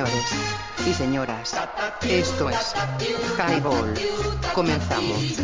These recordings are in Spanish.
Señores y señoras, esto es Highball. Comenzamos.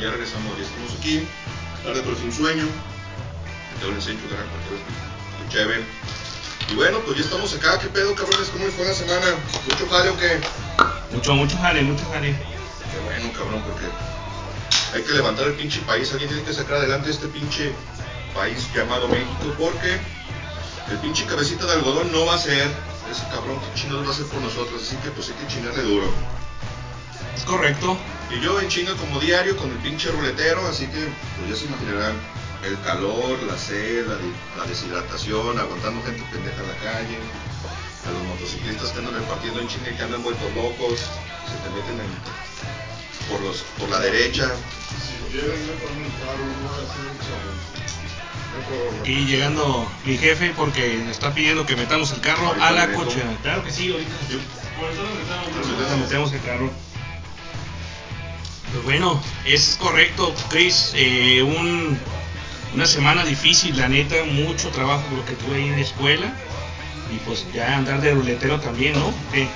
Ya regresamos, ya estamos aquí, tarde pero sin sueño, te lo enseño, cualquier chévere. Y bueno, pues ya estamos acá, ¿qué pedo cabrones? ¿Cómo les fue la semana? ¿Mucho jale o qué? Mucho, mucho jale, mucho jale. Qué bueno cabrón, porque hay que levantar el pinche país, alguien tiene que sacar adelante este pinche país llamado México, porque el pinche cabecita de algodón no va a ser, ese cabrón que chinos va a ser por nosotros, así que pues hay que chingarle duro. Es correcto. Y yo en chinga como diario con el pinche ruletero, así que pues ya se imaginarán el calor, la sed, la, de- la deshidratación, aguantando gente pendeja en la calle, a los motociclistas que andan repartiendo en chinga y que andan vueltos locos, se te meten en- por, los, por la derecha. Y llegando mi jefe porque me está pidiendo que metamos el carro a la cochera. Claro que sí, ahorita. Por eso metemos el carro. Pues bueno, es correcto, Chris. eh, un- una semana difícil, la neta, mucho trabajo lo que tuve ahí en la escuela. Y pues ya andar de ruletero también, ¿no? ¿Qué?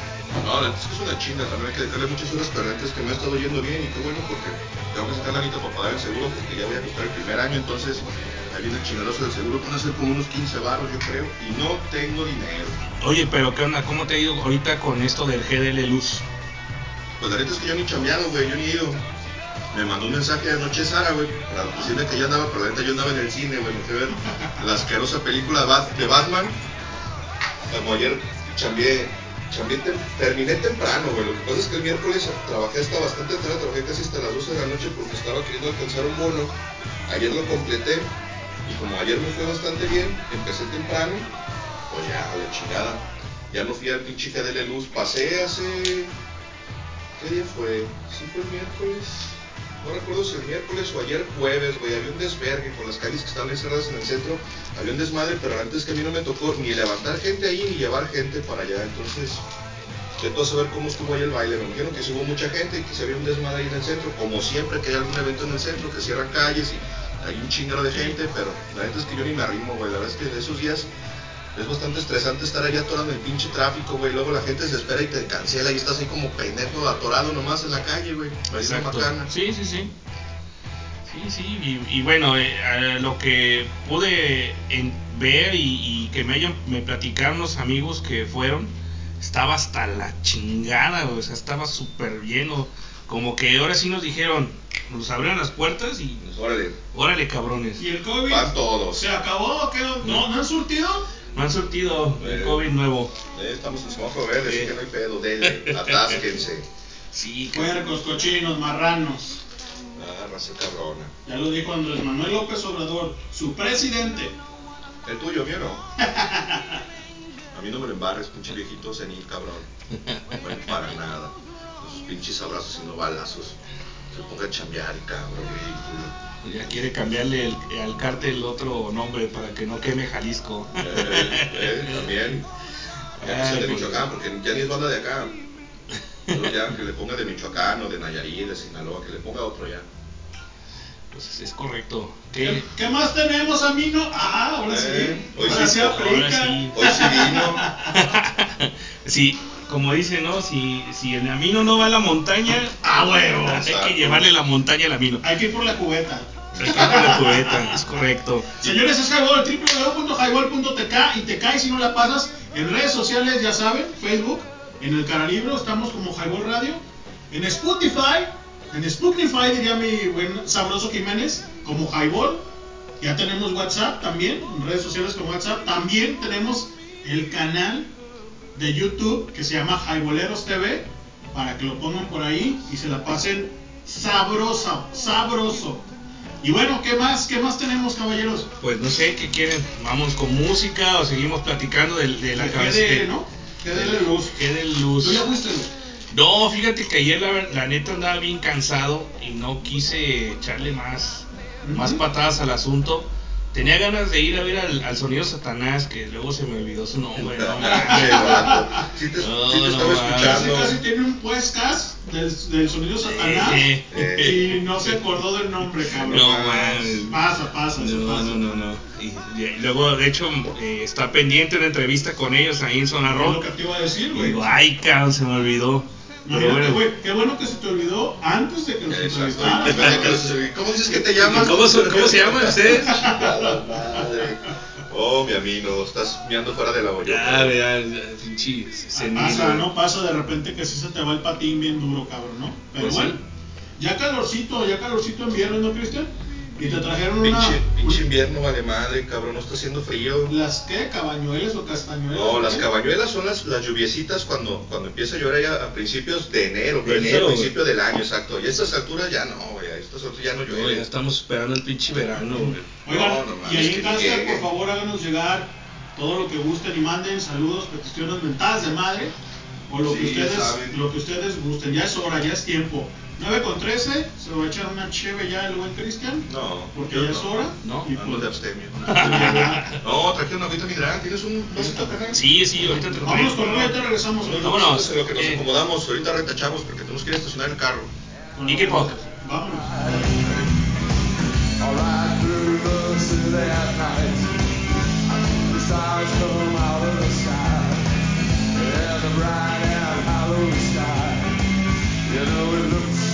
No, es que es una chinga, también hay que dedicarle muchas horas que me ha estado yendo bien y qué bueno porque tengo que sacar la nita para pagar el seguro porque ya voy a costar el primer año, entonces ahí viene el chingadoso del seguro, van a ser como unos 15 baros yo creo y no tengo dinero. Oye, pero ¿qué onda? ¿Cómo te ha ido ahorita con esto del GDL Luz? Pues la neta es que yo ni chambeado, güey, yo ni ido. Me mandó un mensaje anoche Sara, güey, para decirme que yo andaba, pero la neta yo andaba en el cine, güey, me fui a ver la asquerosa película de Bat- de Batman. Como ayer chambeé, chambeé tem- terminé temprano, güey. Lo que pasa es que el miércoles trabajé hasta bastante tarde, trabajé casi hasta las 12 de la noche porque estaba queriendo alcanzar un bono. Ayer lo completé y como ayer me fue bastante bien, empecé temprano, pues ya, a la chingada. Ya no fui al pinche de luz, pasé hace ¿Qué día fue? ¿Sí fue el miércoles? No recuerdo si el miércoles o ayer jueves, güey. Había un desvergue con las calles que estaban encerradas en el centro. Había un desmadre, pero antes que a mí no me tocó ni levantar gente ahí ni llevar gente para allá. Entonces, intento saber cómo estuvo ahí el baile. Me imagino que sí hubo mucha gente y que se había un desmadre ahí en el centro. Como siempre que hay algún evento en el centro, que cierran calles y hay un chingero de gente. Pero la neta es que yo ni me arrimo, güey. La verdad es que de esos días Es bastante estresante estar ahí atorado en el pinche tráfico, güey. Luego la gente se espera y te cancela y estás ahí como pendejo atorado nomás en la calle, güey. Sí, sí, sí. Sí, sí. Y, y bueno, eh, eh, lo que pude en- ver y, y que me hayan me platicaron los amigos que fueron, estaba hasta la chingada, güey, o sea, estaba súper lleno. Como que ahora sí nos dijeron, nos abrieron las puertas y Pues, órale, órale cabrones. ¿Y el COVID? van todos. ¿Se acabó qué? ¿No, ¿No han surtido? Me han surtido el Eh. COVID nuevo. Eh, estamos en semáforo verde, Sí. así que no hay pedo, dele, atásquense. Sí, Puercos, cochinos, marranos. Ah, raza cabrona. Ya lo dijo Andrés Manuel López Obrador, su presidente. El tuyo, mío no. A mí no me lo embarres, pinche viejito senil, cabrón. Bueno, para nada. Sus pinches abrazos y no balazos. Se ponga a chambear, cabrón, ridículo. Ya quiere cambiarle el- al cártel otro nombre para que no queme Jalisco. Eh, eh, también. Ya Ay, de pues. Michoacán, porque ya ni es banda de acá. Ya que le ponga de Michoacán o de Nayarit, de Sinaloa, que le ponga otro ya. Pues es correcto. ¿Qué, ¿Qué? qué más tenemos, Amino? Ah, ahora sí. Eh, hoy ahora sí, sí ahora sí. Hoy sí vino. sí, como dice, ¿no? Si, si el amino no va a la montaña, Ah, huevo. hay que llevarle la montaña al amino. Hay que ir por la cubeta. Es correcto. Señores, es Highball, www.highball.tk y te cae si no la pasas en redes sociales, ya saben, Facebook, en el Caralibro, estamos como Highball Radio, en Spotify, en Spotify diría mi buen sabroso Jiménez, como Highball, ya tenemos WhatsApp también, en redes sociales como WhatsApp, también tenemos el canal de YouTube que se llama Highballeros TV, para que lo pongan por ahí y se la pasen sabroso, sabroso. Y bueno, ¿qué más? ¿Qué más tenemos, caballeros? Pues no sé qué quieren, vamos con música o seguimos platicando de, de la cabeza. quede, ¿no? Que la luz. Que luz. ¿Tú ya fuiste? güey? No, fíjate que ayer la, la neta andaba bien cansado y no quise echarle más, más patadas al asunto. Tenía ganas de ir a ver al, al sonido Satanás, que luego se me olvidó su nombre. No. Sí te, No, sí te no estaba escuchando. casi tiene un podcast del, del sonido Satanás Eh, eh. y no se acordó del nombre, cabrón. No. Pasa, pasa, No, pasa. no, no, no. Y, y luego, de hecho, eh, está pendiente una entrevista con ellos ahí en Zona Es lo Rock. que te iba a decir, Y güey. ay, cabrón, se me olvidó. Imagínate, güey, qué bueno que se te olvidó antes de que nos Exacto. entrevistaran. ¿Cómo dices que te llamas? ¿Cómo, son- cómo se llaman ustedes? Oh, mi amigo, estás meando fuera de la olla. Ya, ya, ya, pinche senil, Pasa, no pasa de repente que sí se te va el patín bien duro, cabrón, ¿no? Pero Pues bueno, sí. ya calorcito, ya calorcito en viernes, ¿no, Cristian? Y te trajeron una... Pinche, pinche invierno vale madre, cabrón, no está haciendo frío. ¿Las qué? ¿Cabañuelas o castañuelas? No, las cabañuelas son las, las lluviecitas cuando, cuando empieza a llover ya a principios de enero, De enero, principio del año, exacto. Y a estas alturas ya no, güey, a estas alturas ya no No, ya llueve. estamos esperando el pinche verano, güey. Oigan, No, no y ahí que en llegue. por favor, háganos llegar todo lo que gusten y manden saludos, peticiones, mentadas de madre, o lo, que Sí, ya ustedes, lo que ustedes gusten. Ya es hora, ya es tiempo. 9 con 13, se va a echar una cheve ya el buen Cristian, No, porque ya es no. hora. No, y Ando de pues, abstemio. No, traje una agüita mineral, ¿tienes un vasito acá? Sí, sí, ahorita te lo Vámonos con Roy, te regresamos. No, no, Vámonos. Vámonos. En lo que nos Eh. acomodamos, ahorita retachamos porque tenemos que ir a estacionar el carro. Con Iggy Pop. Vámonos. You know it looks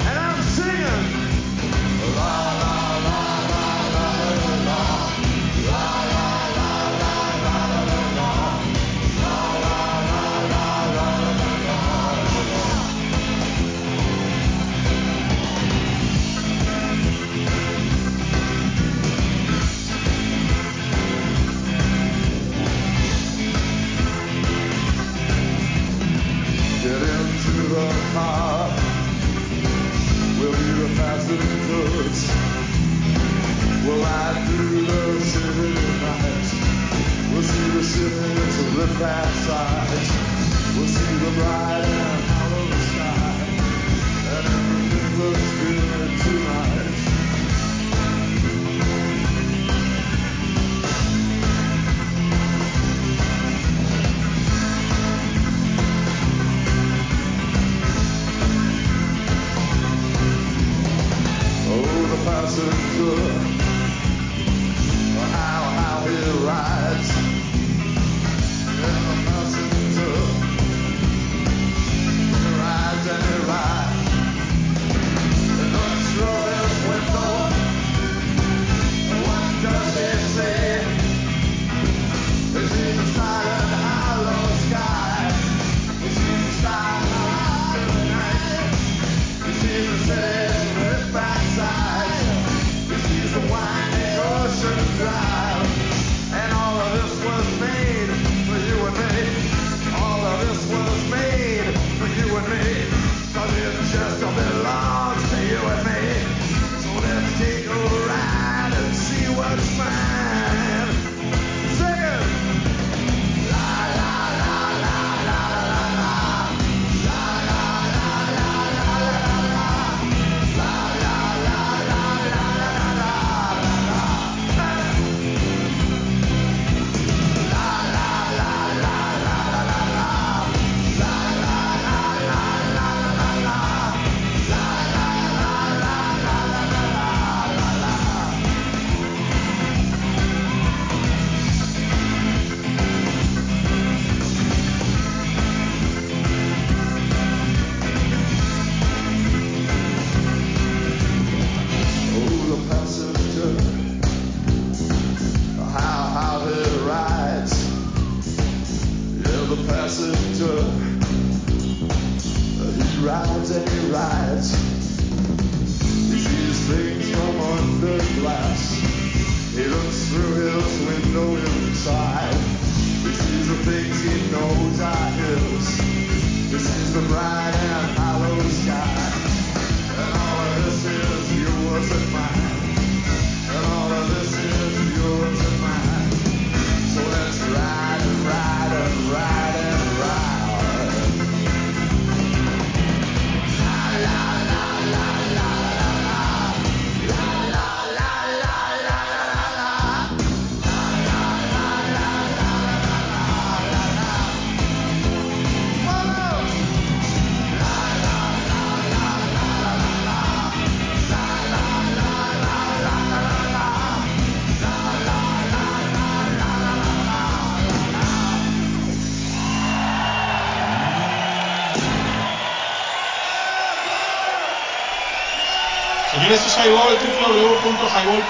And I'm singing. La la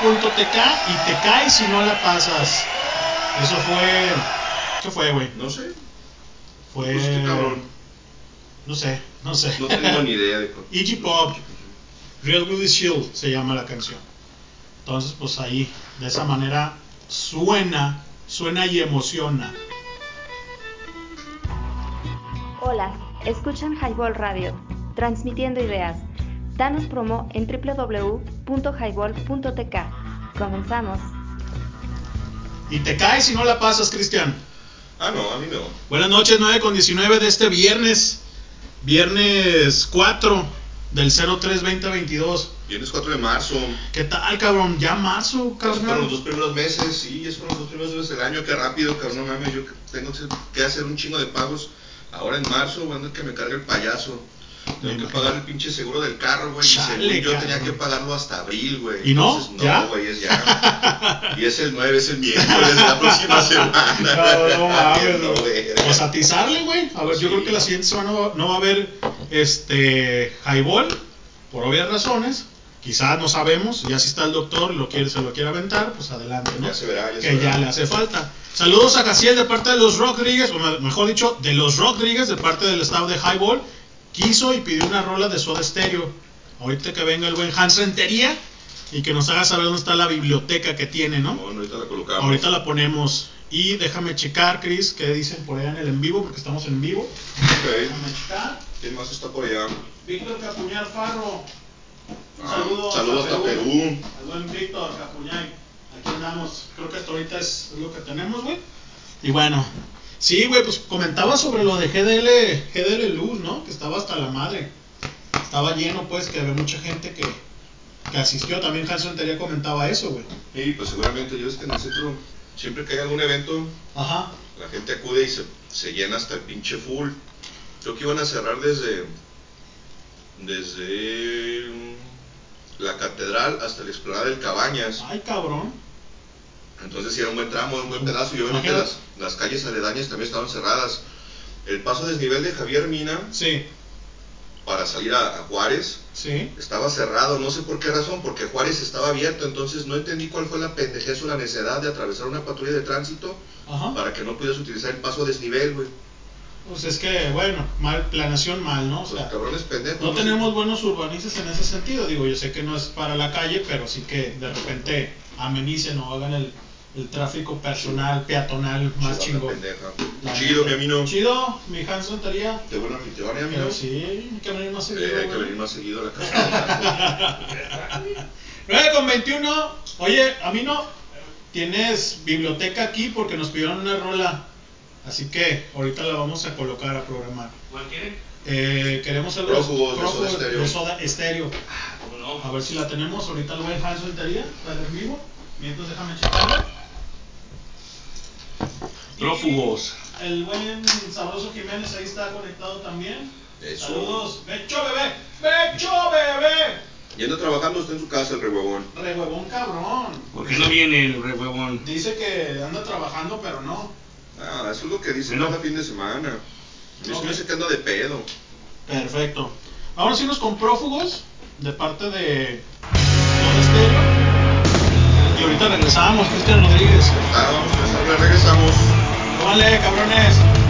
www.highball.tk y te cae si no la pasas. Eso fue. ¿Qué fue, güey? No sé. Fue. Pues qué cabrón. No sé, no sé. No tengo ni idea de cu- Iggy Pop, Real Willy Shield se llama la canción. Entonces, pues ahí, de esa manera suena, suena y emociona. Hola, escuchan Highball Radio, transmitiendo ideas. Danos promo en www.highball.tk. Comenzamos. Y te cae si no la pasas, Cristian. Ah, no, a mí no. Buenas noches, 9 con 19 de este viernes. Viernes 4 del 03-2022. Viernes 4 de marzo. ¿Qué tal, cabrón? Ya marzo, Esos fueron los cabrón. dos primeros meses, sí, esos fueron los dos primeros meses del año, qué rápido, cabrón, no mames, yo tengo que hacer un chingo de pagos ahora en marzo, cuando que me cargue el payaso. Tengo que pagar el pinche seguro del carro, güey, y según yo tenía que pagarlo hasta abril, güey. ¿Y no? Entonces. No, güey, es ya. y es el 9, es el miércoles la próxima semana. No, no mames, No, güey. Pues atizarle, güey. A ver, yo Sí. creo que la siguiente semana no va- no va a haber este highball, por obvias razones. Quizás no sabemos, ya si está el doctor y lo quiere, se lo quiere aventar, pues adelante, ¿no? Ya se verá, ya se que verá. ya le hace falta. Saludos a Casiel de parte de los Rodríguez, o me- mejor dicho, de los Rodríguez, de parte del staff de Highball. Quiso y pidió una rola de Soda Stereo. Ahorita que venga el buen Hans Rentería y que nos haga saber dónde está la biblioteca que tiene, ¿no? No, no, ahorita la colocamos. Ahorita la ponemos. Y déjame checar, Chris, qué dicen por allá en el en vivo, porque estamos en vivo. Ok. Déjame checar. ¿Quién más está por allá? Víctor Capuñal Farro. Un Ah, saludo, saludo hasta Perú. Al buen Víctor Capuñal. Aquí andamos. Creo que hasta ahorita es lo que tenemos, güey. Y bueno. Sí, güey, pues comentaba sobre lo de GDL, GDL Luz, ¿no? Que estaba hasta la madre. Estaba lleno, pues, que había mucha gente que, que asistió. También Hans Rentería comentaba eso, güey. Y pues seguramente yo es que en el centro, siempre que hay algún evento, Ajá. la gente acude y se, se llena hasta el pinche full. Creo que iban a cerrar desde desde mm, la catedral hasta la explanada del Cabañas. Ay, cabrón. Entonces sí era un buen tramo, un buen pedazo y obviamente las, las calles aledañas también estaban cerradas. El paso desnivel de Javier Mina Sí, para salir a, a Juárez sí. estaba cerrado, no sé por qué razón, porque Juárez estaba abierto, entonces no entendí cuál fue la pendejez o la necedad de atravesar una patrulla de tránsito Ajá. para que no pudieras utilizar el paso desnivel, güey. Pues es que, bueno, mal, planeación mal, ¿no? O Los cabrones pendejos. no tenemos buenos urbanistas en ese sentido. Digo, yo sé que no es para la calle, pero sí que de repente amenicen o hagan el, el tráfico personal, peatonal más Chivata chingón. Chido, mi amino. Chido, mi Hans Santería. De buena anfitrión, mi Pero amigo. sí, hay que venir más seguido. Eh, hay que venir más seguido a la casa. 9 con 21. Oye, a mí no. Tienes biblioteca aquí porque nos pidieron una rola. Así que ahorita la vamos a colocar a programar. ¿Cuál quiere? Eh, queremos algo Prófugos de prófugos Soda Stereo. de Soda Stereo. ¿Cómo no? A ver si la tenemos. Ahorita lo voy a dejar en soltería para en vivo. Mientras déjame checarlo. Prófugos. El buen sabroso Jiménez ahí está conectado también. Eso. Saludos. Becho bebé. Becho bebé. Y anda trabajando, está en su casa el re huevón. Re huevón cabrón. ¿Por qué no viene el re huevón? Dice que anda trabajando, pero no. Ah, eso es lo que dice Bueno. cada fin de semana. Hace que anda de pedo. Perfecto. Ahora sí nos con prófugos de parte de. Y ahorita regresamos, Cristian Rodríguez. Ah, vamos regresamos. Vale, cabrones.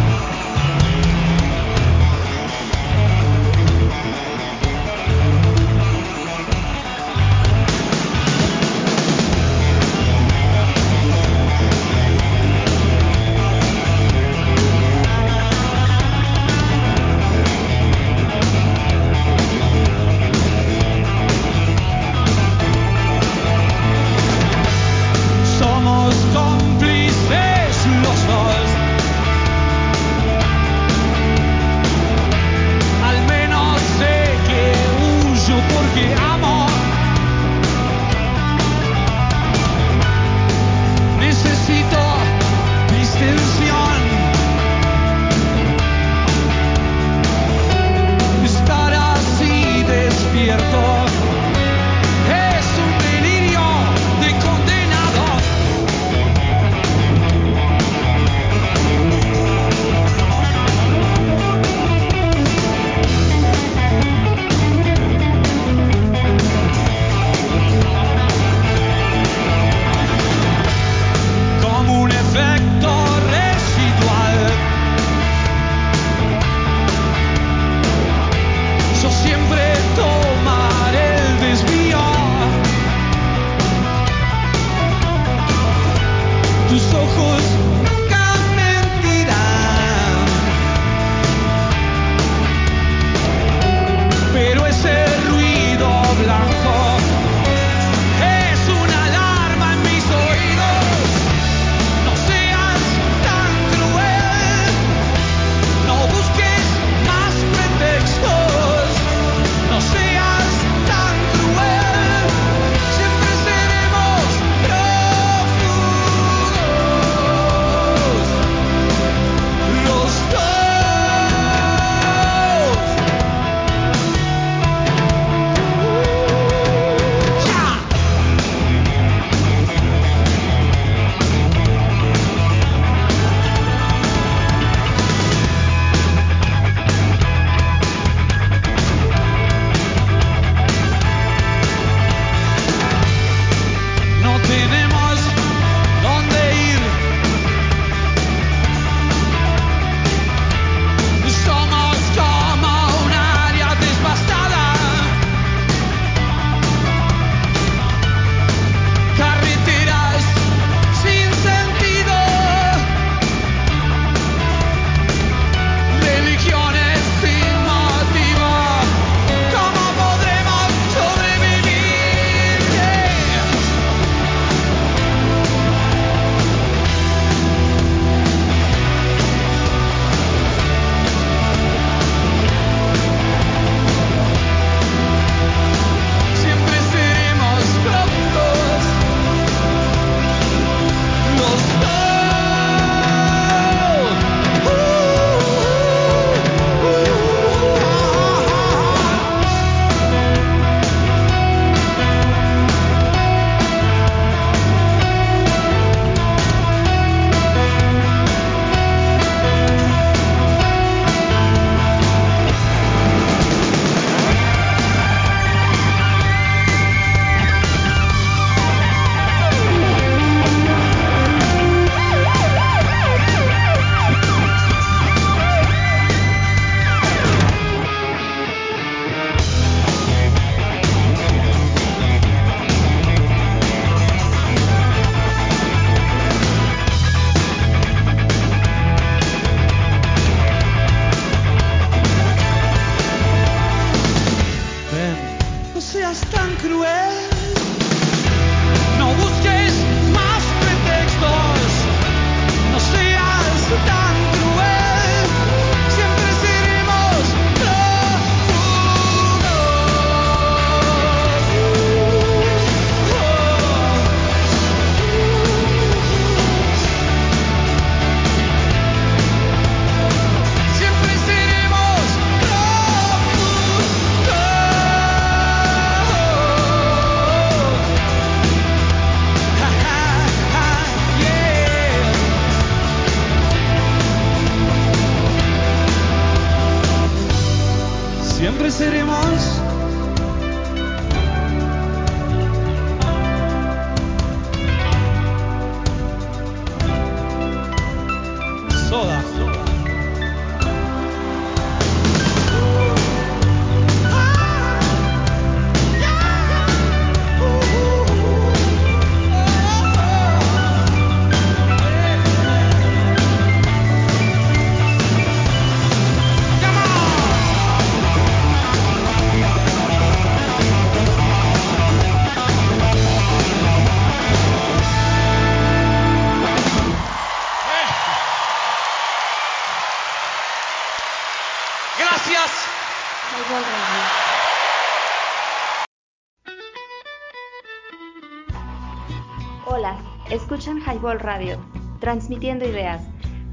Highball Radio, transmitiendo ideas.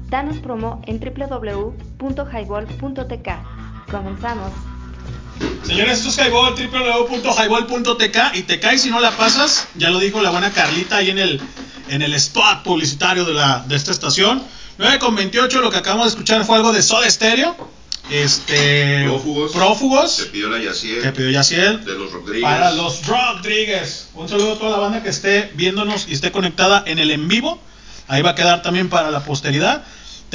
Danos promo en www.highball.tk. Comenzamos. Señores, esto es Highball, www.highball.tk y te cae si no la pasas. Ya lo dijo la buena Carlita ahí en el, en el spot publicitario de, la, de esta estación. 9 con 28, lo que acabamos de escuchar fue algo de Soda Stereo. Este, Prófugos. prófugos Te pidió la Yaciel. que pidió Yaciel. De los Rodríguez. Para los Rodríguez. Un saludo a toda la banda que esté viéndonos y esté conectada en el en vivo. Ahí va a quedar también para la posteridad.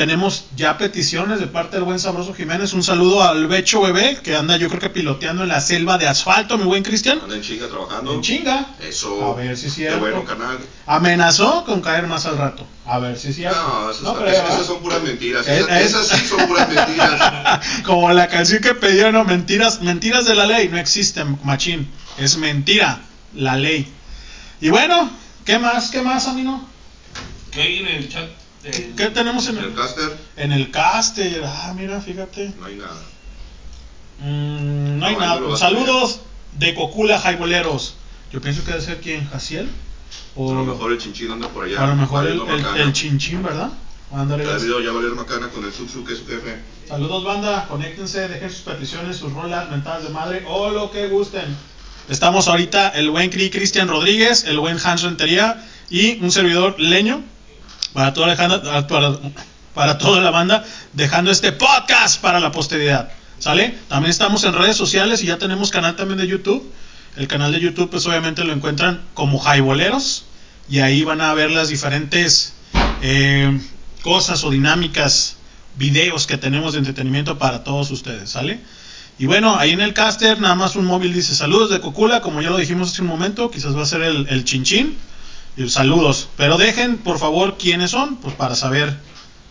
Tenemos ya peticiones de parte del buen Sabroso Jiménez. Un saludo al Becho Bebé, que anda yo creo que piloteando en la selva de asfalto, mi buen Cristian. Anda en chinga trabajando. En chinga. Eso. A ver si es Qué cierto. bueno, canal. Amenazó con caer más al rato. A ver si es cierto. No, esas, No esas- creo, esas ¿eh? son puras mentiras. Es- Esas, es- esas sí son puras mentiras. Como la canción que pedían, no, mentiras, mentiras de la ley, no existen, machín, es mentira, la ley. Y bueno, ¿qué más, qué más, Amino? ¿Qué hay en el chat? Del- ¿Qué tenemos en En el el, caster en el caster? Ah, mira, fíjate. no hay nada. Mm, no hay no lo nada. Saludos de Cocula Jaiboleros. Yo pienso que debe ser quién, Jaciel. O A lo mejor el chinchín anda por allá. a lo mejor el, el, chinchín, ¿verdad? Ándale, Ya valer macana con el Tsutsu que es su jefe. Saludos banda, conéctense, dejen sus peticiones, sus rolas, mentadas de madre o lo que gusten. Estamos ahorita el buen Cri Cristian Rodríguez, el buen Hans Rentería y un servidor leño para toda la, banda- para, para toda la banda dejando este podcast para la posteridad. ¿Sale? También estamos en redes sociales y ya tenemos canal también de YouTube. El canal de YouTube pues obviamente lo encuentran como Jaiboleros y ahí van a ver las diferentes eh, cosas o dinámicas, videos que tenemos de entretenimiento para todos ustedes, ¿sale? Y bueno, ahí en el caster nada más un móvil dice saludos de Cocula, como ya lo dijimos hace un momento, quizás va a ser el, el chinchín. Y saludos, pero dejen por favor quiénes son, pues para saber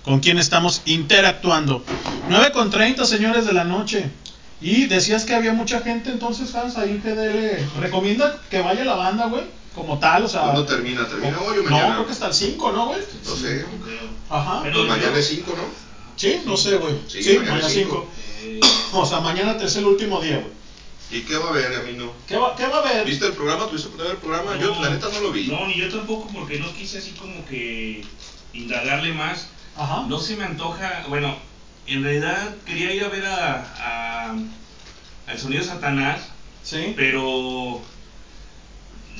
con quién estamos interactuando. 9 con 30 señores de la noche. Y decías que había mucha gente entonces, Hans, ahí en GDL. ¿Recomienda que vaya la banda, güey? Como tal, o sea... ¿Cuándo termina? ¿Termina hoy o No, mañana? creo que hasta el 5, ¿no, güey? No sé. Ajá. Pero Pues mañana es 5, ¿no? Sí, no sé, güey. Sí, Sí, mañana mañana cinco. 5. Eh, O sea, mañana es el último día, güey. ¿Y qué va a haber, Amino? ¿Qué va, ¿Qué va a haber? ¿Viste el programa? ¿Tuviste de ver el programa? Yo, la neta, no lo vi. No, ni yo tampoco, porque no quise así como que indagarle más. Ajá. No se me antoja, bueno, en realidad quería ir a ver a, a- al sonido de Satanás, Sí. pero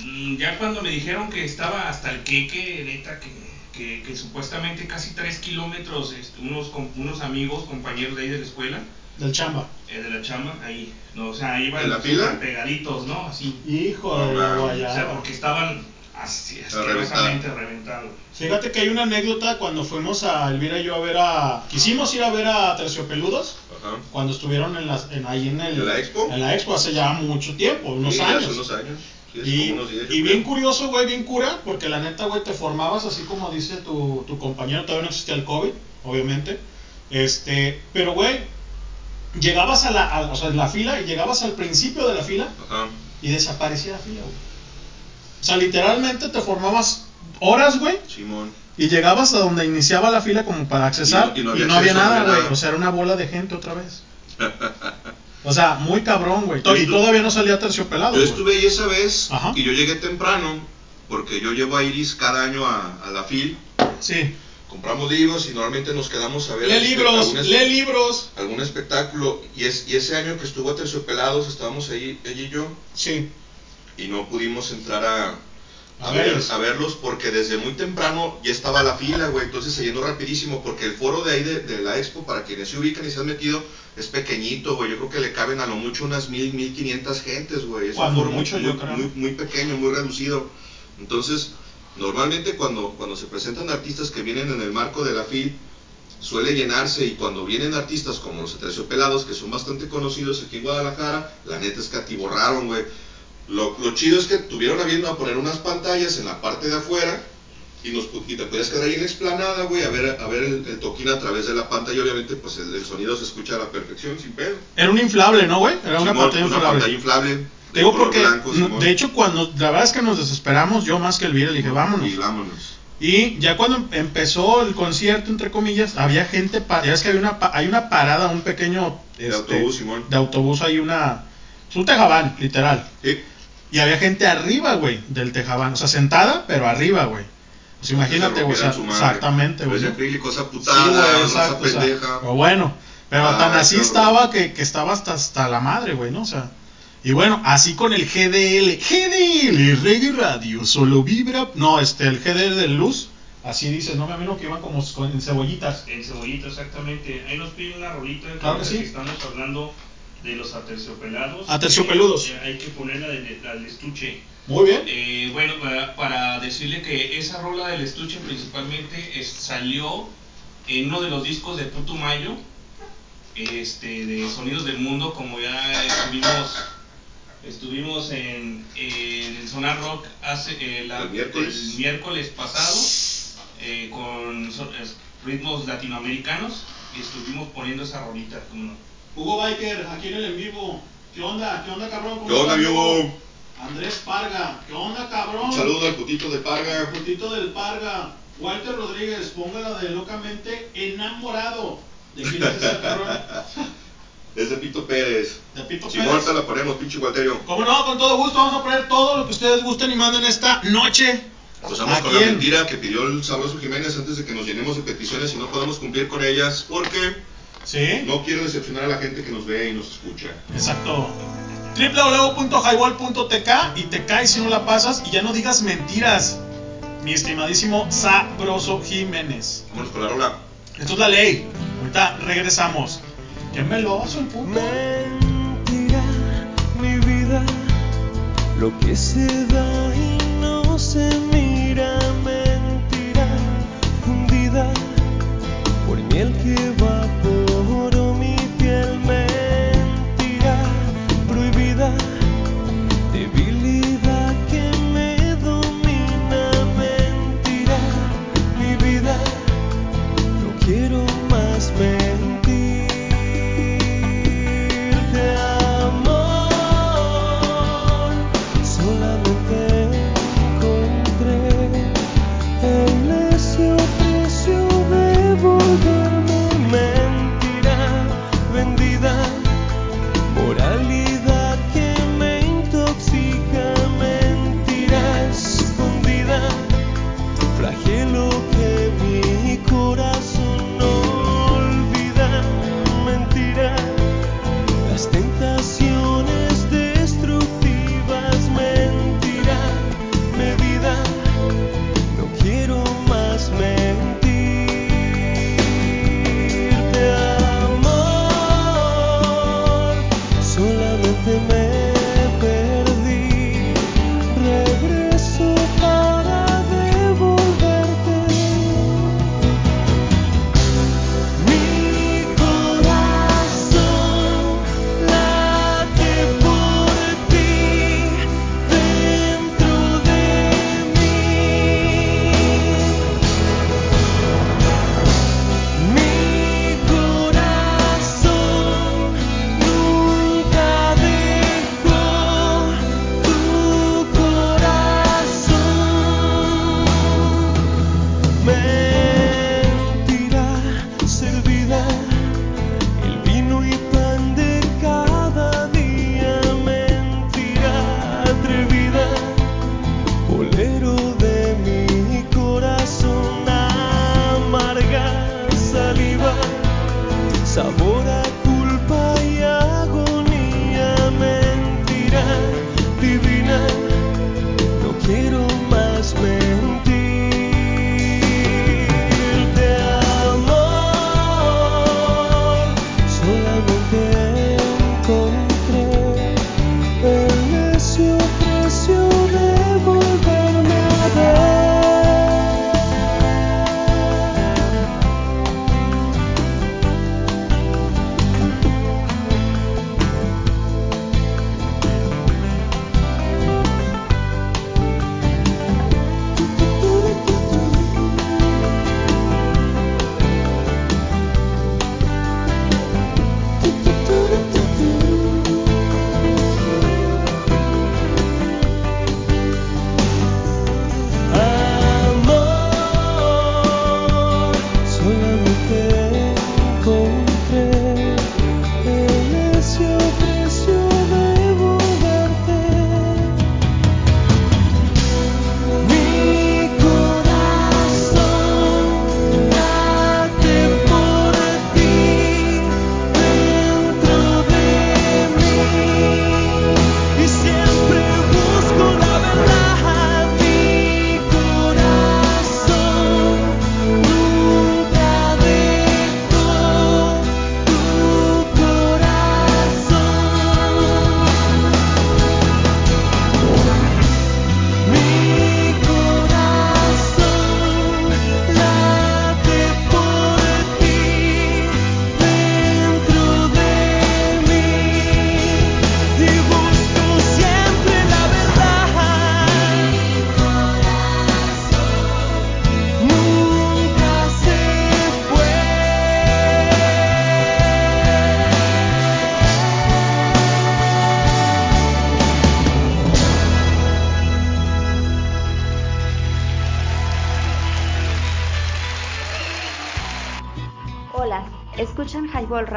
mm, ya cuando me dijeron que estaba hasta el queque, neta, que, que, que supuestamente casi 3 kilómetros, este, unos, unos amigos, compañeros de ahí de la escuela, Del chamba. eh, de la chamba, ahí, no, o sea, ahí iban ¿En la fila? súper pegaditos, ¿no? Así. Hijo de la. O sea, porque estaban así, asquerosamente reventados. Fíjate que hay una anécdota cuando fuimos a Elvira y yo a ver a. Quisimos ir a ver a Terciopeludos Ajá. cuando estuvieron en las, en, ahí en, el, ¿En la expo? En la expo hace ya mucho tiempo, unos Sí, años. Hace unos años. Sí, Y, como unos 10, yo y bien curioso, güey, bien cura, porque la neta, güey, te formabas así como dice tu, tu compañero, todavía no existía el COVID, obviamente. Este, pero, güey, llegabas a la, a- o sea, en la fila y llegabas al principio de la fila Ajá. y desaparecía la fila, güey. O sea, literalmente te formabas horas, güey, Simón. y llegabas a donde iniciaba la fila como para accesar Y y no- no, y no había nada, güey. O sea, era una bola de gente otra vez. O sea, muy cabrón, güey. Y todavía no salía terciopelado. Yo estuve ahí esa vez Ajá. y yo llegué temprano porque yo llevo a Iris cada año a, a la FIL. Sí. Compramos libros y normalmente nos quedamos a ver Lee algún libros, algún lee libros. algún espectáculo. Y, es, y ese año que estuvo a Terciopelados estábamos ahí, ella y yo, Sí. y no pudimos entrar a, a, A ver- verlos. a verlos porque desde muy temprano ya estaba la fila, güey, entonces se llenó rapidísimo porque el foro de ahí de, de la expo, para quienes se ubican y se han metido, es pequeñito, güey, yo creo que le caben a lo mucho unas mil, mil quinientas gentes, güey, es un foro muy- mucho, yo muy, creo. muy, muy pequeño, muy reducido, entonces normalmente cuando, cuando se presentan artistas que vienen en el marco de la FIL, suele llenarse y cuando vienen artistas como los Aterciopelados, que son bastante conocidos aquí en Guadalajara, la neta es que atiborraron, güey. Lo, lo chido es que tuvieron a bien a poner unas pantallas en la parte de afuera y, nos, y te podías quedar ahí en la explanada, güey, a ver, a ver el, el toquín a través de la pantalla. Obviamente, pues el, el sonido se escucha a la perfección, sin pedo. Era un inflable, ¿no, güey? Era una Simón, pantalla una inflable. pantalla inflable. De digo porque, blanco, de hecho, cuando la verdad es que nos desesperamos, yo más que Elvira, le dije, vámonos. Y vámonos. Y ya cuando em- empezó el concierto, entre comillas, había gente, ya ves que hay una, hay una parada, un pequeño De este, autobús, Simón. de autobús, hay una, es un tejabán, literal. Sí. Y había gente arriba, güey, del tejabán, o sea, sentada, pero arriba, güey. Pues imagínate, güey, o sea, exactamente, güey. De ¿no? acrílico, esa Sí, putada, güey, raza exacto, o sea, pendeja. o bueno, pero Ah, tan así estaba que, que estaba hasta, hasta la madre, güey, ¿no? O sea, y bueno, así con el GDL, GDL, Reggae Radio, solo vibra, no, este, el GDL de luz, así dice, no me imagino que iban como en cebollitas. El cebollito, exactamente. Ahí nos piden una rolita. Claro que sí. Estamos hablando de los aterciopelados. Aterciopeludos. Eh, hay que poner la del, la del estuche. Muy bien. Eh, bueno, para, para decirle que esa rola del estuche principalmente es- salió en uno de los discos de Putumayo, este, de Sonidos del Mundo, como ya estuvimos estuvimos en, en el Sonar Rock hace eh, la- El miércoles. el miércoles pasado eh, con ritmos latinoamericanos y estuvimos poniendo esa rolita. como. Hugo Biker, aquí en el en vivo, ¿qué onda? ¿Qué onda, cabrón? ¿Cómo ¿Qué onda? Hugo? Andrés Parga, ¿qué onda, cabrón? Un saludo al putito de Parga. Putito del Parga. Walter Rodríguez, póngala de locamente enamorado. ¿De quién es ese cabrón? Es de Pito Pérez. De Pito Si Pérez. la ponemos, pinche Walterio. Como no, con todo gusto vamos a poner todo lo que ustedes gusten y manden esta noche. Empezamos ¿A con la mentira que pidió el sabroso Jiménez antes de que nos llenemos de peticiones y no podamos cumplir con ellas porque Sí. no quiero decepcionar a la gente que nos ve y nos escucha. Exacto. www.highball.tk y te caes si no la pasas y ya no digas mentiras. Mi estimadísimo Sabroso Jiménez. Vámonos con la rola. Esto es la ley. Ahorita regresamos. Mentira, mi vida, lo que se da y no se mira, mentira, fundida por miel que evaporó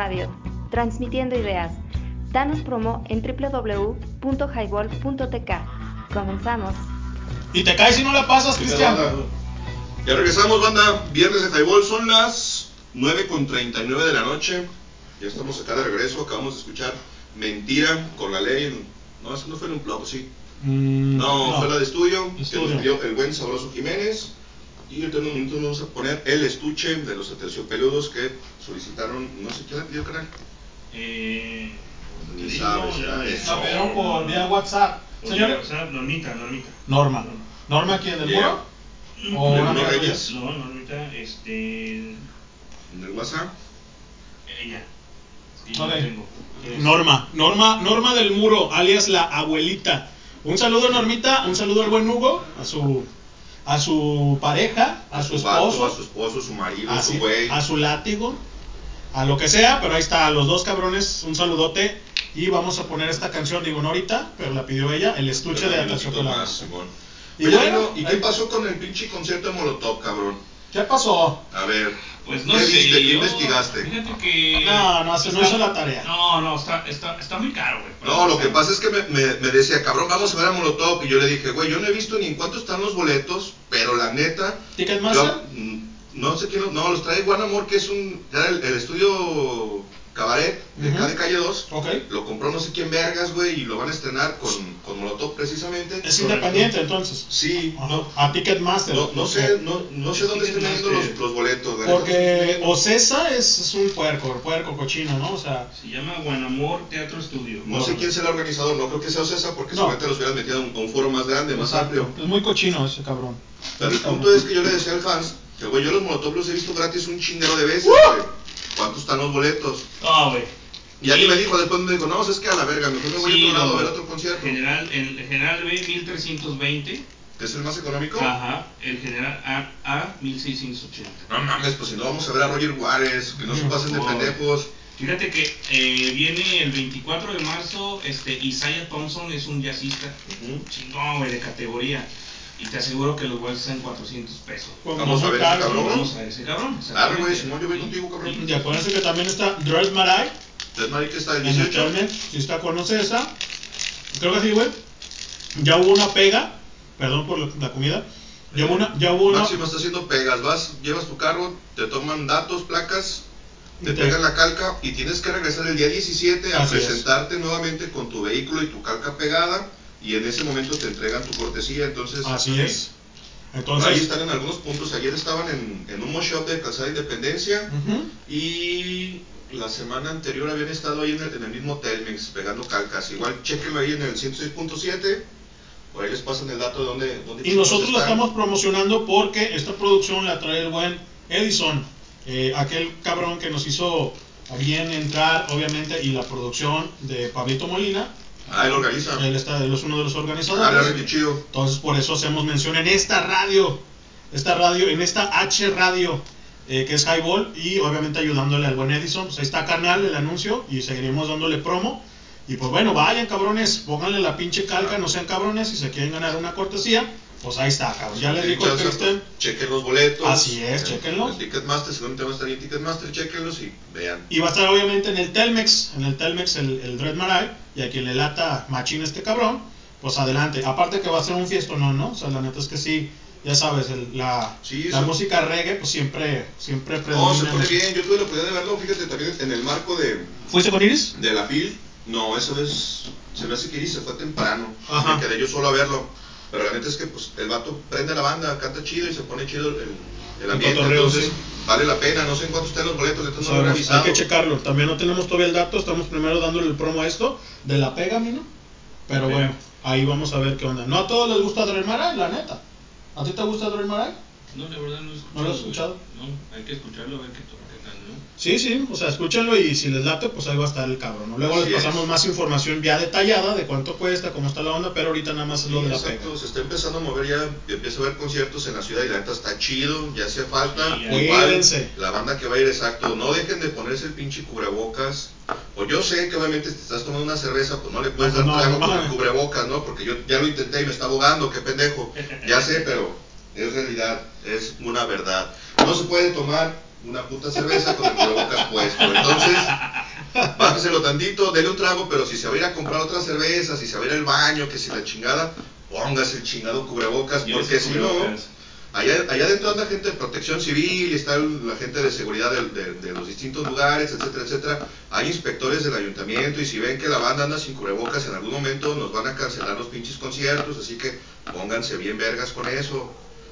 Radio, transmitiendo ideas. Danos promo en www.highball.tk. Comenzamos. Y te caes si no la pasas, Cristian. Ya regresamos, banda. Viernes de Highball son las 9 con 39 de la noche. Ya estamos acá de regreso. Acabamos de escuchar Mentira con la ley. No, eso no fue en un blog, sí. Mm, No, fue la de estudio, que Estudio. nos dio el buen sabroso Jiménez. Y ahorita en un momento vamos a poner el estuche de los aterciopeludos que solicitaron, no sé quién la pidió, canal. Eh, Ni sí, sabes, no, ya es. La pidieron por vía WhatsApp. Por Señor, WhatsApp, Normita, Normita. Norma. ¿Norma quién? ¿Del Yeah. muro? ¿O ¿Del una muro tuya? Reyes? No, Normita, este. En el WhatsApp. Ella. Sí, Ok. la tengo. Norma, Norma, Norma del Muro, alias la abuelita. Un saludo Normita, un saludo al buen Hugo, a su a su pareja, a, su, esposo, a su esposo, su marido, a su güey. a su látigo, a lo que sea, pero ahí está, a los dos cabrones, un saludote y vamos a poner esta canción, digo no ahorita, pero la pidió ella, el estuche Pero de más, Simón. Y Oye, bueno, ¿y qué pasó con el pinche concierto de Molotov, cabrón? ¿Qué pasó? A ver, Pues no ¿qué sé. viste? ¿Qué yo- investigaste? Fíjate que. No, no, se no hizo la tarea. No, no, está, está, está muy caro, güey. No, lo que pasa es que me, me- me decía, cabrón, vamos a ver a Molotov. Y yo le dije, güey, yo no he visto ni en cuánto están los boletos, pero la neta. ¿Ticketmaster? mm, no sé quién, los- no, los trae Juan Amor, que es un. Era el, el estudio Cabaret, de acá Ujú. de calle 2. Ok. Lo compró no sé quién vergas, güey, y lo van a estrenar con, con Molotov precisamente. Es independiente entonces. Sí, no, A Ticketmaster. no, no sé, no, no sé Es dónde están vendiendo los, los boletos. neta, Porque. Ocesa es, es un puerco, puerco cochino, ¿no? O sea, Se llama Guanamor Teatro Estudio. No sé quién sea el organizador, no creo que sea Ocesa porque No. seguramente los hubieran metido a un, foro más grande, más amplio. es muy cochino ese cabrón. Pero el punto es que yo le decía al Hans que, güey, yo los Molotov los he visto gratis un chinguero de veces, ¡Uh! güey. ¿Cuántos están los boletos? No, güey. Y alguien me dijo, después me dijo, no, es que a la verga, mejor me voy Sí, a otro lado no. a ver otro concierto. General, el general B 1320. ¿Que es el más económico? Ajá. El general A, A 1680. No mames, pues si no vamos a ver a Roger Juárez, que no se pasen de pendejos. Fíjate que eh, viene el 24 de marzo, este Isaiah Thompson es un jazzista Ujú. chingón, güey, de categoría. Y te aseguro que los boletos están 400 pesos. Pues Vamos no a ver ese cabrón. ¿no? Vamos a ver ese cabrón. Arre, güey, Simón, yo voy contigo, cabrón. Y acuérdense que también está Dress Marai Entonces, Mari, que está en el 18. Telmex, si está con Ocesa. Creo que sí, güey. Ya hubo una pega, perdón por la, la comida. Ya hubo una, ya hubo una. Máximo está haciendo pegas, vas, llevas tu carro, te toman datos, placas, te pegan la calca y tienes que regresar el día 17 a Así es. presentarte nuevamente con tu vehículo y tu calca pegada y en ese momento te entregan tu cortesía, entonces Así es. ahí Entonces, están en algunos puntos, ayer estaban en, en un shop de Calzada Independencia ujú, y la semana anterior habían estado ahí en el, en el mismo Telmex pegando calcas, igual chequenlo ahí en el 106.7, por ahí les pasan el dato de dónde, dónde Y nosotros están. estamos promocionando porque esta producción la trae el buen Edison, eh, aquel cabrón que nos hizo bien entrar, obviamente, y la producción de Pablito Molina. Ah, él organiza. Él, está, él es uno de los Ah, organizadores. la qué chido. Entonces, por eso hacemos mención en esta radio, esta radio, en esta H radio, eh, que es Highball, y obviamente ayudándole al buen Edison. Pues ahí está canal, el anuncio, y seguiremos dándole promo. Y pues bueno, vayan cabrones, pónganle la pinche calca, no sean cabrones, si se quieren ganar una cortesía, pues ahí está, cabrón. Ya les dijo el Cristian. Chequen los boletos. Así es, chéquenlos. En Ticketmaster, seguramente va a estar en Ticketmaster, chequenlos y vean. Y va a estar obviamente en el Telmex, en el Telmex el, el Dread Marai, y a quien le lata machín este cabrón, pues adelante. Aparte que va a ser un fiestón, ¿no? ¿no? O sea, la neta es que sí, ya sabes, el- la, Sí, la música reggae, pues siempre, siempre No, predomina. se pone en- bien. Yo tuve la oportunidad de verlo, fíjate, también en el marco de, ¿Fuiste con Iris? de la FIL. No, eso es. Se me hace que Iris se fue temprano. Ajá. Me quedé yo solo a verlo. Pero la neta es que pues, el vato prende la banda, canta chido y se pone chido el, el ambiente. cotorreo, entonces, sí. vale la pena. No sé en cuánto estén los boletos, no lo he Sabemos, revisado. hay que checarlo. También no tenemos todavía el dato, estamos primero dándole el promo a esto, de la pega, ¿no? Pero bueno, ahí vamos a ver qué onda. No a todos les gusta Dread Marai, la neta. ¿A ti te gusta Dread Marai? No, la verdad no he escuchado. ¿No lo has güey. escuchado? No, hay que escucharlo, a ver qué, ¿no? Sí, sí, o sea, escúchenlo y si les late, pues ahí va a estar el cabrón. ¿no? Luego Así les es. pasamos más información ya detallada de cuánto cuesta, cómo está la onda, pero ahorita nada más es lo de la exacto, pega. se está empezando a mover ya, empieza a haber conciertos en la ciudad y la neta está chido, ya hace falta. Sí, Igual, la banda que va a ir exacto, no dejen de ponerse el pinche cubrebocas. O yo sé que obviamente si te estás tomando una cerveza, pues no le puedes No, dar trago no, con el cubrebocas, ¿no? Porque yo ya lo intenté y me está ahogando, qué pendejo. Ya sé, pero es realidad, es una verdad. No se puede tomar una puta cerveza con el cubrebocas puesto. Entonces, bájeselo tantito, dele un trago, pero si se va a ir a comprar otra cerveza, si se va a ir al baño, que si la chingada, póngase el chingado cubrebocas, porque si no, allá, allá adentro anda gente de protección civil, y está la gente de seguridad de, de los distintos lugares, etcétera, etcétera. Hay inspectores del ayuntamiento, y si ven que la banda anda sin cubrebocas, en algún momento nos van a cancelar los pinches conciertos, así que pónganse bien vergas con eso.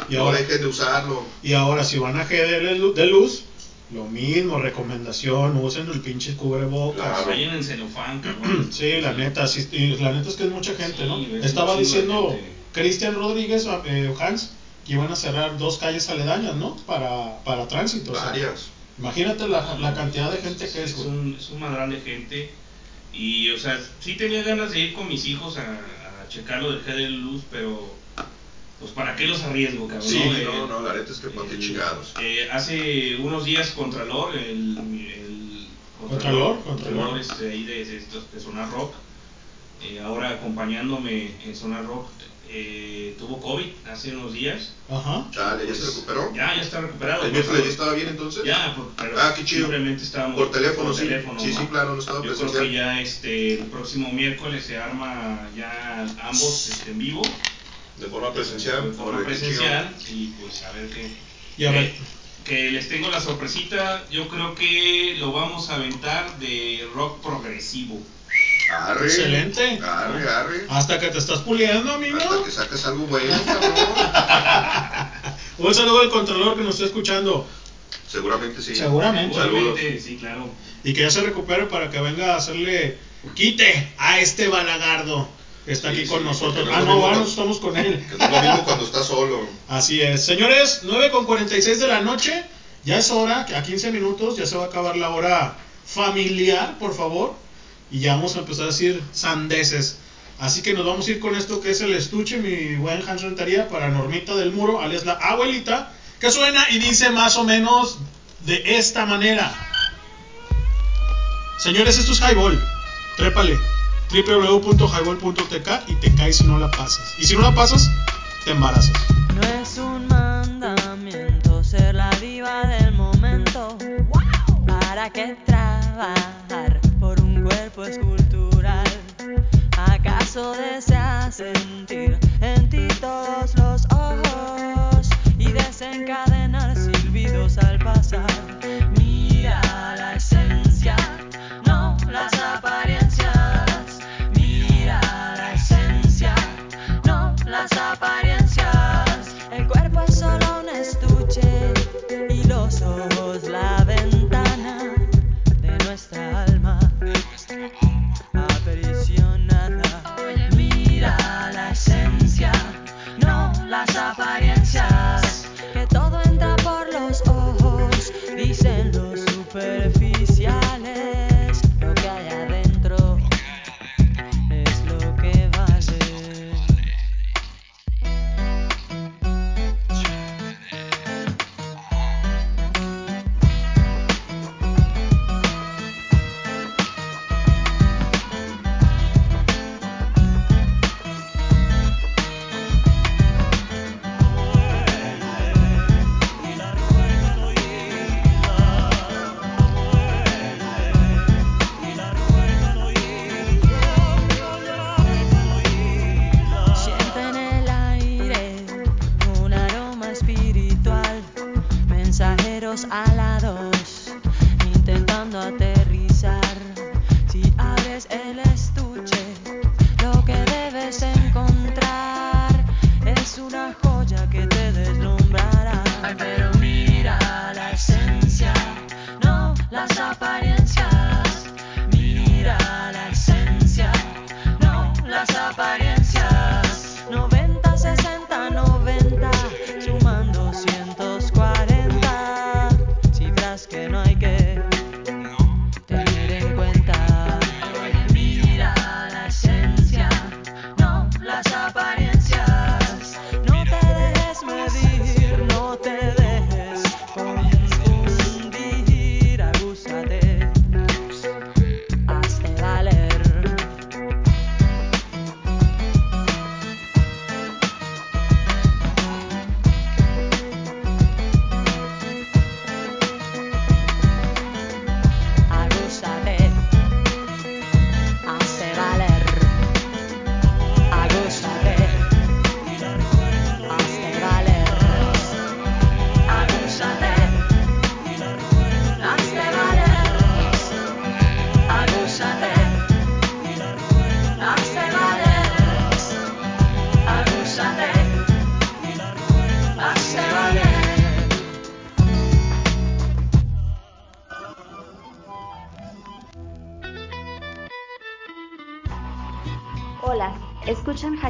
Y no ahora- dejen de usarlo. Y ahora, si van a G de lu- de luz, lo mismo, recomendación, usen el pinche cubrebocas. Claro. Vayan en celofán, cabrón. Sí, la neta, sí, la neta es que es mucha gente, Sí, ¿no? Estaba diciendo. Cristian Rodríguez, eh, Hans, que iban a cerrar dos calles aledañas, ¿no? Para, para tránsito. o sea, Varias. imagínate la, la cantidad de gente que es, es güey. un, es un madral de gente. Y, o sea, sí tenía ganas de ir con mis hijos a, a checar lo del G de luz, pero, pues, ¿para qué los arriesgo, cabrón? Sí, Eh, no, no, la neta es que para qué el- chingados. eh, hace unos días Contralor, el, el Contralor, Contralor. este, ahí de, de, estos- de Sonar Rock, eh, ahora acompañándome en Sonar Rock, eh, tuvo COVID hace unos días. Ajá. Chale, ¿ya se Pues, recuperó? Ya, ya está recuperado. ¿El por miércoles ya estaba bien entonces? Ya, por- pero Ah, qué chido. simplemente estábamos Por teléfono, sí. teléfono, Sí, ¿no? sí, claro, no estaba Yo creo presencial. que ya este, el próximo miércoles se arma ya ambos este, en vivo. De forma presencial. De forma presencial. Y pues a ver qué. Y a ver. eh, que les tengo la sorpresita. Yo creo que lo vamos a aventar de rock progresivo. Arre. Excelente. Arre, arre. Hasta que te estás puliendo, amigo. Hasta que saques algo bueno, cabrón. Un saludo al controlador que nos está escuchando. Seguramente sí. Seguramente. Seguramente, sí, claro. Y que ya se recupere para que venga a hacerle quite a este balagardo está Sí, aquí sí, con nosotros. Ah, lo no, cuando- estamos con él. Es lo mismo cuando estás solo. Así es. Señores, 9 con 46 de la noche. Ya es hora, que a 15 minutos ya se va a acabar la hora familiar, por favor. Y ya vamos a empezar a decir sandeces. Así que nos vamos a ir con esto que es el estuche, mi buen Hans Rentería, para Normita del Muro, alias la abuelita, que suena y dice más o menos de esta manera. Señores, esto es Highball. Trépale. www.highball.tk y te caes si no la pasas. Y si no la pasas, te embarazas. No es un mandamiento ser la diva del momento. ¿Para qué trabajar por un cuerpo escultural? ¿Acaso deseas sentir en ti todos los ojos y desencadenar silbidos al pasar?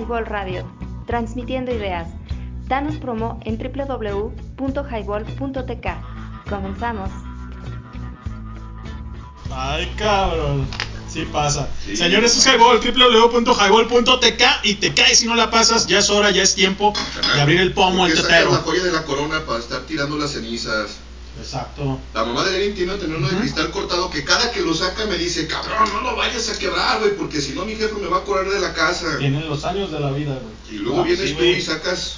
Highball Radio, transmitiendo ideas. Danos promo en www.highball.tk. Comenzamos. Ay, cabrón. Sí pasa. Sí, Señores, es Highball, www.highball.tk y te caes si no la pasas. Ya es hora, ya es tiempo de abrir el pomo, el Porque sacas la tetero. joya de la corona para estar tirando las cenizas. Exacto. La mamá de Lenin tiene tener uno de cristal cortado que cada que lo saca me dice, cabrón, no lo vayas a quebrar, güey, porque si no mi jefe me va a correr de la casa. Tienen los años de la vida, güey. Y luego Ah, vienes sí, tú güey. y sacas.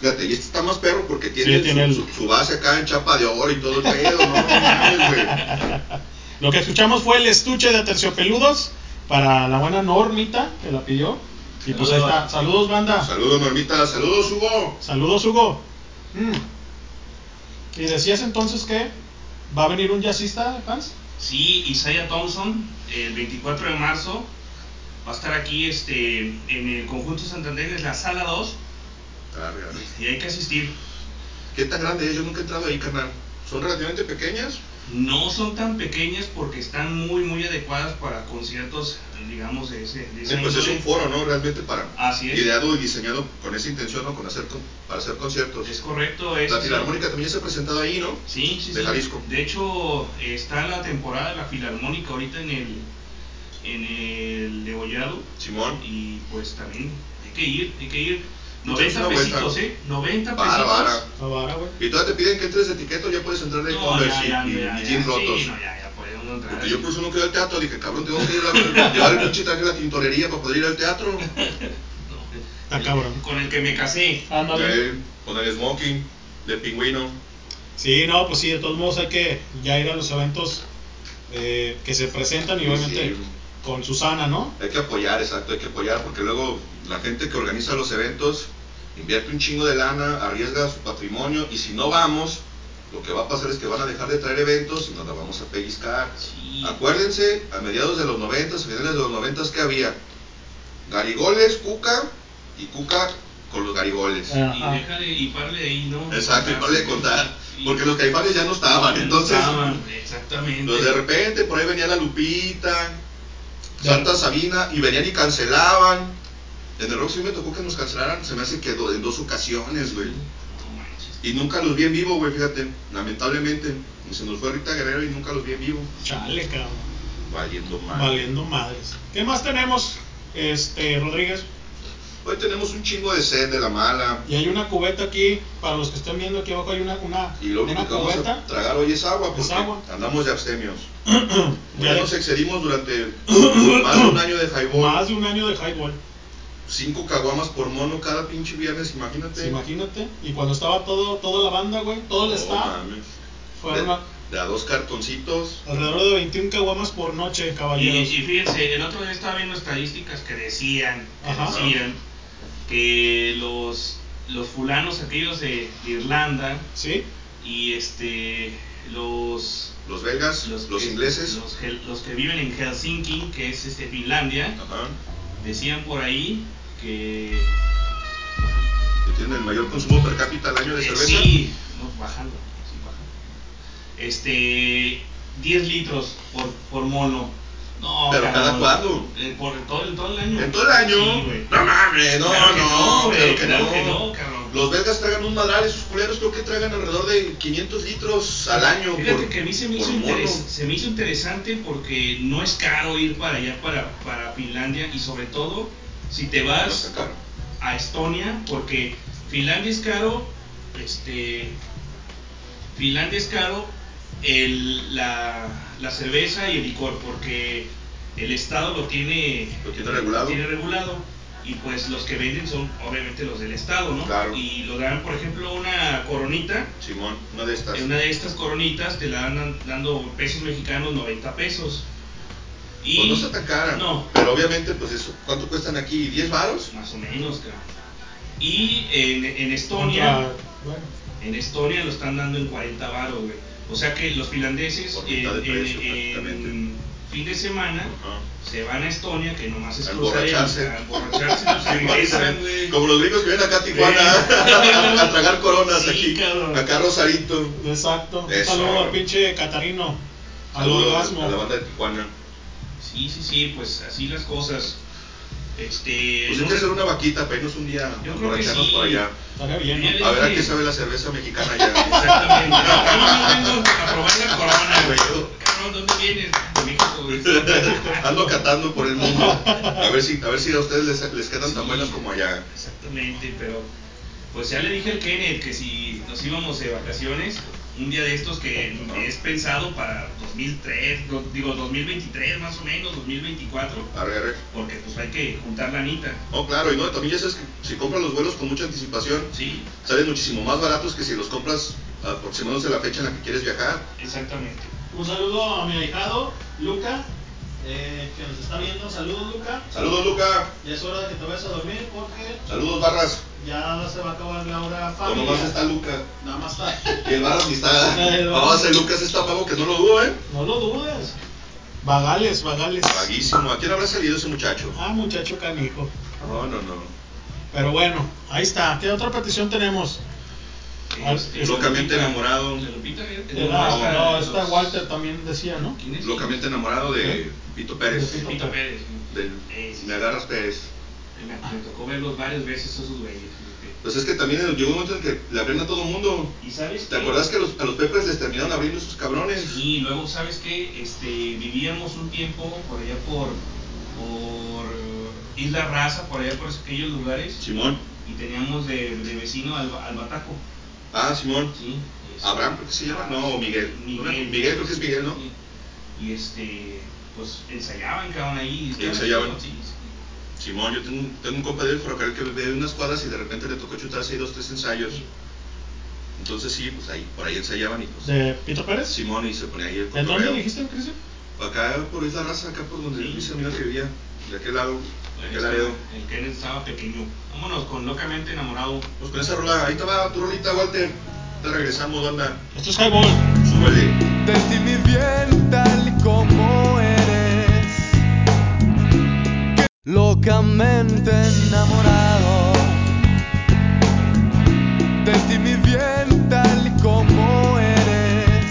Fíjate, y este está más perro porque tiene, Sí, tiene su, el- su- su base acá en chapa de oro y todo el pedo, no, güey. Lo que escuchamos fue el estuche de terciopeludos para la buena Normita que la pidió. Y pues ahí está. Saludos, banda. Saludos, Normita, saludos, Hugo. Saludos, Hugo. Mm. Y decías entonces que va a venir un jazzista, Hans. Sí, Isaiah Thompson, el 24 de marzo, va a estar aquí este, en el conjunto Santander, es la sala 2, Arre, arre. y hay que asistir. ¿Qué tan grande es? Yo nunca he entrado ahí, carnal. ¿Son relativamente pequeñas? No son tan pequeñas porque están muy, muy adecuadas para conciertos, digamos, de ese, de Sí, esa pues es un foro, ¿no? Realmente para. Así es. Ideado y diseñado con esa intención, ¿no? Con hacer, para hacer conciertos. Es correcto. Es, La Filarmónica también se ha presentado ahí, ¿no? Sí, sí, de sí. Jalisco. De hecho, está la temporada de la Filarmónica ahorita en el, en el degollado. Simón. Y pues también hay que ir, hay que ir. Echamos 90 una vuelta. pesitos, ¿eh? 90 Vara, pesitos. vara. Güey. Y todavía te piden que entres de etiqueta, ya puedes entrar de No, Converse ya, ya, y, y- ya, y jeans sí, rotos. no, ya, ya puede uno entrar. Porque yo por eso no quiero ir al teatro, dije, cabrón, tengo que ir a llevar el pinche traje a la tintorería para poder ir al teatro. Está cabrón. Con el que me casé. Ándale. Con el smoking de pingüino. Sí, no, pues sí, de todos modos hay que ya ir a los eventos eh, que se presentan y Sí, obviamente sí. con Susana, ¿no? Hay que apoyar, exacto, hay que apoyar porque luego la gente que organiza los eventos invierte un chingo de lana, arriesga su patrimonio y si no vamos, lo que va a pasar es que van a dejar de traer eventos y nos la vamos a pellizcar. Sí. Acuérdense, a mediados de los 90, a finales de los 90 que había Garigoles, Cuca y Cuca con los Garigoles. Ah. Y Ajá. deja de, y parle de ahí, ¿no? Exacto, y para de contar, porque los caifanes ya no estaban, Ya no entonces estaban, exactamente. pues de repente por ahí venía la Lupita, Santa Sabina y venían y cancelaban. En el rock sí me tocó que nos cancelaran, se me hace que do- en dos ocasiones, güey. No manches. Y nunca los vi en vivo, güey, fíjate, lamentablemente. Y se nos fue Rita Guerrero y nunca los vi en vivo. Chale, cabrón. Valiendo mal. Valiendo madres. ¿Qué más tenemos, este, Rodríguez? Hoy tenemos un chingo de sed de la mala. Y hay una cubeta aquí, para los que estén viendo aquí abajo hay una, una, Y lo único una que vamos cubeta. a tragar hoy es agua, porque Es agua. andamos de abstemios. Ya nos excedimos durante más de un año de highball. más de un año de highball. Cinco caguamas por mono cada pinche viernes, imagínate. Sí, imagínate. Y cuando estaba todo, toda la banda, güey, todo el No staff, fueron de, a- de a dos cartoncitos. alrededor de 21 caguamas por noche, Y, caballeros. y fíjense, el otro día estaba viendo estadísticas que decían, que Ajá. decían que los, los fulanos aquellos de, de Irlanda ¿Sí? y este los Los belgas, los, que, ingleses. los, los que viven en Helsinki, que es este Finlandia, Ajá. decían por ahí que Que tienen el mayor consumo per cápita al año de eh, cerveza. sí, no, bajando, sí, bajando. Este 10 litros por, por mono. No, Pero. ¿cada cuándo? Eh, por todo, el- todo el año. En todo el año. Sí, no mames, no, Claro no, no, claro que claro no. que no, cabrón. Los belgas tragan un madral, esos culeros creo que tragan alrededor de 500 litros al año. Fíjate por, que a mí se me, hizo se me hizo interesante porque no es caro ir para allá, para, para Finlandia, y sobre todo si te vas a Estonia, porque Finlandia es caro, este, Finlandia es caro el, la, la cerveza y el licor, porque el Estado lo tiene, Lo tiene regulado. tiene regulado, y pues los que venden son obviamente los del Estado, ¿no? Claro. Y lo dan, por ejemplo, una coronita, Simón, una de estas. en una de estas coronitas te la dan dando pesos mexicanos 90 pesos. Y Pues no está tan cara. No. Pero obviamente, pues eso, ¿cuánto cuestan aquí? ¿10 varos? más o menos, cabrón. Y en, en Estonia, Contra- bueno, en Estonia lo están dando en 40 varos, güey. O sea que los finlandeses en, precio, en- fin de semana Ajá. se van a Estonia, que nomás es A emborracharse. a emborracharse, regresan, güey. Como los gringos que vienen acá a Tijuana Sí. a tragar coronas Sí, aquí. cabrón. Acá Rosarito. exacto. Un Eso. saludo al pinche Catarino. Al Saludos orgasmo. a la banda de Tijuana. Sí, sí, sí, pues así las cosas. Este, Pues hay no que hacer una vaquita para irnos un día Yo a creo que sí. por allá. Estaría bien, ¿no? A ver a qué sabe la cerveza mexicana allá. Exactamente. Ahí vengo a probar la corona, güey. Cabrón, ¿dónde vienes? De México, güey. Ando catando por el mundo. A ver si, a ver si a ustedes les, les quedan tan Sí. buenas como allá. Exactamente, pero pues ya le dije al Kenneth que si nos íbamos de vacaciones, un día de estos que es pensado para 2003, do- digo 2023 más o menos, 2024, Arre, arre. porque pues hay que juntar la anita. Oh, claro, y no, también ya sabes que si compras los vuelos con mucha anticipación, Sí, salen muchísimo más baratos que si los compras aproximándose a la fecha en la que quieres viajar. exactamente. Un saludo a mi ahijado, Luca, eh, que nos está viendo. Saludos, Luca. Saludos, Luca. Ya es hora de que te vayas a dormir porque Saludos, Barras. Ya se va a acabar la hora O familiar. nomás está Luca. Nada más está. Y el Barras ni está. El No, Barras. ese Lucas está mago que no lo dudo, ¿eh? No lo dudes. Vagales, vagales. Vaguísimo. ¿A quién habrá salido ese muchacho? Ah, muchacho canijo. No, no, no. Pero bueno, ahí está. ¿Qué otra petición tenemos? Ah, Locamente Lupita- enamorado. de Lupita, eh, Eh, no, esta- no, los- esta Walter también decía, ¿no? ¿Quién es? Locamente enamorado de Pito Pérez. De Pito. Pérez. Eh, Me agarras Pérez. Me, me tocó verlos varias veces esos güeyes. Pues es que también llegó un momento en que le abrían a todo mundo. ¿Y sabes ¿Te qué? acuerdas que a los, a los Pepes les terminaron abriendo esos cabrones? Y luego, ¿sabes qué? Este, vivíamos un tiempo por allá por, por eh, Isla Raza, por allá por aquellos lugares, Simón. y teníamos de, de vecino al, al Bataco. Ah, Simón. ¿sí? Este, Abraham, creo que se llama. No, Miguel. Miguel. Miguel, creo que es Miguel, ¿no? Sí. Y este, pues ensayaban, cabrón, ahí. estaban ensayaban. sí, sí. Simón, yo tengo, un- tengo un compa del ferrocarril que en unas cuadras y de repente le tocó chutarse ahí dos, tres ensayos. Entonces sí, pues ahí, por ahí ensayaban y pues ¿De Pito Pérez? Simón y se ponía ahí el ¿En dónde dijiste, Cristian? Acá por Isla Raza, acá por donde Sí. dice amigo que vivía, de aquel lado, de aquel estaba, Laredo. El Kenneth estaba pequeño. Vámonos con Locamente Enamorado. Pues con esa rola, ahí te va tu rolita, Walter. Te regresamos, banda. Esto es Highball. Súbele. Mi bien tal y como Locamente enamorado. De ti mi bien tal como eres.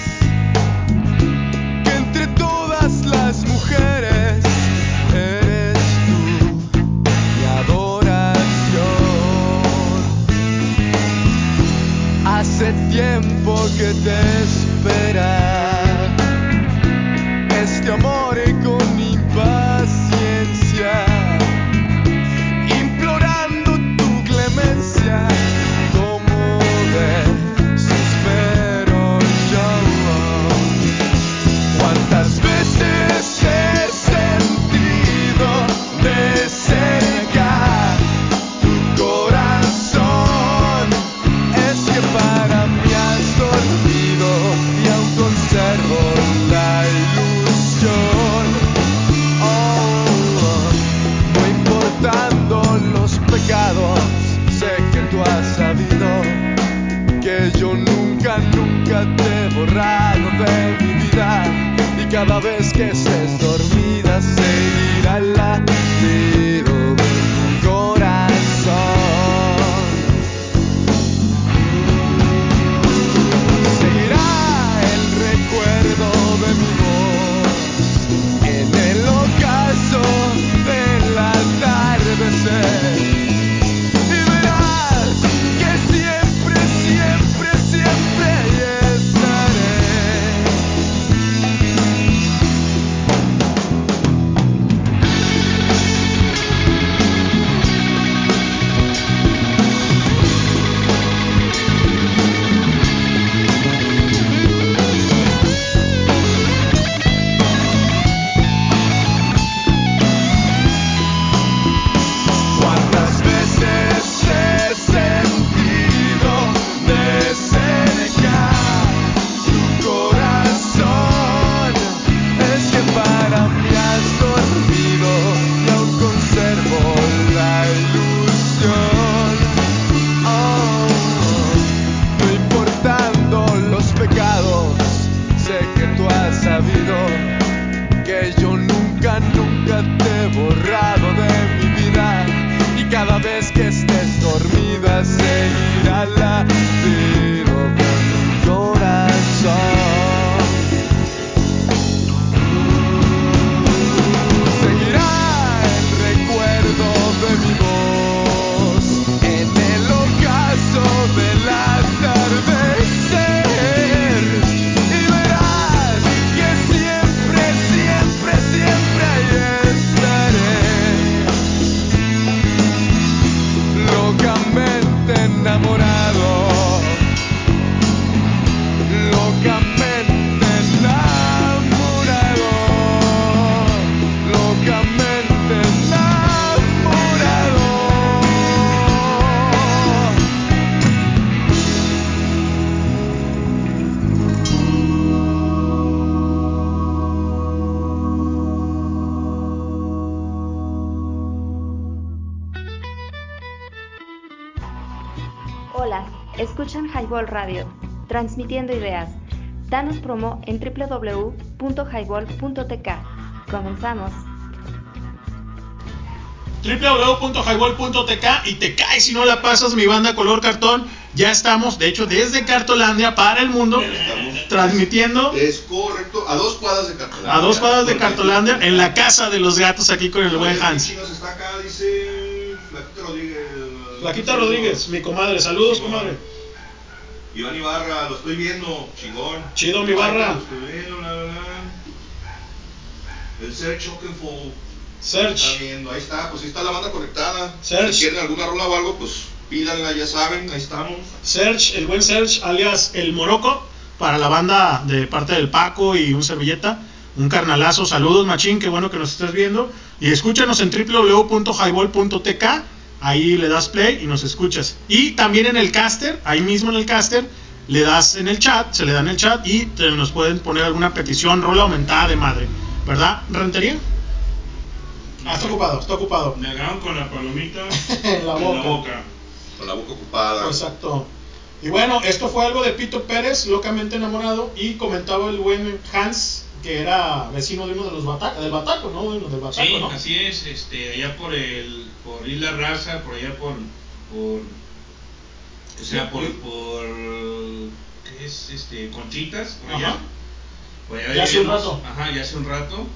Que entre todas las mujeres Eres tú mi adoración. Hace tiempo que te espera Highball Radio, transmitiendo ideas. Danos promo en www.highball.tk. Comenzamos. www.highball.tk y te cae si no la pasas mi banda color cartón. Ya estamos, de hecho, desde Cartolandia para el mundo, transmitiendo Es correcto, a dos cuadras de Cartolandia. a dos cuadras de Cartolandia en la casa de los gatos aquí con el buen Hans. Rodríguez. Flaquita Rodríguez, mi comadre, saludos comadre. Iván Ibarra, lo estoy viendo, chingón. Chido, mi Ibarra. Lo estoy viendo, la verdad. El Search Oakenfold. Search. Está viendo, ahí está, pues ahí está la banda conectada. Search. Si quieren alguna rola o algo, pues pídanla, ya saben, ahí estamos. Serge, el buen Serge, alias el Moroco, para la banda de parte del Paco y un servilleta. Un carnalazo, saludos machín, qué bueno que nos estés viendo. Y escúchanos en www.highball.tk, ahí le das play y nos escuchas. Y también en el caster, ahí mismo en el caster, le das en el chat, se le da en el chat y te- nos pueden poner alguna petición, rola aumentada de madre. ¿Verdad, Rentería? Ah, está ocupado, está ocupado. Me agarraron con la palomita En la boca. Con la boca ocupada. Exacto. Y bueno, esto fue algo de Pito Pérez, locamente enamorado, y comentaba el buen Hans, que era vecino de uno de los batacos, del bataco, ¿no? De uno del bataco, Sí, ¿no? así es, este, allá por el, por Isla Raza, por allá por, por, o sea, por, por, ¿qué es, este, Conchitas, por allá. Ajá. Por allá Ya hace un rato. Ajá, ya hace un rato,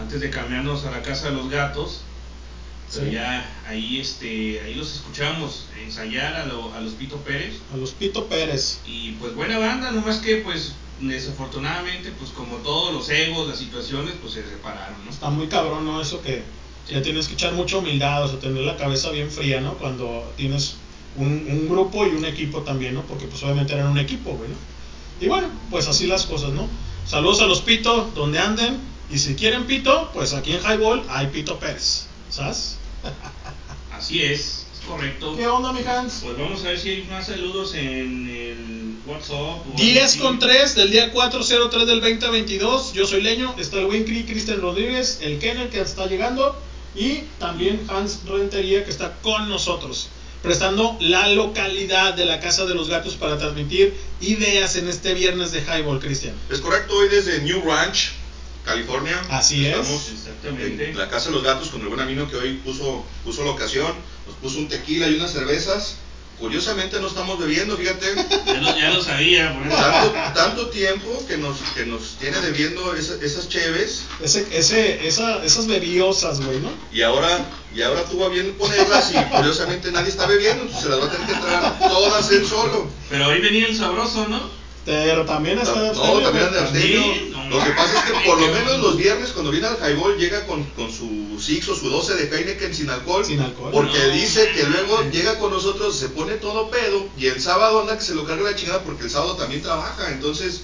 antes de cambiarnos a la casa de los gatos, pero Sí. ya ahí, este, ahí los escuchamos ensayar a, lo- a los Pito Pérez. A los Pito Pérez. Y pues buena banda, nomás que pues desafortunadamente, pues como todos los egos, las situaciones, pues se separaron, ¿no? Está muy cabrón, ¿no? Eso que ya tienes que echar mucha humildad, o sea, tener la cabeza bien fría, ¿no? Cuando tienes un, un grupo y un equipo también, ¿no? Porque pues obviamente eran un equipo, güey, ¿no? Y bueno, pues así las cosas, ¿no? Saludos a los Pito, donde anden. Y si quieren Pito, pues aquí en Highball hay Pito Pérez, ¿sabes? Así es, es correcto. ¿Qué onda, mi Hans? Pues vamos a ver si hay más saludos en el WhatsApp. o 10 así. con 3 del día 403 del 2022. Yo soy Leño, está el Winkry, Cristian Rodríguez, el Kennel que está llegando y también Hans Rentería que está con nosotros, prestando la localidad de la Casa de los Gatos para transmitir ideas en este viernes de Highball, Cristian. Es correcto, hoy desde New Ranch, California. Así es. Estamos Exactamente. en la casa de los gatos con el buen amigo que hoy puso, puso la ocasión. Nos puso un tequila y unas cervezas. Curiosamente no estamos bebiendo, fíjate. Ya lo, ya lo sabía, por eso. Tanto, tanto tiempo que nos, que nos tiene debiendo esa- esas cheves Ese, ese, esa, esas bebiosas, güey, ¿no? y ahora, y ahora tuvo a bien ponerlas y curiosamente nadie está bebiendo, entonces se las va a tener que traer todas él solo. Pero hoy venía el sabroso, ¿no? Pero también está de No, abstemio, también anda abstemio. No Lo que pasa es que por lo menos los viernes cuando viene al highball llega con, con su six o su 12 de Heineken sin alcohol. Sin alcohol. Porque No. dice que luego llega con nosotros, se pone todo pedo y el sábado anda que se lo carga la chingada porque el sábado también trabaja. Entonces,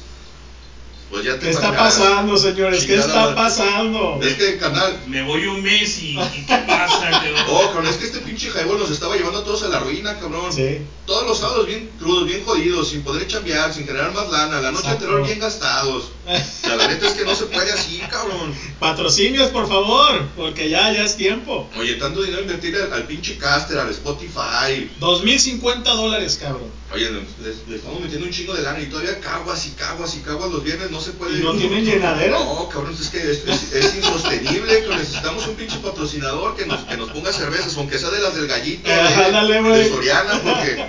pues ya te ¿Qué está pasando, señores? ¿Qué está madre. pasando? Es que, carnal, Me voy un mes y, y ¿qué pasa? cabrón? oh, cabrón, es que este pinche highball nos estaba llevando a todos a la ruina, cabrón. Sí. Todos los sábados bien crudos, bien jodidos, sin poder chambear, sin generar más lana, la noche Exacto. anterior bien gastados. La neta es que no se puede así, cabrón. Patrocinios, por favor, porque ya, ya es tiempo. Oye, tanto dinero invertir al, al pinche caster, al Spotify. 2050 dólares, cabrón. Oye, le, estamos metiendo un chingo de lana y todavía caguas y caguas y caguas los viernes, no se puede. ¿Y no tienen llenadera? No, cabrón, es que es, es- es insostenible, que necesitamos un pinche patrocinador que nos, que nos ponga cervezas, aunque sea de las del gallito, de, güey. Soriana, porque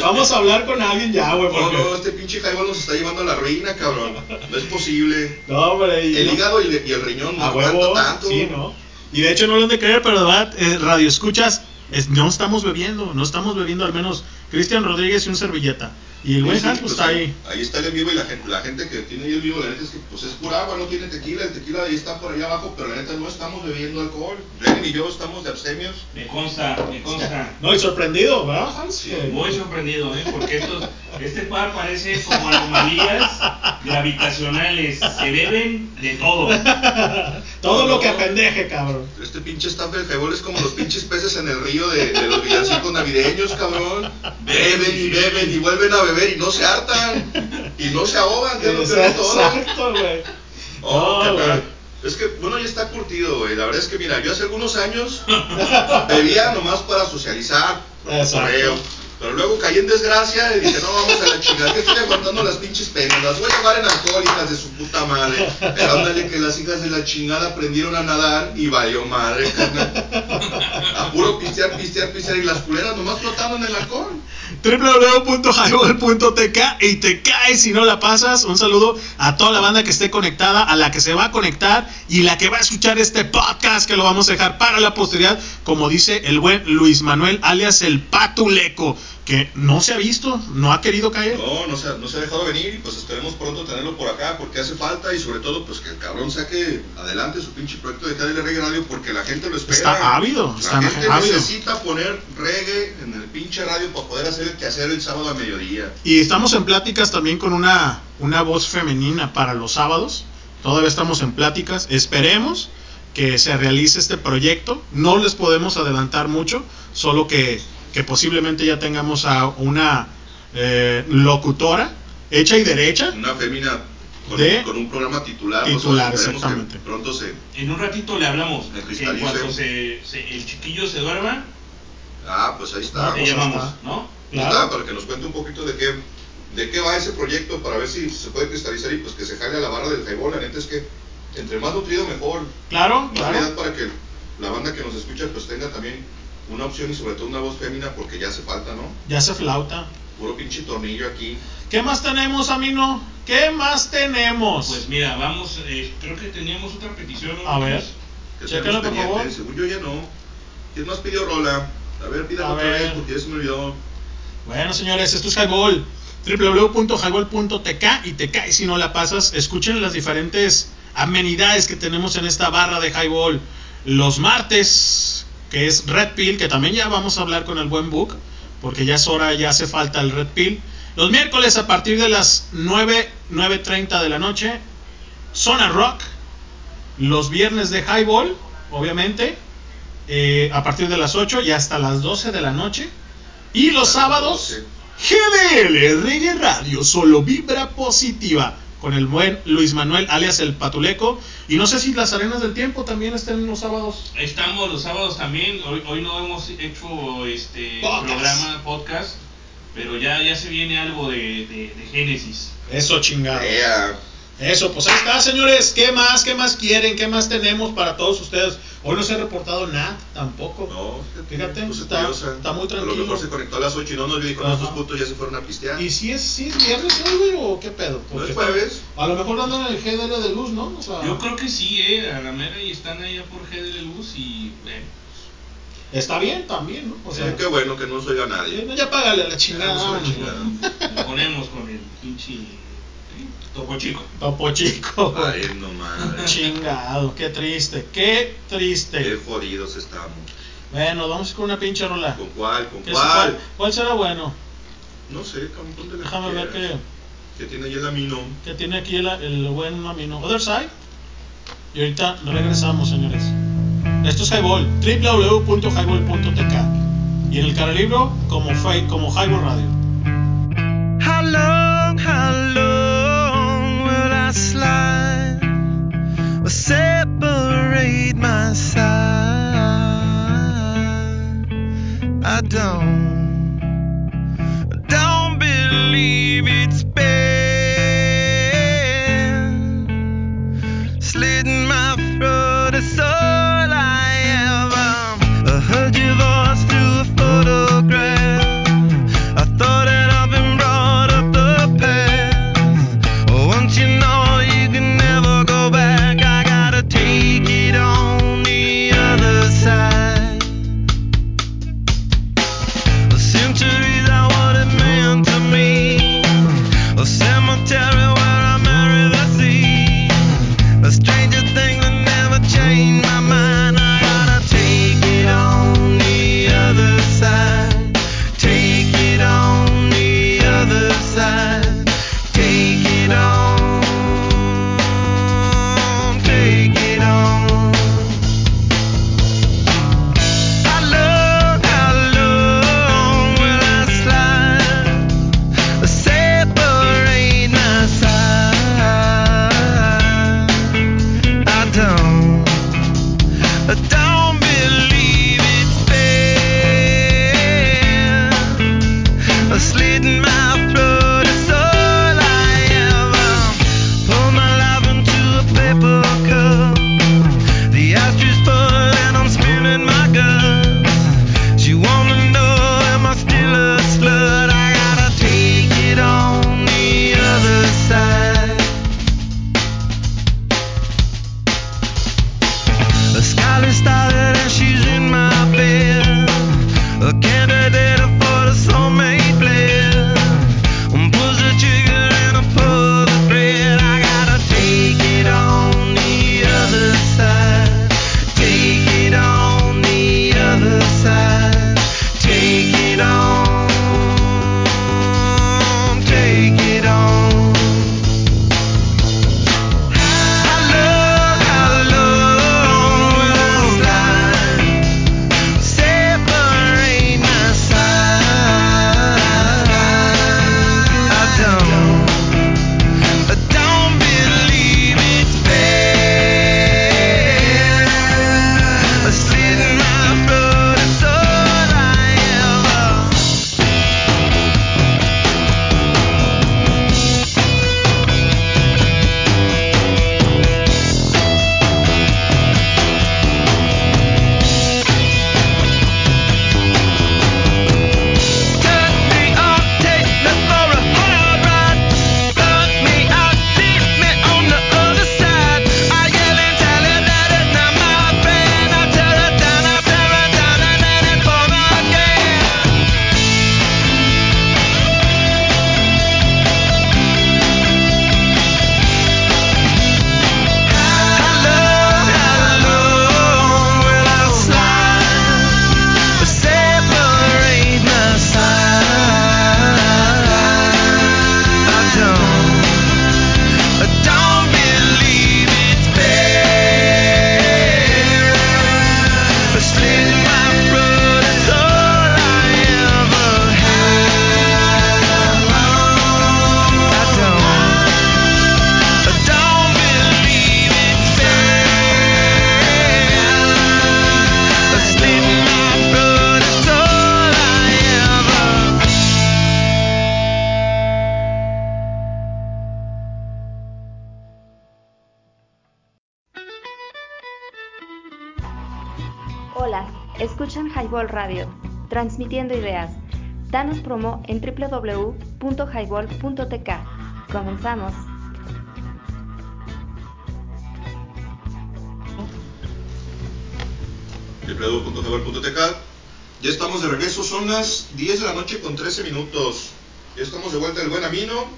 Vamos a hablar con alguien ya, güey, no, no, porque... este pinche highball nos está llevando a la ruina, cabrón. No es posible. No, El no- hígado y, el- y el riñón no a huevo, aguanta tanto. sí, ¿no? Y de hecho no lo han de creer, pero de verdad, eh, radio escuchas, es- no estamos bebiendo, no estamos bebiendo al menos Cristian Rodríguez y un servilleta. Y el buen Sí, Hans pues, pues, está ahí. Ahí está el vivo y la gente, la gente que tiene ahí el vivo, la neta es que pues es pura agua, no tiene tequila, el tequila ahí está por allá abajo, pero la neta no estamos bebiendo alcohol. Lenin y yo estamos de abstemios. Me consta, me consta. No, y sorprendido, ¿verdad, Hans? Sí, Muy sorprendido, ¿eh? Porque estos, este par parece como anomalías gravitacionales. Se beben de todo. Todo lo que apendeje, cabrón. Este pinche staff del highball es como los pinches peces en el río de, de los villancicos navideños, cabrón. Beben y beben y vuelven a beber y no se hartan y no se ahogan, que es lo todo. Exacto, güey. Oh, No. Es que, bueno, ya está curtido, güey. La verdad es que, mira, yo hace algunos años bebía nomás para socializar, Exacto. correo. Pero luego caí en desgracia y dije, no, vamos a la chingada, que estoy aguantando las pinches penas, las voy a llevar en alcohol, de su puta madre. Pero ándale que las hijas de la chingada aprendieron a nadar y valió madre, carnal. A puro pistear, pistear, pistear y las culeras nomás flotando en el alcohol. www.highball.tk y te caes si no la pasas. Un saludo a toda la banda que esté conectada, a la que se va a conectar y la que va a escuchar este podcast que lo vamos a dejar para la posteridad, como dice el buen Luis Manuel, alias el Patuleco, que no se ha visto, no ha querido caer. No, no se, ha- no se ha dejado venir y pues esperemos pronto tenerlo por acá porque hace falta y sobre todo pues que el cabrón saque adelante su pinche proyecto de KDL Reggae Radio porque la gente lo espera. Está ávido, La está gente ávido. necesita poner reggae en el pinche radio para poder hacer el quehacer el sábado a mediodía. Y estamos en pláticas también con una, una voz femenina para los sábados. Todavía estamos en pláticas. Esperemos que se realice este proyecto. No les podemos adelantar mucho, solo que, que posiblemente ya tengamos a una eh, locutora hecha y derecha. Una fémina con, De- con un programa titular. Titular, nosotros esperemos exactamente. Pronto se... En un ratito le hablamos. En cuanto se, se- el chiquillo se duerma, Ah, pues ahí está. Te pues ahí llamamos, está. ¿no? Ahí está, para que nos cuente un poquito de qué, de qué va ese proyecto para ver si se puede cristalizar y pues que se jale a la barra del highball. La neta es que entre más nutrido mejor. Claro, Más claro. para que la banda que nos escucha pues tenga también una opción y sobre todo una voz fémina porque ya hace falta, ¿no? Ya se flauta. Puro pinche tornillo aquí. ¿Qué más tenemos, Amino? ¿Qué más tenemos? Pues mira, vamos, eh, creo que teníamos otra petición. ¿no? A ver. Tenemos por favor. Según yo ya no. ¿Quién más pidió rola? A ver, pídala A otra ver. vez porque ya se me olvidó. Bueno, señores, esto es Highball. www.highball.tk y te caes si no la pasas. Escuchen las diferentes amenidades que tenemos en esta barra de Highball. Los martes, que es Red Pill, que también ya vamos a hablar con el buen Book, porque ya es hora, ya hace falta el Red Pill. Los miércoles a partir de las 9, 9.30 de la noche, Zona Rock. Los viernes de Highball, obviamente, eh, a partir de las 8 y hasta las 12 de la noche. Y los sábados, GDL Reggae Radio, solo vibra positiva. Con el buen Luis Manuel, alias el Patuleco. Y no sé si las arenas del tiempo también estén los sábados. Estamos los sábados también. Hoy, hoy no hemos hecho este Podcast. programa, podcast, pero ya, ya se viene algo de, de, de Génesis. Eso chingado. Eso, pues ahí está, señores. ¿Qué más? ¿Qué más quieren? ¿Qué más tenemos para todos ustedes? Hoy no se ha reportado nada tampoco. No, Fíjate, pues, está- curiosa. está muy A lo tranquilo. mejor se conectó a las 8 y no nos dijo, Ajá. estos putos ya se fueron a pistear. ¿Y si es, si es viernes hoy, güey, o qué pedo? ¿No es jueves? A lo mejor andan en el GDL de luz, ¿no? O sea, Yo creo que sí, eh, a la mera y están allá por G de Luz y bueno, está bien también, ¿no? O Sí, sea, qué bueno que no nos oiga nadie. eh, ya págale a la chingada. La ponemos con el pinche. Topo chico. Topo chico. Ay, no madre. Chingado, qué triste, qué Qué triste. jodidos estamos. Bueno, vamos con una pinche rola. ¿Con cuál? ¿Con ¿Qué- cuál? ¿Cuál, cuál será bueno? No sé, cabrón, Déjame ver qué, Que tiene ahí el amino. qué tiene aquí el, el buen amino. Other Side. Y ahorita regresamos, señores. Esto es Highball, www.highball.tk. Y en el caralibro como, como Highball Radio. How long, how long will separate my side? I don't, I don't believe it's been transmitiendo ideas. Danos promo en www.highball.tk. Comenzamos. www.jabal.tk. Ya estamos de regreso, son las 10 de la noche con 13 minutos. Ya estamos de vuelta el buen Amino,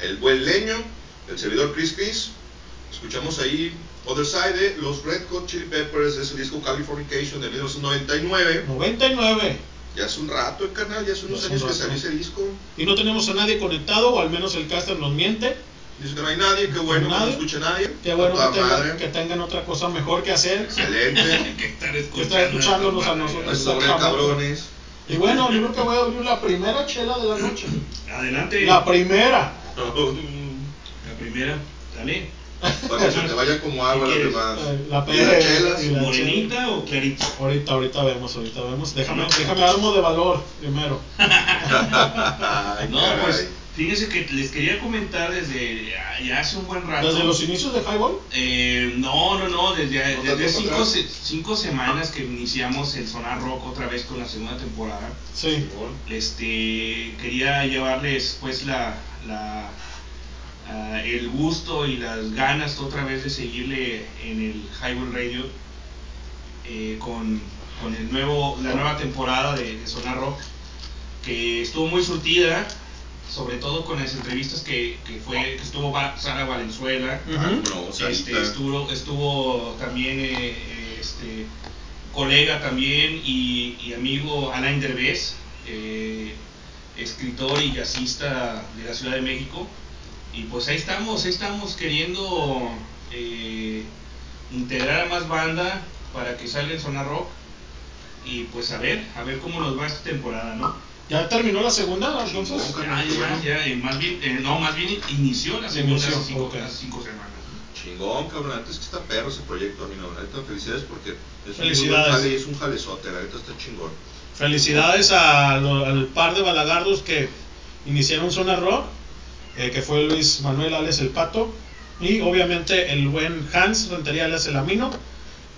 el buen Leño, el servidor Chris Chris. Escuchamos ahí Other Side de los Red Hot Chili Peppers de su disco Californication de 1999. 99. Ya hace un rato, el canal, ya hace unos hace años un que salió ese disco. Y no tenemos a nadie conectado, o al menos el caster nos miente. Dice que no hay nadie, qué bueno, que no Nadie. escucha nadie. Qué bueno que, tengan- madre. que tengan otra cosa mejor que hacer. Excelente. que están escuchándonos a No nosotros. sobre cabrones. Y bueno, yo creo que voy a abrir la primera chela de la noche. Adelante. La primera. La primera, dale. Para que se te vaya como agua ¿Qué las demás. Eh, La Y las pe- chelas. y la ¿Morenita o clarita? Ahorita, ahorita vemos, ahorita vemos. Déjame, déjame armo de valor primero. Ay, No, caray. pues fíjense que les quería comentar desde ya- hace un buen rato. Desde los inicios de Highball. Eh, no, no, no, desde, ¿No desde tanto cinco, se- cinco semanas que iniciamos el Sonar Rock otra vez con la segunda temporada. Sí. Este, quería llevarles pues la, la, ah, el gusto y las ganas otra vez de seguirle en el Highway Radio eh, con, con el nuevo, la nueva temporada de, de Sonar Rock que estuvo muy surtida sobre todo con las entrevistas que, que fue que estuvo Sara Valenzuela. No, este, estuvo, estuvo también eh, este colega también y, y amigo Alain Derbez, eh, escritor y jazzista de la Ciudad de México. Y pues ahí estamos, ahí estamos queriendo eh, integrar a más banda para que salga en Zona Rock. Y pues a ver, a ver cómo nos va esta temporada, ¿no? ¿Ya terminó la segunda? Entonces. Chingón, Ya, eh, más bien, eh, no, más bien inició la segunda hace cinco, ok. hace cinco semanas. Chingón, cabrón. Antes que está perro ese proyecto, a mí no. La neta, felicidades porque es un Felicidades. jale y es un jalezote. La neta está chingón. Felicidades a lo- al par de balagardos que iniciaron Zona Rock, eh, que fue Luis Manuel Ales el Pato, y obviamente el buen Hans Rentería Ales el Amino,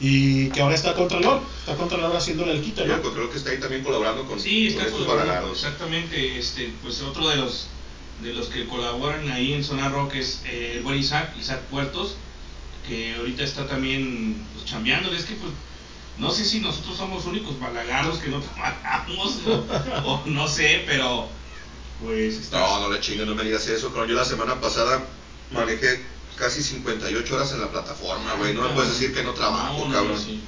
y que ahora está Contralor, está Contralor haciéndole el quito, ¿no? el control que está ahí también colaborando con, Sí, con está estos colaborando. Exactamente, este, pues otro de los de los que colaboran ahí en Zona Rock es eh, el buen Isaac, Isaac Puertos, que ahorita está también pues, chambeándole. Es que pues no sé si nosotros somos únicos balagardos que no trabajamos o, o no sé, pero pues. No, no le chingues, no me digas eso, cabrón. Yo la semana pasada manejé casi 58 horas en la plataforma, güey. No me puedes decir que no trabajo, No, no, cabrón. sí.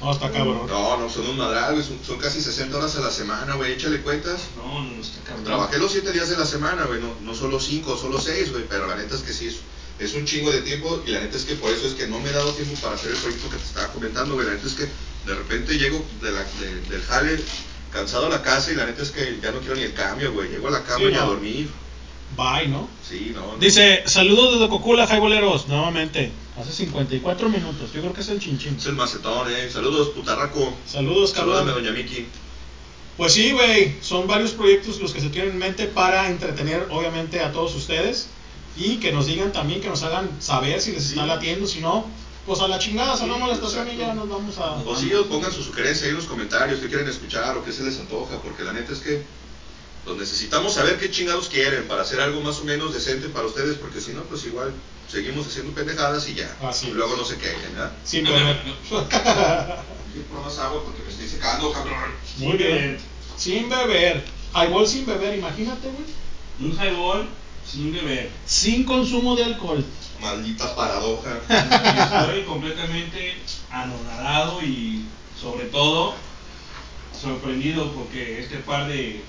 No, está cabrón. No, no, son un madral, güey. Son, son casi 60 horas a la semana, güey. Échale cuentas. No, no, está cabrón. Trabajé los 7 días de la semana, güey. No, no solo 5, solo 6, güey. Pero la neta es que sí, es, es un chingo de tiempo. Y la neta es que por eso es que no me he dado tiempo para hacer el proyecto que te estaba comentando, güey. La neta es que de repente llego de la, de- del jale cansado a la casa y la neta es que ya no quiero ni el cambio, güey. Llego a la cama Sí, y a no. dormir. Bye, ¿no? Sí, no. no. Dice, saludos desde Cocula, Highballeros, nuevamente, hace 54 minutos, yo creo que es el chinchín. Es el macetón, eh. Saludos, putarraco. Saludos, Salúdame, cabrón. doña Miki. Pues sí, güey, son varios proyectos los que se tienen en mente para entretener, obviamente, a todos ustedes y que nos digan también, que nos hagan saber si les está Sí. latiendo, si no, pues a la chingada, sonamos la Sí, estación y ya nos vamos a... O sí, pongan su sugerencia ahí en los comentarios, qué quieren escuchar o qué se les antoja, porque la neta es que los necesitamos saber qué chingados quieren para hacer algo más o menos decente para ustedes, porque si no, pues igual seguimos haciendo pendejadas y ya. Así y es. luego no se quejen, ¿verdad? Sin beber. Quiero por más agua porque me estoy secando, cabrón. Muy bien. Sin beber. Highball sin beber, imagínate, güey. Un highball sin beber. Sin consumo de alcohol. Maldita paradoja. Estoy completamente anonadado y sobre todo sorprendido porque este par de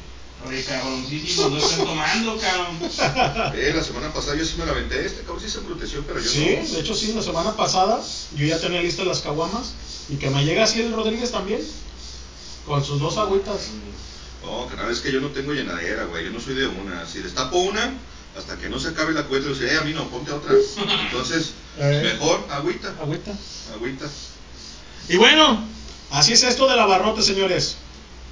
recabroncísimos no están tomando, cabrón. eh, la semana pasada yo sí me la aventé, este cabrón sí se embruteció, pero yo Sí, no. de hecho sí, la semana pasada yo ya tenía listas las caguamas y que me llega así el Rodríguez también, con sus dos agüitas. No, canal, es que yo no tengo llenadera, güey. Yo no soy de una. Si destapo una, hasta que no se acabe la cubeta, digo, eh, a mí no, ponte otra. Entonces, Eh. mejor, agüita, Agüita. agüita. Y bueno, así es esto de la barrote, señores.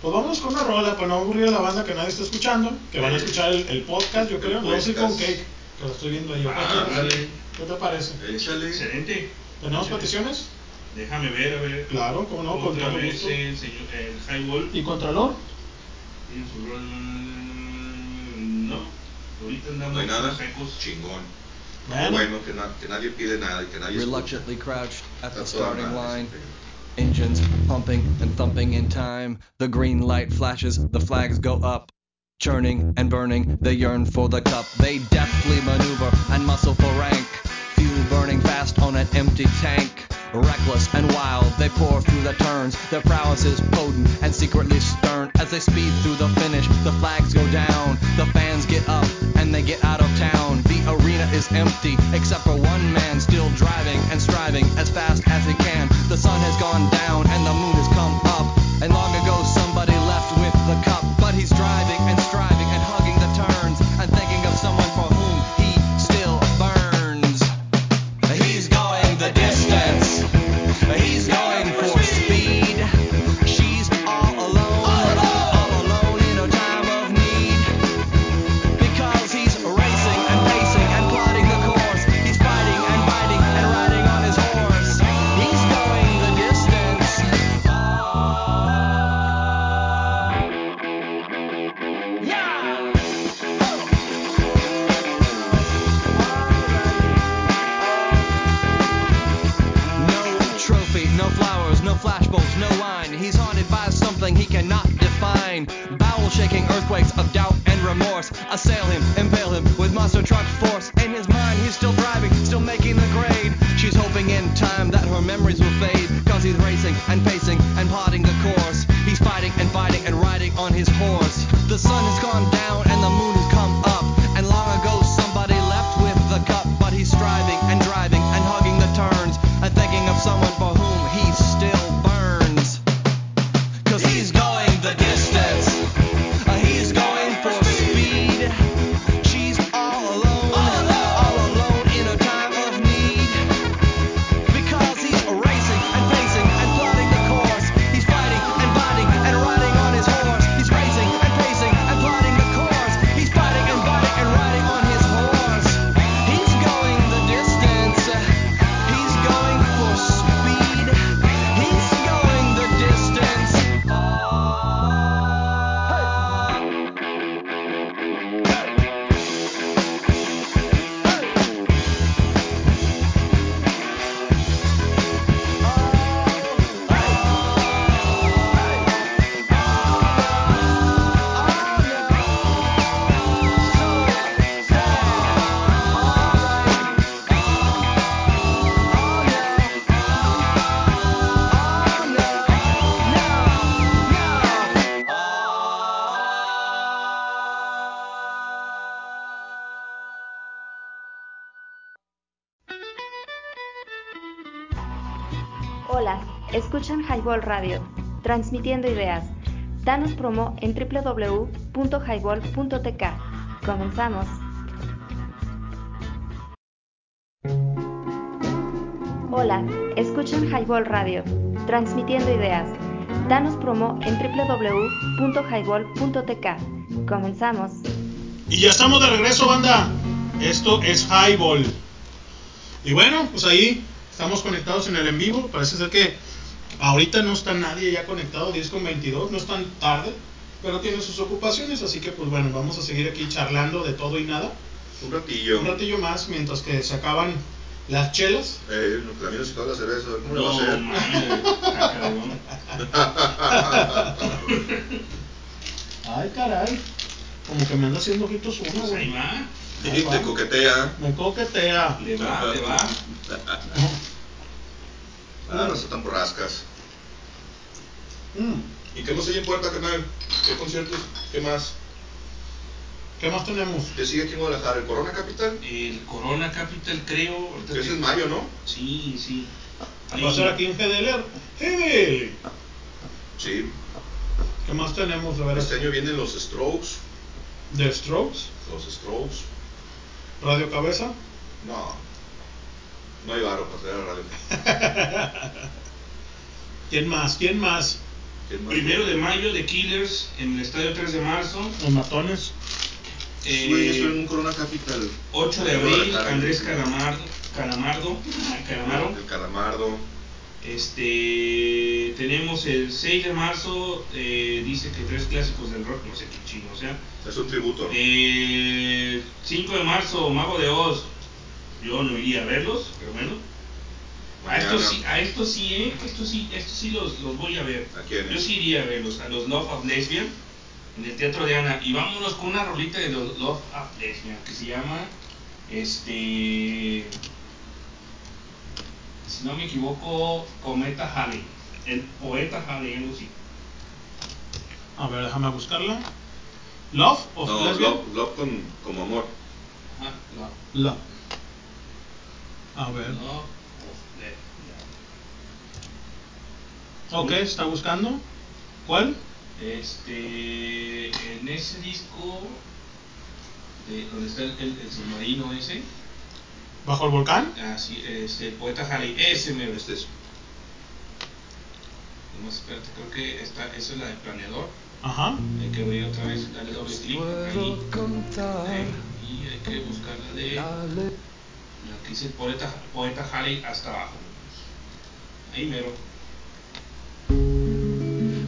Pues vamos con una rola para no aburrir a la banda que nadie está escuchando, que van a escuchar el, el podcast, yo creo. Vamos a ir con. Cake, que lo estoy viendo ahí. Ah, dale. ¿Qué te parece? Échale. Excelente. ¿Tenemos peticiones? Déjame ver, a ver. Claro, cómo no, con Otra todo vez gusto. el, señor, el Highball. ¿Y Contralor? Tiene su rol. No, ahorita andamos No hay nada. secos. Chingón. Bueno. Bueno, que, na- que nadie pide nada y que nadie escucha. Reluctantly crouched at the starting line. Engines pumping and thumping in time. The green light flashes, the flags go up. Churning and burning, they yearn for the cup. They deftly maneuver and muscle for rank. Fuel burning fast on an empty tank. Reckless and wild, they pour through the turns. Their prowess is potent and secretly stern. As they speed through the finish, the flags go down. The fans get up they get out of town. The arena is empty, except for one man still driving and striving as fast as he can. The sun has gone down Highball Radio, transmitiendo ideas. Danos promo en www.highball.tk. Comenzamos. Hola, escuchan Highball Radio, transmitiendo ideas. Danos promo en www.highball.tk. Comenzamos. Y ya estamos de regreso, banda. Esto es Highball. Y bueno, pues ahí estamos conectados en el en vivo. Parece ser que ahorita no está nadie ya conectado, 10 con 22, no es tan tarde, pero tiene sus ocupaciones. Así que, pues bueno, vamos a seguir aquí charlando de todo y nada. Un ratillo. Un ratillo más mientras que se acaban las chelas. Eh, no, que a mí no se acaba la cerveza. ¿Cómo le va a No, hacer? Ay, caray. Como que me anda haciendo ojitos uno, Pues ahí güey. va. Y te coquetea. Me coquetea. Le va, le va. Ah, no están tan borrascas. Mm. ¿Y qué más hay en Puerta, canal? ¿Qué conciertos? ¿Qué más? ¿Qué más tenemos? ¿Qué sigue aquí en Guadalajara? ¿El Corona Capital? El Corona Capital, creo. Que es en mayo, ¿no? Sí, sí. Va a ser aquí en GDL. GDL. Sí. ¿Qué más tenemos? A ver, Este año vienen los Strokes. The Strokes, Los Strokes. Radio Cabeza. No. No hay varo para traer a radio. ¿Quién más? ¿Quién más? ¿Quién más? Primero de mayo de Killers en el estadio 3 de marzo. Los matones. Eh, eso en un Corona Capital. 8 de abril. Andrés Calamardo. Calamardo. Calamaro. El Calamardo. Este, tenemos el 6 de marzo, eh, dice que tres clásicos del rock, no sé qué chino, o sea. Es un tributo. Eh, 5 de marzo, Mago de Oz. Yo no iría a verlos, pero bueno. A estos sí, a estos sí, eh, estos sí, estos sí los, los voy a ver. ¿A quiénes? Yo sí iría a verlos, a los Love of Lesbian en el Teatro de Ana. Y vámonos con una rolita de los Love of Lesbian que se llama, este, si no me equivoco, Cometa Halley. El poeta Halley, algo así. A ver, déjame buscarla. Love of No, Lesbian? love, love con, como amor. Ah, Love. Love. A ver. Ok, está buscando. ¿Cuál? Este, en ese disco, de, donde está el, el- el submarino ese, ¿Bajo el volcán? así, este, el poeta Halley, ese me Este es. Nomás espérate, creo que esta, esa es la de planeador. Ajá. Hay que abrir otra vez, darle doble clic ahí. Eh, y hay que buscar la de la que dice poeta, poeta Halley hasta abajo. Ahí mero.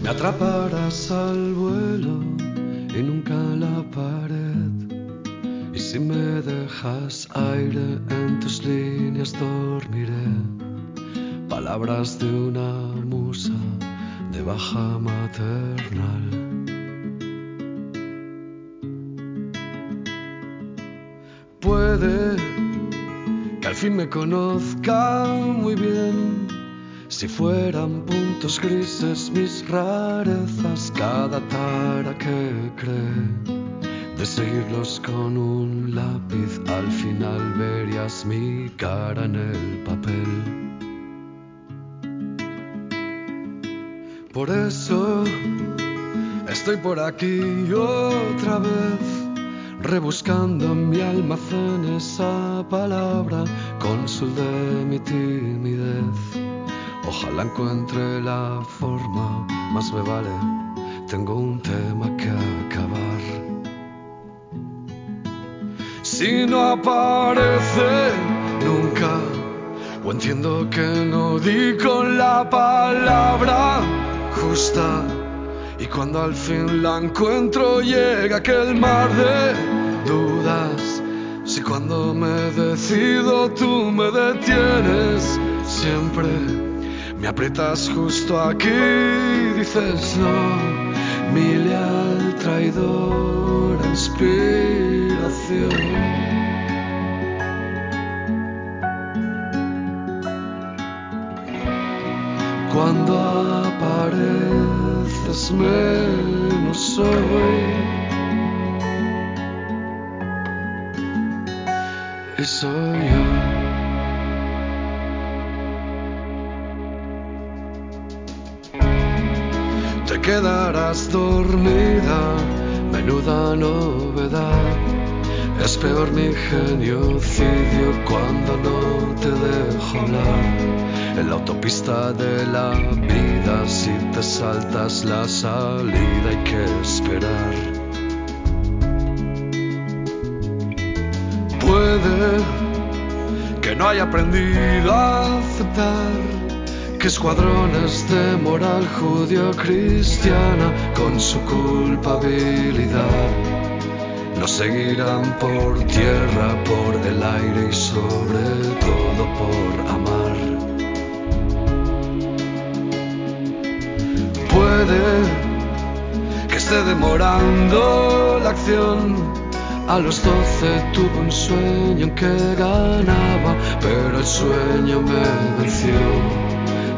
Me atraparás al vuelo y nunca la pared. Y si me dejas aire en tus líneas dormiré. Palabras de una musa de baja maternal. Puede que al fin me conozca muy bien. Si fueran puntos grises mis rarezas, cada tara que cree de seguirlos con un lápiz, al final verías mi cara en el papel. Por eso estoy por aquí otra vez, rebuscando en mi almacén esa palabra, cónsul de mi timidez. Ojalá encuentre la forma, más me vale, tengo un tema que acabar. Si no aparece nunca, o entiendo que no di con la palabra justa, y cuando al fin la encuentro llega aquel mar de dudas. Cuando me decido tú me detienes siempre. Me aprietas justo aquí, dices no, mi leal traidor inspiración. Cuando apareces menos soy. Te quedarás dormida, menuda novedad. Es peor mi genocidio cuando no te dejo hablar. En la autopista de la vida, si te saltas la salida, hay que esperar. Puede que no haya aprendido a aceptar que escuadrones de moral judío-cristiana con su culpabilidad nos seguirán por tierra, por el aire y sobre todo por amar. Puede que esté demorando la acción. A los doce tuve un sueño en que ganaba, pero el sueño me venció.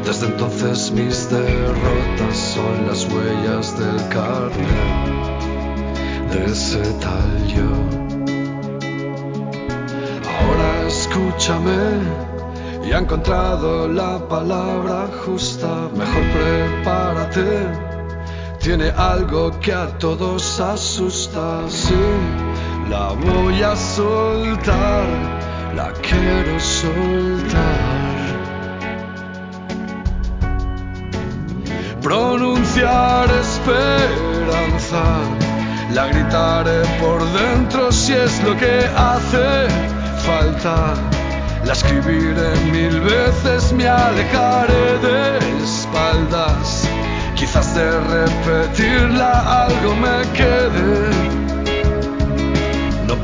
Desde entonces mis derrotas son las huellas del carnet de ese tal yo. Ahora escúchame, y ha encontrado la palabra justa, mejor prepárate. Tiene algo que a todos asusta, sí, la voy a soltar, la quiero soltar. pronunciar esperanza. La gritaré por dentro si es lo que hace falta. La escribiré mil veces, me alejaré de espaldas. Quizás de repetirla algo me quede.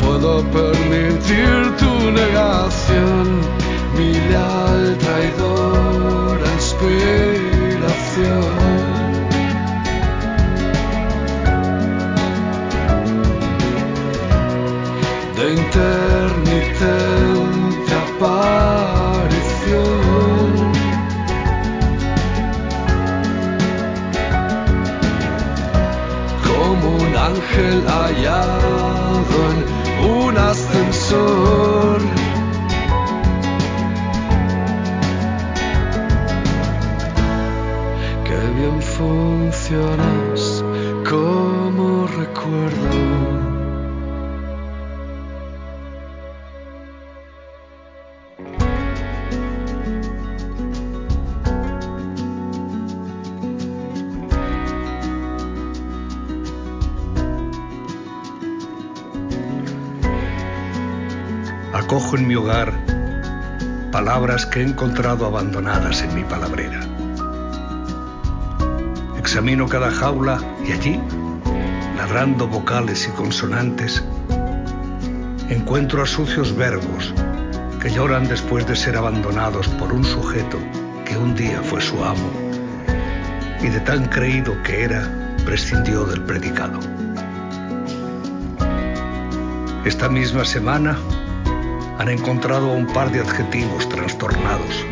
Puedo permitir tu negación, mi leal traidora inspiración. de intermitente aparición. Como un ángel en ascensor. Qué bien funcionas como recuerdo. En mi hogar palabras que he encontrado abandonadas en mi palabrera. Examino cada jaula y allí, ladrando vocales y consonantes, encuentro a sucios verbos que lloran después de ser abandonados por un sujeto que un día fue su amo y de tan creído que era, prescindió del predicado. Esta misma semana han encontrado a un par de adjetivos trastornados,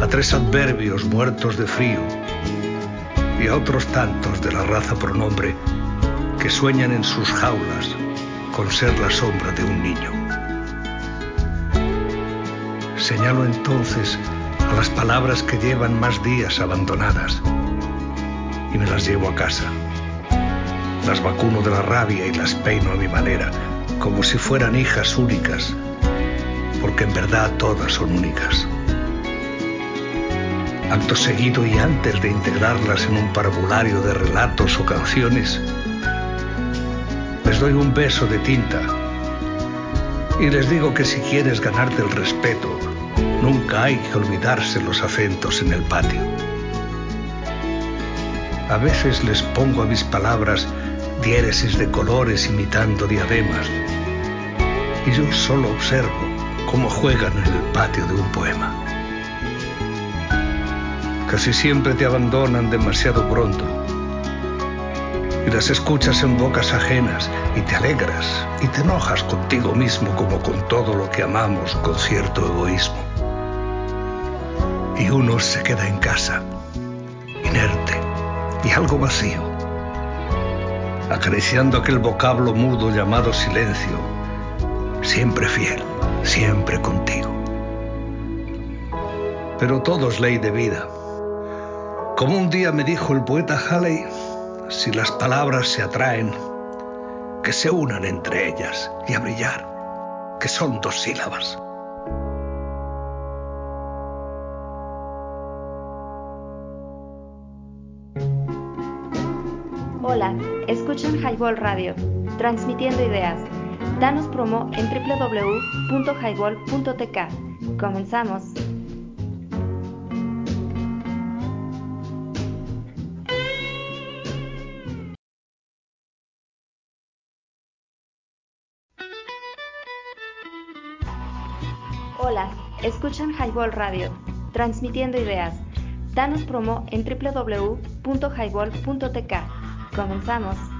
a tres adverbios muertos de frío y a otros tantos de la raza pronombre que sueñan en sus jaulas con ser la sombra de un niño. Señalo entonces a las palabras que llevan más días abandonadas y me las llevo a casa. Las vacuno de la rabia y las peino a mi manera, como si fueran hijas únicas, porque en verdad todas son únicas. Acto seguido y antes de integrarlas en un parvulario de relatos o canciones, les doy un beso de tinta y les digo que si quieres ganarte el respeto, nunca hay que olvidarse los acentos en el patio. A veces les pongo a mis palabras diéresis de colores imitando diademas, y yo solo observo cómo juegan en el patio de un poema. Casi siempre te abandonan demasiado pronto y las escuchas en bocas ajenas y te alegras y te enojas contigo mismo como con todo lo que amamos con cierto egoísmo. Y uno se queda en casa, inerte y algo vacío, acariciando aquel vocablo mudo llamado silencio, siempre fiel, siempre contigo. Pero todo es ley de vida. Como un día me dijo el poeta Halley, si las palabras se atraen, que se unan entre ellas y a brillar, que son dos sílabas. Hola, escuchan Highball Radio, transmitiendo ideas. Danos promo en www.highball.tk. Comenzamos. Hola, escuchan Highball Radio, transmitiendo ideas. Danos promo en www.highball.tk. Comenzamos.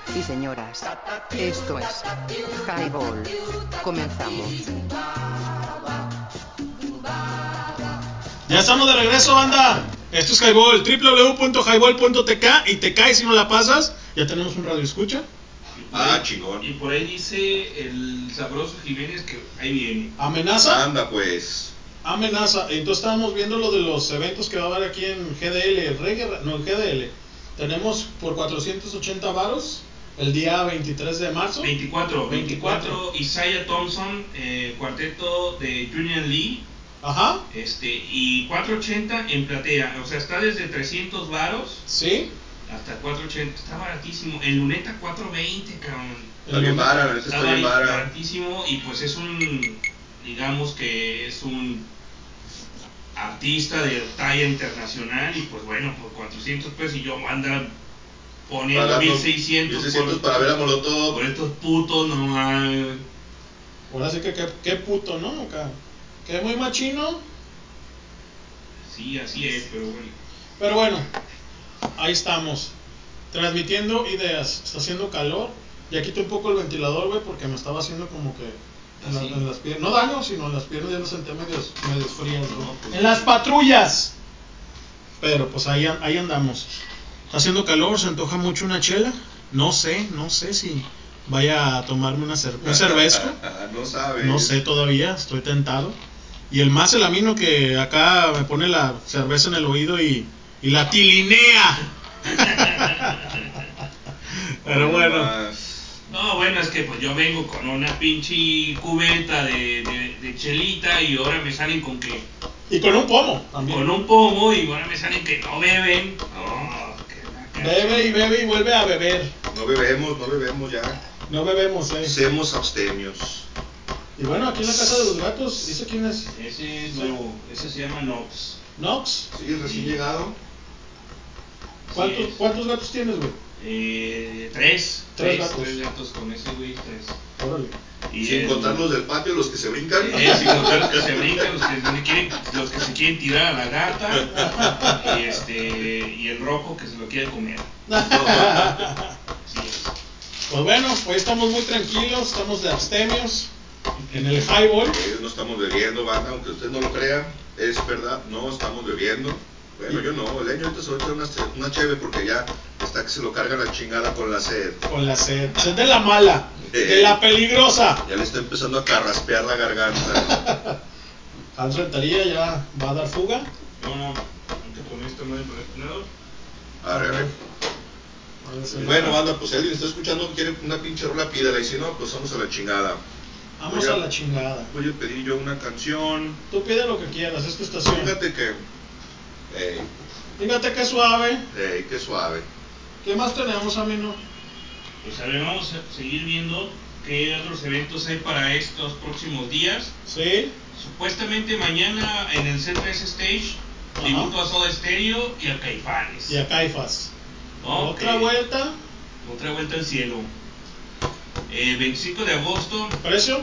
y señoras, esto es Highball. Comenzamos. Ya estamos de regreso, banda. Esto es Highball, www.highball.tk y te caes si no la pasas. Ya tenemos un radio escucha. Ah, chingón. Y por ahí dice el sabroso Jiménez que ahí viene. ¿Amenaza? Anda, pues. Amenaza. Entonces estábamos viendo lo de los eventos que va a haber aquí en GDL, Reggae, no, el GDL. Tenemos por 480 varos el día 23 de marzo. 24, 24, Isaiah Thompson, eh, cuarteto de Julian Lee. Ajá. Este, y 480 en platea, o sea, está desde 300 varos. Sí. Hasta 480, está baratísimo. En luneta 420, cabrón. Está bien la neta está bien bar- vara. baratísimo y pues es un, digamos que es un artista de talla internacional y pues bueno, por 400 pesos y yo voy a andar poniendo Pagando 1600, 1600 para ver a Molotov. por estos putos, no mames. Ahora sí que qué, qué puto, ¿no? Acá. Que muy machino. Sí, así es, pero bueno. Pero bueno, ahí estamos. Transmitiendo ideas. Está haciendo calor. Ya quito un poco el ventilador, güey, porque me estaba haciendo como que en, la- ¿Ah, en las piernas. No daño, sino en las piernas ya las senté medios, medios frías. No, pues- En las patrullas. Pero pues ahí, ahí andamos. Está haciendo calor, se antoja mucho una chela. No sé, no sé si vaya a tomarme una cer un cervezco. no sabes. No sé todavía, estoy tentado. Y el más el amino que acá me pone la cerveza en el oído y, y la tilinea. Pero bueno, No, bueno, es que pues yo vengo con una pinche cubeta de, de, de chelita y ahora me salen con que y con un pomo también. con un pomo y ahora me salen que no beben. No, Bebe y bebe y vuelve a beber. No bebemos, no bebemos ya. No bebemos, eh. Semos abstemios. Y bueno, aquí en la casa de los gatos, dice quién es. Ese es nuevo, ese se llama Nox. Nox. Sí, recién llegado. ¿Cuántos, Sí. ¿Cuántos gatos tienes, güey? Eh, tres, Tres tres, gatos. tres gatos con ese güey, tres. Órale. Y Sin contar los del patio, los que se brincan. Eh, sin contar los que se brincan, los que, se quieren, los que se quieren tirar a la gata y este y el rojo que se lo quiere comer. Pues bueno, hoy estamos muy tranquilos, estamos de abstemios en el highball. No estamos bebiendo, banda, aunque usted no lo crea, es verdad, no estamos bebiendo. Bueno, yo no, el año ahorita se va a echar una, una cheve porque ya está que se lo carga la chingada con la sed. Con la sed. Sed de la mala, de la peligrosa. Ya le está empezando a carraspear la garganta. Hans Rentería ya va a dar fuga. No, no, aunque con esto no hay. Arre, arre. Bueno, banda, pues si alguien está escuchando que quiere una pinche rola, pídela. Y si no, pues vamos a la chingada. Vamos Voy a la chingada. Voy a pedir yo una canción. Tú pide lo que quieras, es tu estación. Fíjate que. Ey, Fíjate qué suave. ey, qué suave. ¿Qué más tenemos, Amino? Pues a ver, vamos a seguir viendo qué otros eventos hay para estos próximos días. Sí. Supuestamente mañana en el C3 Stage, tributo a Soda Stereo y a Caifanes. Y a Caifas. Otra vuelta. Otra vuelta al cielo. Eh, 25 de agosto, ¿Precio?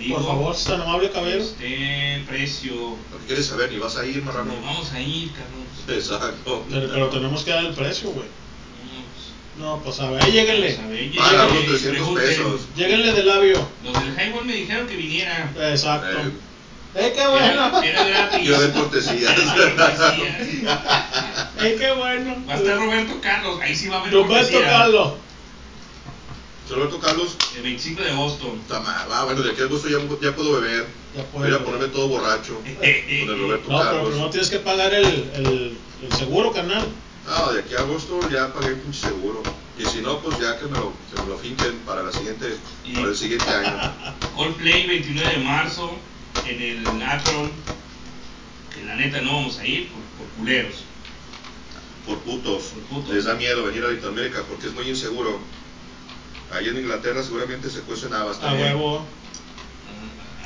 Digo. Por favor, si es tan amable, caballero. Este precio. Lo que quieres saber, ni vas a ir, marrano. Vamos a ir, Carlos. Exacto. Pero, pero tenemos que dar el precio, güey. No, No, pues a ver, lléguenle. pues, a ver, Paga lléguenle, 300 pregunten. pesos. Lléguenle de labio. Los del Highball me dijeron que viniera. Exacto. Eh, ¡Eh, qué bueno! Era, era gratis. Yo de cortesía. Cortesía. ¡Eh, qué bueno! Va a estar Roberto Carlos, ahí sí va a haber Roberto cortesía. Carlos. Roberto Carlos. El 25 de agosto. Está mal. Ah, bueno, de aquí a agosto ya, ya puedo beber. Ya Voy puedo. a ponerme todo borracho. Con el Roberto No, pero Carlos. primero tienes que pagar el, el, el seguro, canal. No, de aquí a agosto ya pagué el pinche seguro. Y si no, pues ya que me lo, que me lo finquen para, la siguiente, Y- para el siguiente año. Coldplay 29 de marzo en el Akron. Que la neta no vamos a ir por, por culeros. Por putos. Por putos. Les da miedo venir a Latinoamérica porque es muy inseguro. Ahí en Inglaterra seguramente se cuecen habas A también. huevo.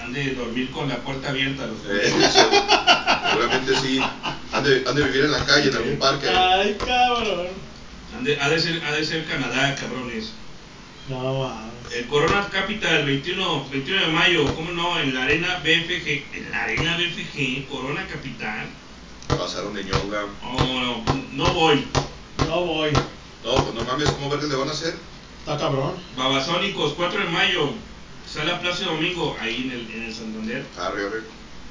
Han de dormir con la puerta abierta los Eh, se- seguramente sí. Han de, han de vivir en la calle, en algún parque. Ay, cabrón. Han de- ha, de ser, ha de ser Canadá, cabrones. No, mames. El Corona Capital, 21, 21 de mayo, ¿cómo no? En la Arena BFG. En la Arena BFG, Corona Capital. Pasaron de ñonga. No, no, no voy. No voy. No, pues no mames, ¿cómo verdes le van a hacer? Está cabrón. Babasónicos, 4 de mayo. Sala Plaza Domingo, ahí en el, en el Santander. Arre, arre.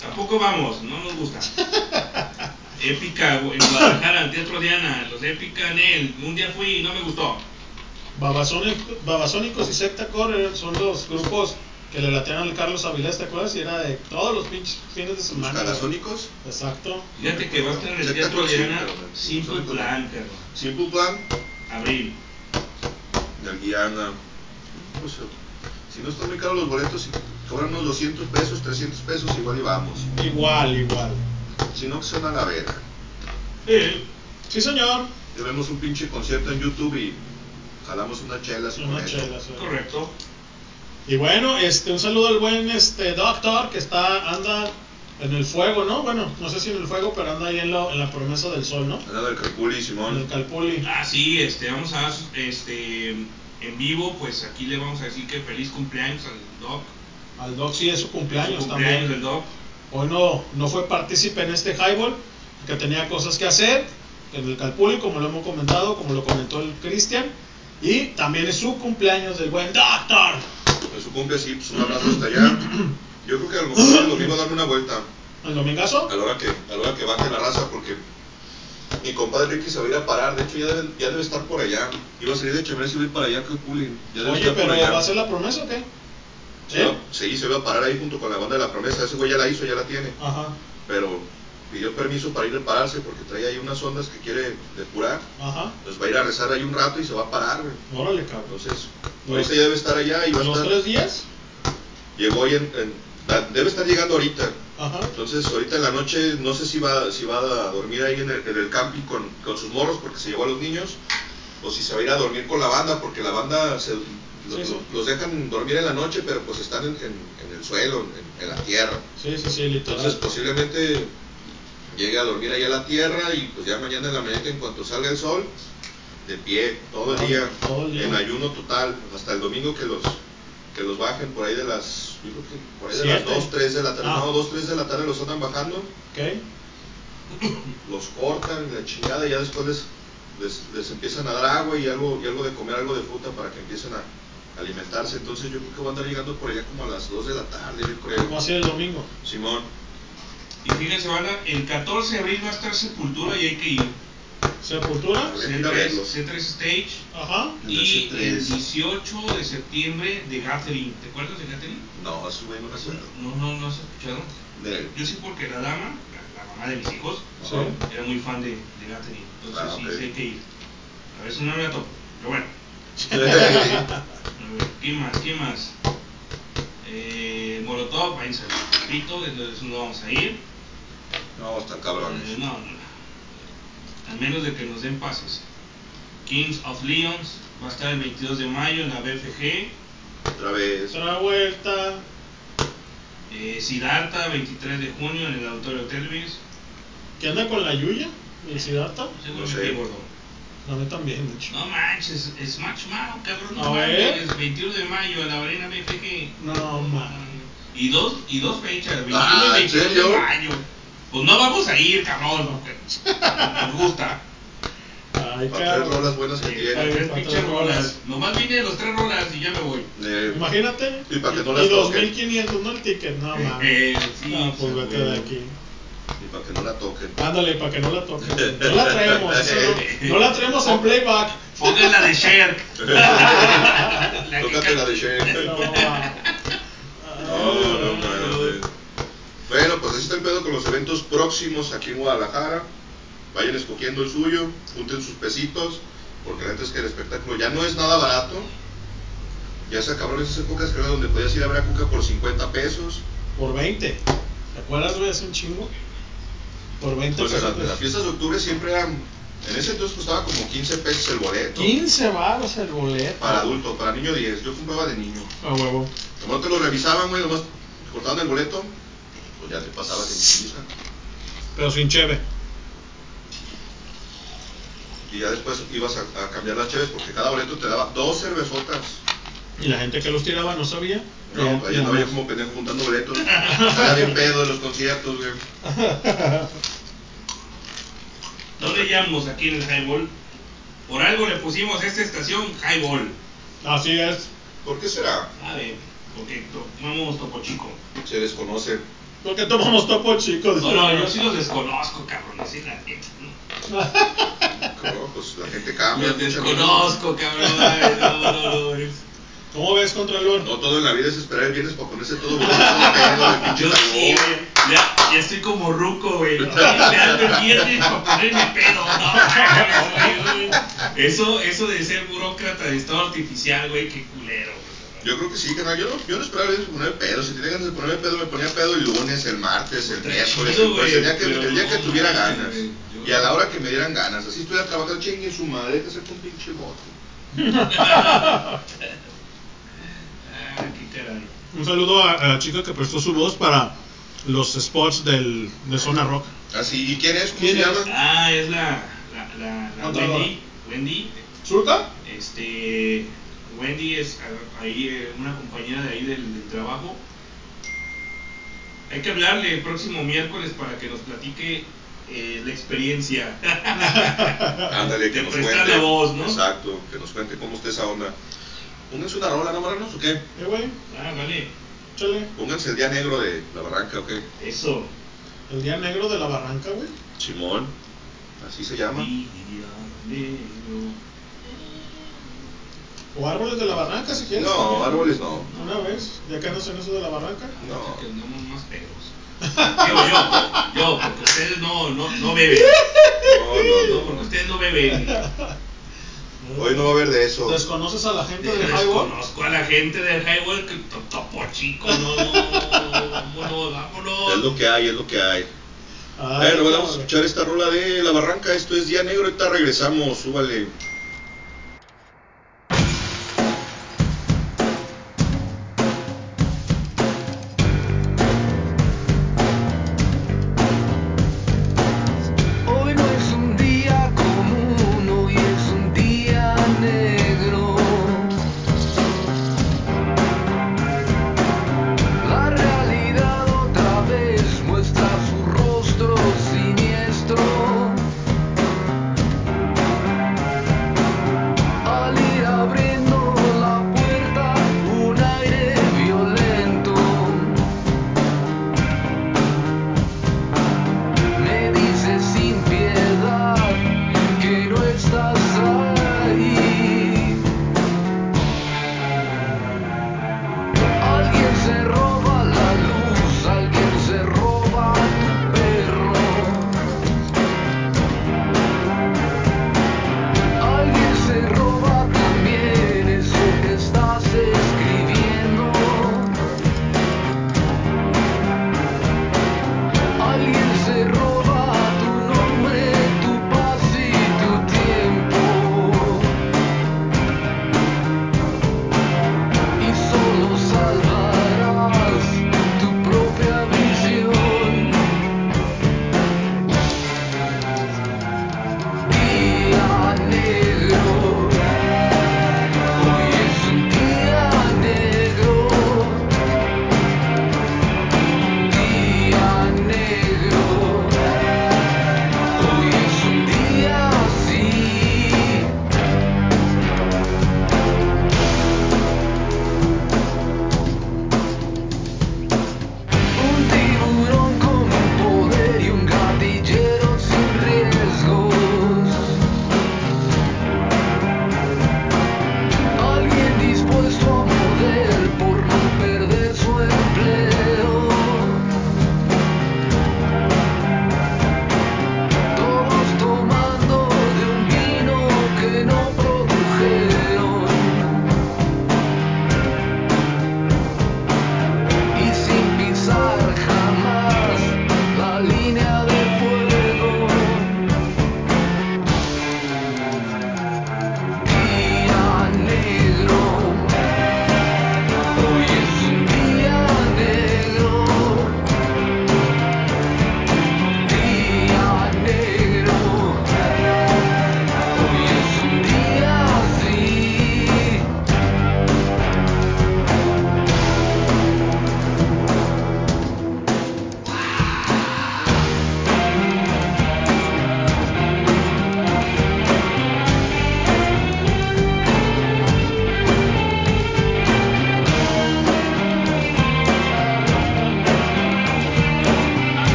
Tampoco vamos, no nos gusta. Épica, en Guadalajara, el Teatro Diana, los Épica en él. Un día fui y no me gustó. Babasónico- Babasónicos y Secta Core son los grupos que le latean al Carlos Avilés, ¿te acuerdas? Y era de todos los pinches fines de Los semana. cagasónicos. Exacto. Fíjate que va a estar en el Teatro Diana Simple Plan. Simple Plan. Abril. Del Diana. Pues, si no están muy caros los boletos, si cobran unos 200 pesos, 300 pesos, igual y vamos. Igual, igual. Si no, que son a la vera. Sí, sí señor. Y vemos un pinche concierto en YouTube y jalamos unas chelas y con Una chela, sí. Correcto. Y bueno, este, un saludo al buen este Doctor que está, anda en el fuego, ¿no? Bueno, no sé si en el fuego, pero anda ahí en, lo- en la promesa del sol, ¿no? Anda del Calpuli, En el Simón. Calpuli. Ah, sí, este, vamos a este en vivo, pues aquí le vamos a decir que feliz cumpleaños al Doc. Al Doc sí es su cumpleaños, Su cumpleaños también. del Doc. Hoy no, no fue partícipe en este highball, que tenía cosas que hacer en el Calpuli, como lo hemos comentado, como lo comentó el Cristian. Y también es su cumpleaños del buen Doctor. En su cumple, sí, pues un abrazo hasta allá. Yo creo que a lo mejor el domingo darme una vuelta. ¿El domingazo? A la hora que, a la hora que baje la raza, porque mi compadre Ricky se va a ir a parar. De hecho, ya debe, ya debe estar por allá. Iba a salir de Chemeres y voy para allá a Calpuli. Ya debe Oye, estar pero por allá. ¿va a ser la promesa o qué? Sí, se va a parar ahí junto con la banda de la promesa. Ese güey ya la hizo, ya la tiene. Ajá, Pero pidió permiso para ir a pararse porque trae ahí unas ondas que quiere depurar. ajá. Pues va a ir a rezar ahí un rato y se va a parar, güey. Órale, cabrón. Entonces, Los- ahorita ya debe estar allá y va a ¿Los estar. tres días? Llegó hoy en, Debe estar llegando ahorita. Ajá. Entonces, ahorita en la noche, no sé si va, si va a dormir ahí en el, en el camping con, con sus morros porque se llevó a los niños. O si se va a ir a dormir con la banda porque la banda se, los, Sí, sí. los dejan dormir en la noche, pero pues están en, en- en el suelo, en, la tierra. Sí, sí, sí, literal. Entonces posiblemente llegue a dormir ahí a la tierra y pues ya mañana en la mañana en cuanto salga el sol, de pie, todo el día, Todo el día. en ayuno total, hasta el domingo que los que los bajen por ahí de las, yo creo que por ahí de las Siete. 2, 3 de la tarde, Ah. no, 2, 3 de la tarde los andan bajando, Ok. los cortan y la chingada y ya después les, les, les empiezan a dar agua y algo, y algo de comer, algo de fruta para que empiecen a alimentarse, entonces yo creo que va a andar llegando por allá como a las 2 de la tarde, yo ¿Cómo creo. va a ser el domingo? Simón, Y fíjense, van a- el 14 de abril va a estar Sepultura y hay que ir. ¿Sepultura? Hay que ir a C3, verlos. C3 Stage. Ajá. Y C3. el 18 de septiembre de Gathering. ¿Te acuerdas de Gathering? no, eso no me acuerdo. No, no, no has escuchado. De- Yo sí porque la dama, la, la mamá de mis hijos, Sí. era muy fan de, de Gathering. Entonces Ah, sí, hay que ir. A veces no me la topo. Pero bueno. ¿quién más? ¿Quién más? Eh, Molotov, váyanse al pito, entonces no vamos a ir. No, están cabrones. Eh, no, no. Al menos de que nos den pases. Kings of Leons va a estar el 22 de mayo en la BFG. Otra vez. Otra vuelta. Eh, Siddhartha, 23 de junio en el Auditorio Telvis. ¿Qué anda con la Yuya? ¿El Siddhartha? No me sé. gordo. A mí también, de hecho. No manches, es Match Mao, cabrón. No A ver. mames, 21 de mayo en la arena BFG. No, man. Y dos, y dos fechas, 21 Ah, y ¿en 22 de serio? mayo. Pues no vamos a ir, cabrón, porque nos gusta. Ay, Para tres rolas buenas que Eh, tiene. para tres rolas. rolas. Nomás vine los tres rolas y ya me voy. Eh, Imagínate. Y para que no y las toquen. 2500, no el ticket, no mames. Eh, sí, no, pues sí, vete de aquí. y para que no la toquen. Ándale, para que no la toquen. No la traemos, eso no, no la traemos en playback. Pongan la de que Tócate la de Shane. No. No, no. Bueno, pues así está el pedo con los eventos próximos aquí en Guadalajara. Vayan escogiendo el suyo, junten sus pesitos, porque la neta es que el espectáculo ya no es nada barato. Ya se acabaron esas épocas que era donde podías ir a ver a Cuca por 50 pesos. Por 20. ¿Te acuerdas, güey? Hace un chingo. Por 20 Pues pesos. las fiestas de octubre siempre eran, en ese entonces costaba como 15 pesos el boleto. 15 baros el boleto. Para adulto, para niño 10. Yo compraba de niño. A huevo. Como no te lo revisaban, güey, nomás cortaban el boleto, pues ya te pasabas en pizza. Pero sin cheve. Y ya después ibas a, a cambiar las cheves porque cada boleto te daba dos cervezotas. Y la gente que los tiraba no sabía. No, Ya- ya andaba yo como pendejo juntando boletos. Estaba bien pedo de los conciertos, güey. No le llamamos aquí en el Highball. Por algo le pusimos a esta estación Highball. Así es. ¿Por qué será? A ver, porque tomamos Topo Chico. Se desconoce. ¿Por qué tomamos topo chicos? No, no, yo sí los desconozco, cabrón. Así la neta, ¿no? No, pues la gente cambia. Los desconozco, cabrón. Ay, no, no, no. ¿Cómo ves, Contralor? No todo en la vida es esperar el viernes para ponerse todo bonito, Yo sí, güey. Ya, ya estoy como ruco, güey. Estoy esperando el viernes para ponerme pedo. No, mames, güey, güey. Eso, eso de ser burócrata de estado artificial, güey, qué culero, güey. Yo creo que sí, carnal. Yo no, yo no esperaba veces ponerme pedo. Si tenía ganas de ponerme pedo, me ponía pedo el lunes, el martes, el miércoles, el el día que, pero el día que tuviera ganas. Y a la hora que me dieran ganas. Así estuviera trabajando, chingue su madre, te saco un pinche bote. Ah, qué caray. Un saludo a, a la chica que prestó su voz para los spots del, de Zona Rock. Así, ¿y quién es? ¿Cómo ¿Quién se es? llama? Ah, es la, la, la, la Wendy. Wendy. ¿Surta? Este, Wendy es ah, ahí eh, una compañera de ahí del, del trabajo. Hay que hablarle el próximo miércoles para que nos platique eh, la experiencia. Ándale, que de nos cuente. la voz, ¿no? Exacto, que nos cuente cómo está esa onda. Pónganse una rola, ¿no, marranos, o qué? Eh, güey, Ah, vale. échale. Pónganse el día negro de la barranca, ¿o qué? Eso. El día negro de la barranca, güey. Simón, así se llama. Día negro. O árboles de la barranca, si quieres. No, también. árboles no. Una vez, ya que andas en eso de la barranca. No. Que andamos más pedos. Digo yo, yo, porque ustedes no, no, no beben. No, no, No, no. porque ustedes no beben. Hoy no va a haber de eso. ¿Desconoces a la gente del highball? Conozco a la gente del highball que to- topo chico, no, vámonos, vámonos. Es lo que hay, es lo que hay. Ay, bueno, vamos a escuchar esta rola de La Barranca. Esto es Día Negro. Ahorita regresamos. Súbale.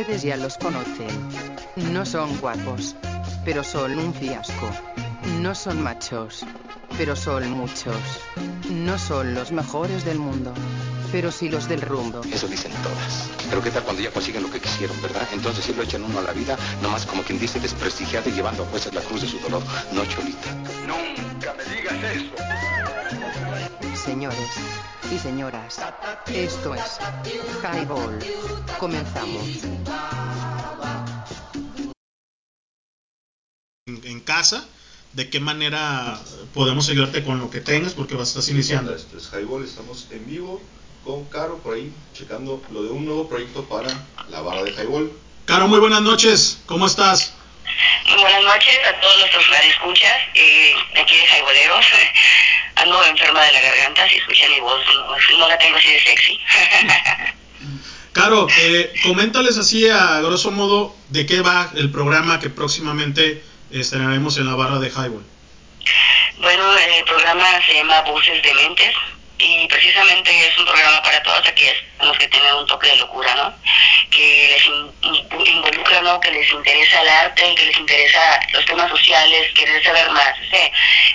Ustedes ya los conocen. No son guapos, pero son un fiasco. No son machos, pero son muchos. No son los mejores del mundo, pero sí los del rumbo. Eso dicen todas. Pero qué tal cuando ya consiguen lo que quisieron, ¿verdad? Entonces sí lo echan uno a la vida, nomás como quien dice desprestigiado y llevando a jueces la cruz de su dolor. No, Cholita. Nunca me digas eso. Señores y señoras, esto es Highball. Comenzamos. en, en casa, de qué manera podemos ayudarte con lo que tengas, porque vas estás iniciando. Esto es Highball, estamos en vivo con Caro por ahí, checando lo de un nuevo proyecto para la barra de Highball. Caro, muy buenas noches, ¿cómo estás? Muy buenas noches a todos nuestros radioescuchas eh, de aquí de Jaiboleros. Ando enferma de la garganta, si escuchan mi voz, no, no la tengo así de sexy. Caro, eh, coméntales así a grosso modo de qué va el programa que próximamente estrenaremos en la barra de Highball. bueno, el programa se llama Voces de Mentes y precisamente es un programa para todas aquellas personas que tienen un toque de locura, ¿no? Que les in- involucra, ¿no? Que les interesa el arte, que les interesa los temas sociales, querer saber más, ese,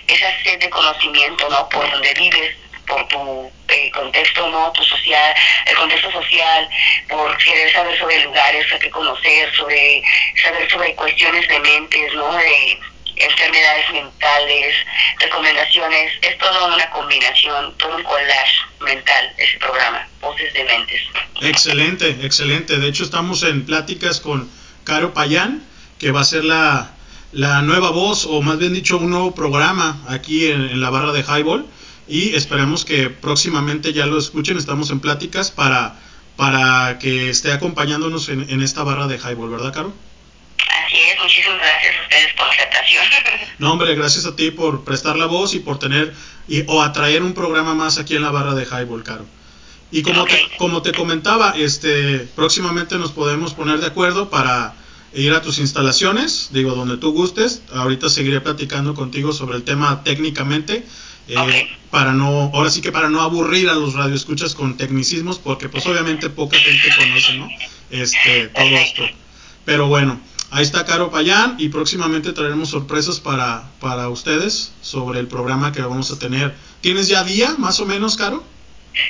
esa sed de conocimiento, ¿no? Por donde vives, por tu eh, contexto, ¿no? Tu social, el contexto social, por querer saber sobre lugares a que conocer, sobre saber sobre cuestiones de mentes, ¿no? De enfermedades mentales, recomendaciones, es toda una combinación, todo un collage mental ese programa, Voces de Mentes. Excelente, excelente. De hecho, estamos en pláticas con Caro Payán, que va a ser la, la nueva voz, o más bien dicho, un nuevo programa aquí en, en la barra de Highball. Y esperemos que próximamente ya lo escuchen. Estamos en pláticas para, para que esté acompañándonos en, en esta barra de Highball, ¿verdad, Caro? Así es, muchísimas gracias a ustedes por la aceptación. No, hombre, gracias a ti por prestar la voz y por tener y, o atraer un programa más aquí en la barra de Highball, Caro. Y como te, como te comentaba, este, próximamente nos podemos poner de acuerdo para ir a tus instalaciones, digo, donde tú gustes. Ahorita seguiré platicando contigo sobre el tema técnicamente, eh, para no, ahora sí que para no aburrir a los radioescuchas con tecnicismos, porque pues obviamente poca gente conoce, ¿no? Este, todo esto. Pero bueno, ahí está Caro Payán y próximamente traeremos sorpresas para, para ustedes sobre el programa que vamos a tener. ¿Tienes ya día, más o menos, Caro?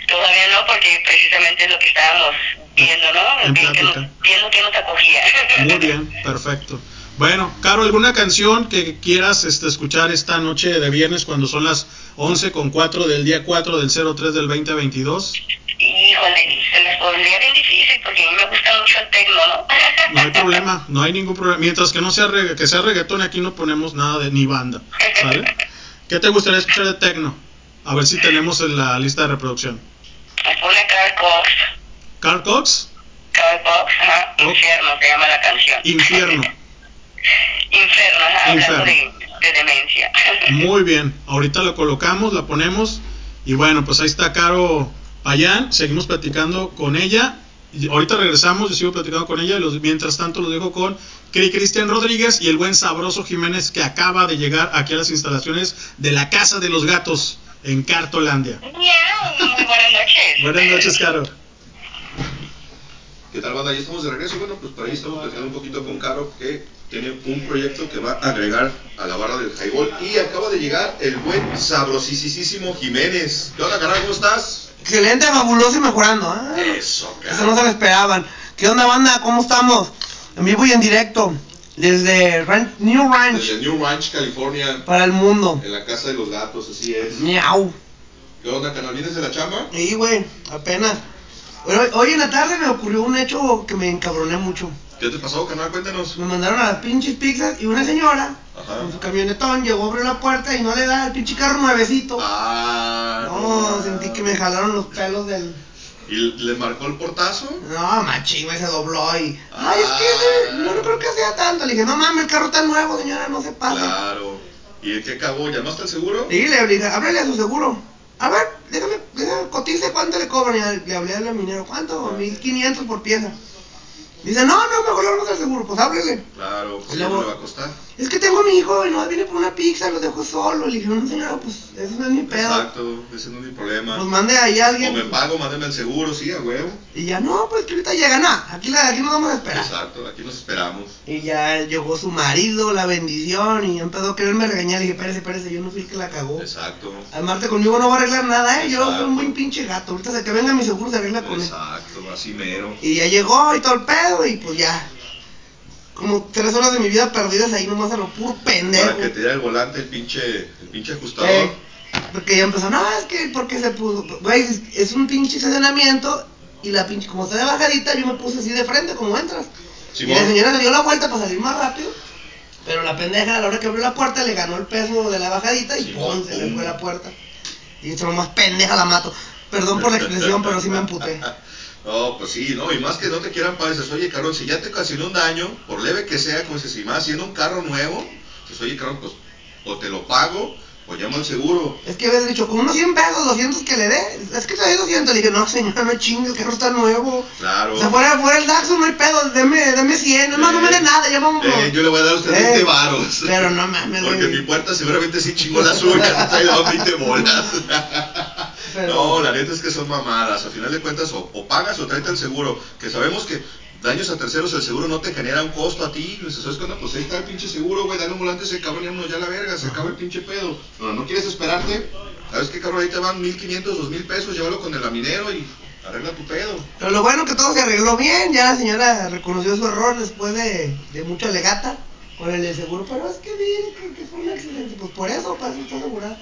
Todavía no, porque precisamente es lo que estábamos viendo, ¿no? Plática. viendo que nos acogía. Muy bien, perfecto. Bueno, Caro, ¿alguna canción que quieras este, escuchar esta noche de viernes cuando son las 11 con 4 del día 4 del 03 del 2022? Híjole, se les pondría bien difícil porque a mí me gusta mucho el tecno, ¿no? No hay problema, no hay ningún problema. Mientras que no sea, regga- que sea reggaetón, aquí no ponemos nada de ni banda. ¿Qué te gustaría escuchar de tecno? A ver si tenemos en la lista de reproducción. Me pone Carl Cox, Carl Cox, Carl Cox, ajá, Infierno se llama la canción. Infierno. Inferno, ajá, Inferno. de, de demencia. Muy bien, ahorita lo colocamos, la ponemos. Y bueno, pues ahí está Caro Payán. Seguimos platicando con ella. Y ahorita regresamos, yo sigo platicando con ella. y Los, mientras tanto, los dejo con Cri- Cristian Rodríguez y el buen Sabroso Jiménez que acaba de llegar aquí a las instalaciones de la Casa de los Gatos en Cartolandia. Miau, Muy buenas noches. Buenas noches, Caro. ¿Qué tal, banda? Ya estamos de regreso. Bueno, pues por ahí estamos platicando un poquito con Caro, que tiene un proyecto que va a agregar a la barra del Highball. Y acaba de llegar el buen sabrosísimo Jiménez. ¿Qué onda, canal? ¿Cómo estás? Excelente, fabuloso y mejorando. ¿eh? Eso, Eso no se lo esperaban. ¿Qué onda, banda? ¿Cómo estamos? En vivo y en directo. Desde Ran- New Ranch Desde New Ranch, California, para el mundo. en la casa de los gatos, así es. Miau. ¿Qué onda, canal? ¿Vienes de la chamba? Sí, güey, apenas. Hoy, hoy en la tarde me ocurrió un hecho que me encabroné mucho. ¿Qué te pasó, canal? Cuéntanos. Me mandaron a las pinches pizzas y una señora Ajá. con su camionetón llegó, abrió la puerta y no le da el pinche carro nuevecito. Ah, No, sentí que me jalaron los pelos del. ¿Y le marcó el portazo? No, machín, se dobló y. Ay, es que yo no creo que sea tanto. Le dije, no mames, el carro está nuevo, señora, no se pase. Claro. ¿Y en qué acabó? ¿Llamaste al seguro? Y le dije, háblale a su seguro. A ver, déjame, déjame cotice cuánto le cobran. Y le hablé al minero, ¿cuánto? 1500 por pieza. Dice, no, no, mejor le al seguro, pues háblele. Claro, pues Y ¿cómo luego- le va a costar? Es que tengo a mi hijo y no viene por una pizza, lo dejo solo. Le dije, no, señora, pues eso no es mi pedo. Exacto, ese no es mi problema. Pues mande ahí a O alguien. me pago, mándeme el seguro, sí, a huevo. Y ya, no, pues que ahorita llega, no, aquí, la, aquí nos vamos a esperar. Exacto, aquí nos esperamos. Y ya llegó su marido, la bendición, y empezó a quererme regañar. Y dije, espérese, espérese, yo no fui el que la cagó. Exacto. Amarte conmigo no va a arreglar nada, ¿eh? Yo soy un buen pinche gato. Ahorita se que venga mi seguro se arregla con él. Exacto, así mero. Y ya llegó y todo el pedo, y pues ya. Como tres horas de mi vida perdidas ahí nomás a lo puro pendejo. Para que te dé el volante el pinche, el pinche ajustador. Eh, porque ya empezó, no, es que porque se puso, güey, es- un pinche estacionamiento y la pinche, como está de bajadita, yo me puse así de frente, como entras. Y la señora se dio la vuelta para salir más rápido, pero la pendeja a la hora que abrió la puerta le ganó el peso de la bajadita y pum, se le fue la puerta. Y dice, más pendeja la mato. Perdón por la expresión, pero sí me emputé. No, pues sí, no, y más que no te quieran pagar, dices, oye, carro, si ya te ocasionó un daño, por leve que sea, como si más siendo un carro nuevo, pues oye, carro, pues o te lo pago o llamo al seguro. Es que habías dicho, con unos 100 pesos, 200 que le dé. Es que trae 200. Le dije, no, señora, no chingue, el carro está nuevo. Claro. O sea, fuera, fuera el Daxo, no hay pedo, deme, deme 100. No, no me dé nada, ya vamos. Eh, yo le voy a dar a usted Eh, 20 varos. Pero no mames, Porque mi puerta seguramente sí chingó la suya, no le dado 20 bolas. Pero- No, la neta es que son mamadas. Al final de cuentas, o, o pagas o tráete el seguro. Que sabemos que daños a terceros, el seguro no te genera un costo a ti. Dices, ¿sabes qué onda? Pues ahí está el pinche seguro, güey. Dale un volante a ese cabrón vámonos ya la verga. Se acaba el pinche pedo. No, no quieres esperarte. ¿Sabes qué, cabrón? Ahí te van 1500, 2000 pesos. Llévalo con el laminero y arregla tu pedo. Pero lo bueno que todo se arregló bien. Ya la señora reconoció su error después de, de mucha legata con el del seguro. Pero es que bien, que, que fue un accidente. Pues por eso, para eso está asegurada.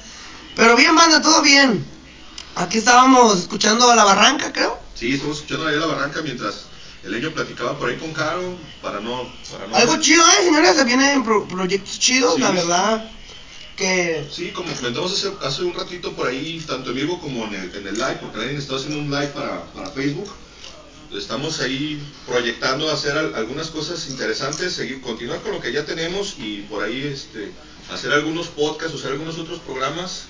Pero bien, banda, todo bien. Aquí estábamos escuchando a la barranca, creo. Sí, estamos escuchando ahí a la barranca mientras el leño platicaba por ahí con Caro para no... Para no Algo chido, eh, señores. Se vienen pro- proyectos chidos, Sí. la verdad. Que. Sí, como comentamos hace, hace un ratito por ahí, tanto en vivo como en el, en el live, porque alguien está haciendo un live para, para Facebook. Estamos ahí proyectando hacer al- algunas cosas interesantes, seguir, continuar con lo que ya tenemos y por ahí este, hacer algunos podcasts o hacer algunos otros programas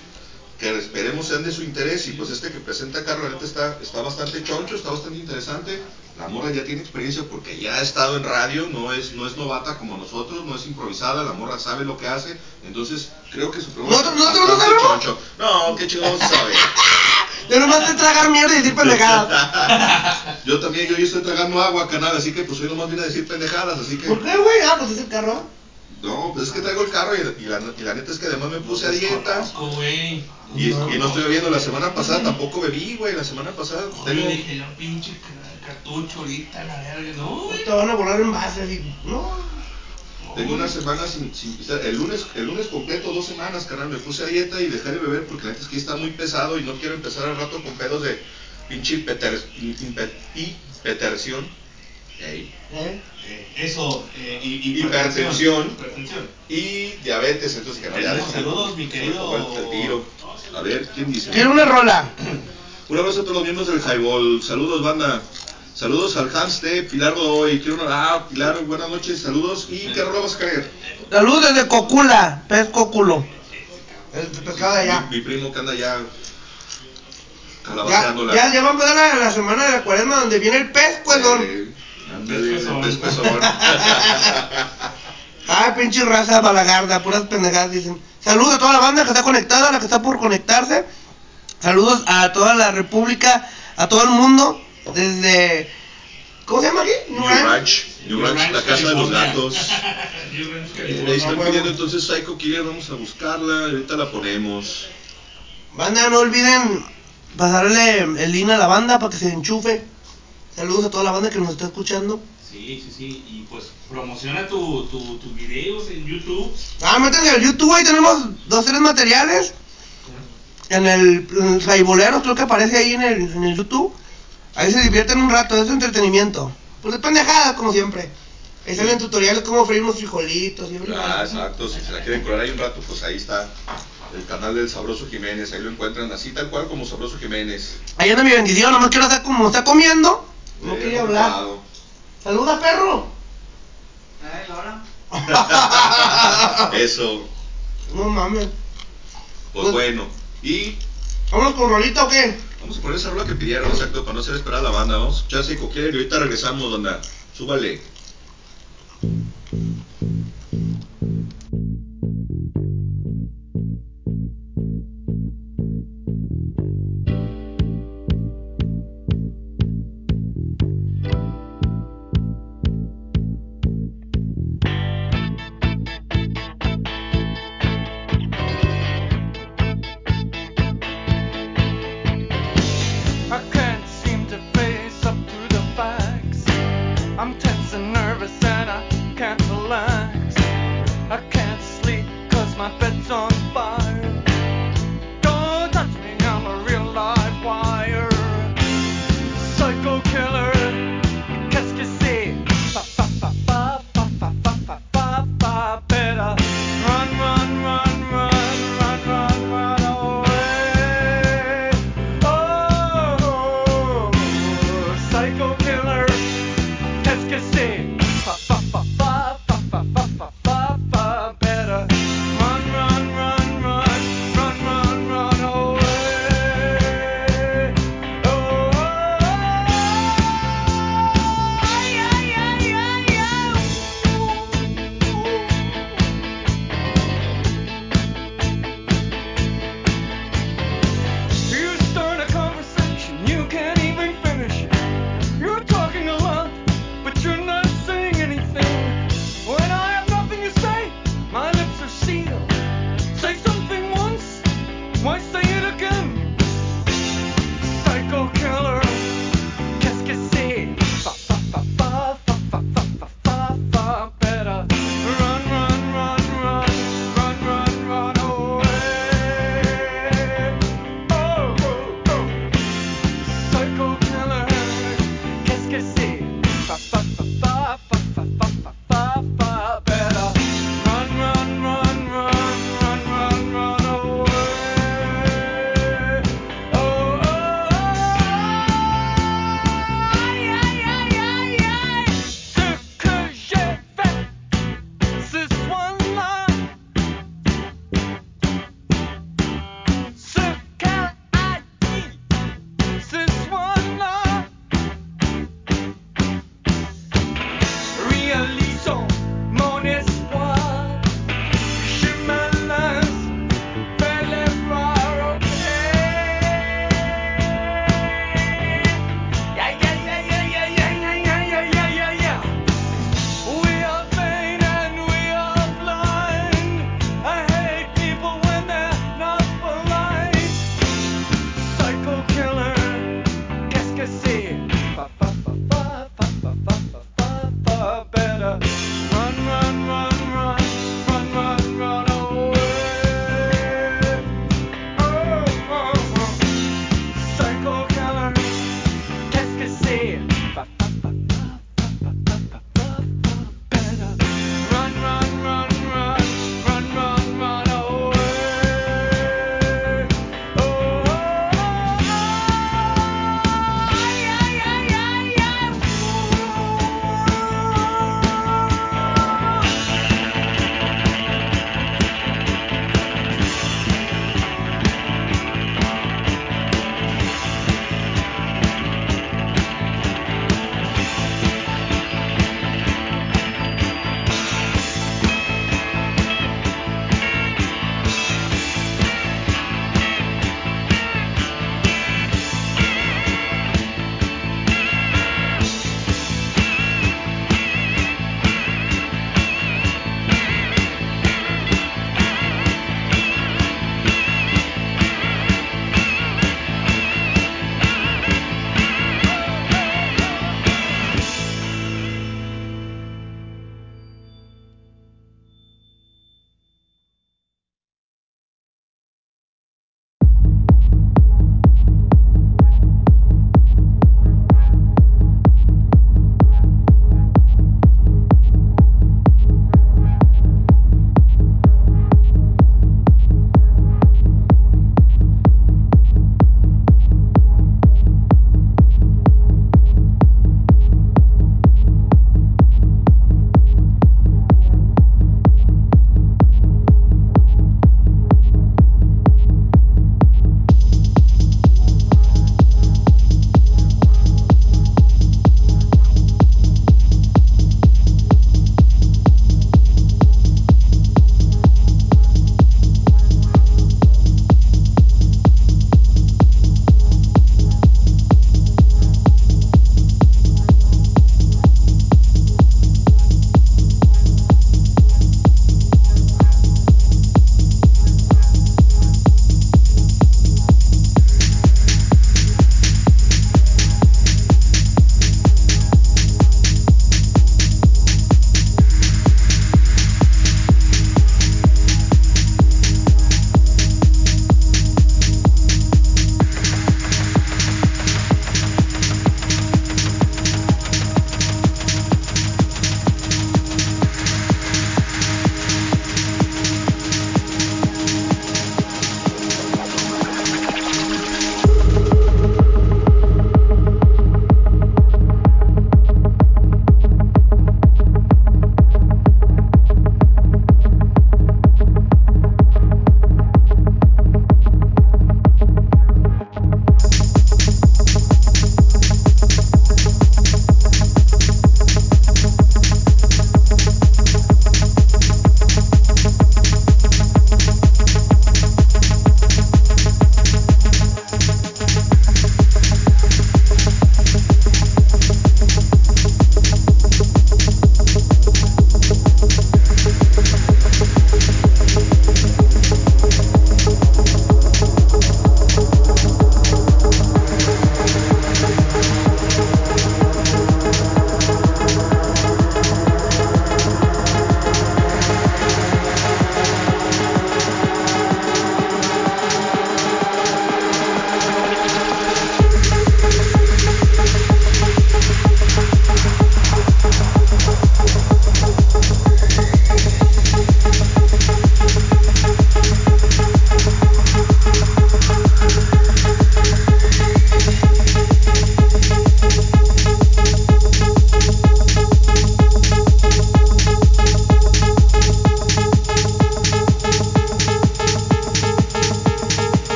que esperemos sean de su interés y pues este que presenta Carlos está, está bastante choncho, está bastante interesante. La morra ya tiene experiencia porque ya ha estado en radio, no es, no es novata como nosotros, no es improvisada, la morra sabe lo que hace, entonces creo que su programa ¿Nosotros- nosotros no sabemos? choncho. No, qué chingados sabe. Yo nomás sé tragar mierda y decir pendejadas. yo también, yo, yo estoy tragando agua, canal, así que pues hoy nomás vine a decir pendejadas, así que... ¿Por qué, güey? Ah, pues es el carro. No, pues es que traigo el carro y, y la, y la neta es que además me puse a dieta. Güey. Y, y no estoy bebiendo, la semana pasada tampoco bebí, güey, la semana pasada tengo... dije, pinche cartucho ahorita, la verga, no. Te van a volar en base, así. No. Tengo una semana sin, sin pisar. El lunes, el lunes completo, dos semanas, carnal, me puse a dieta y dejé de beber porque la neta es que está muy pesado y no quiero empezar al rato con pedos de pinche hipeter, impe- hipertensión. ¿Eh? Eh, eso, eh, y, Hipertensión. Hipertensión. Y diabetes, entonces que no ya saludos, mi querido- tiro. A ver, ¿quién dice? Quiero una rola. Un abrazo a todos los miembros del Highball. Saludos, banda. Saludos al Hans de Pilar Godoy. Quiero una. Ah, Pilar, buenas noches. Saludos. ¿Y qué rola vas a? La luz desde Cocula, pez Cóculo. El pescado de allá. Mi, mi primo que anda ya. Ya, ya, ya va a empezar la, la semana de la cuaresma donde viene el pez, pues, don. Eh, pez pezón. Ay, pinche raza balagarda, puras pendejadas dicen. Saludos a toda la banda que está conectada, a la que está por conectarse. Saludos a toda la república, a todo el mundo, desde... ¿Cómo se llama aquí? New Ranch. New Ranch, la casa de los gatos. Ranch, Eh, están pidiendo entonces Psycho Killer. Vamos a buscarla. y Ahorita la ponemos. Banda, no olviden pasarle el link a la banda para que se enchufe. Saludos a toda la banda que nos está escuchando. Sí, sí, sí. Y pues promociona tu, tu, tus videos en YouTube. Ah, métanse al YouTube, ahí tenemos dos, tres materiales. En el, en el creo que aparece ahí en el, en el YouTube. Ahí se divierten un rato, es entretenimiento. Pues de pendejadas, como siempre. Ahí salen tutoriales cómo freír unos frijolitos. Y Ah, exacto. Si se la quieren curar ahí un rato, pues ahí está el canal del Sabroso Jiménez. Ahí lo encuentran así tal cual como Sabroso Jiménez. Ahí anda mi bendición, nomás quiero hacer como está comiendo. No Eh, quería hablar. ocupado. Saluda, perro. Eso. No mames. Pues bueno. Y ¿Vámonos con rolita o qué? Vamos a poner esa rola que pidieron, exacto, para no hacer esperar la banda. Vamos a escuchar Killer y ahorita regresamos, onda. Súbale.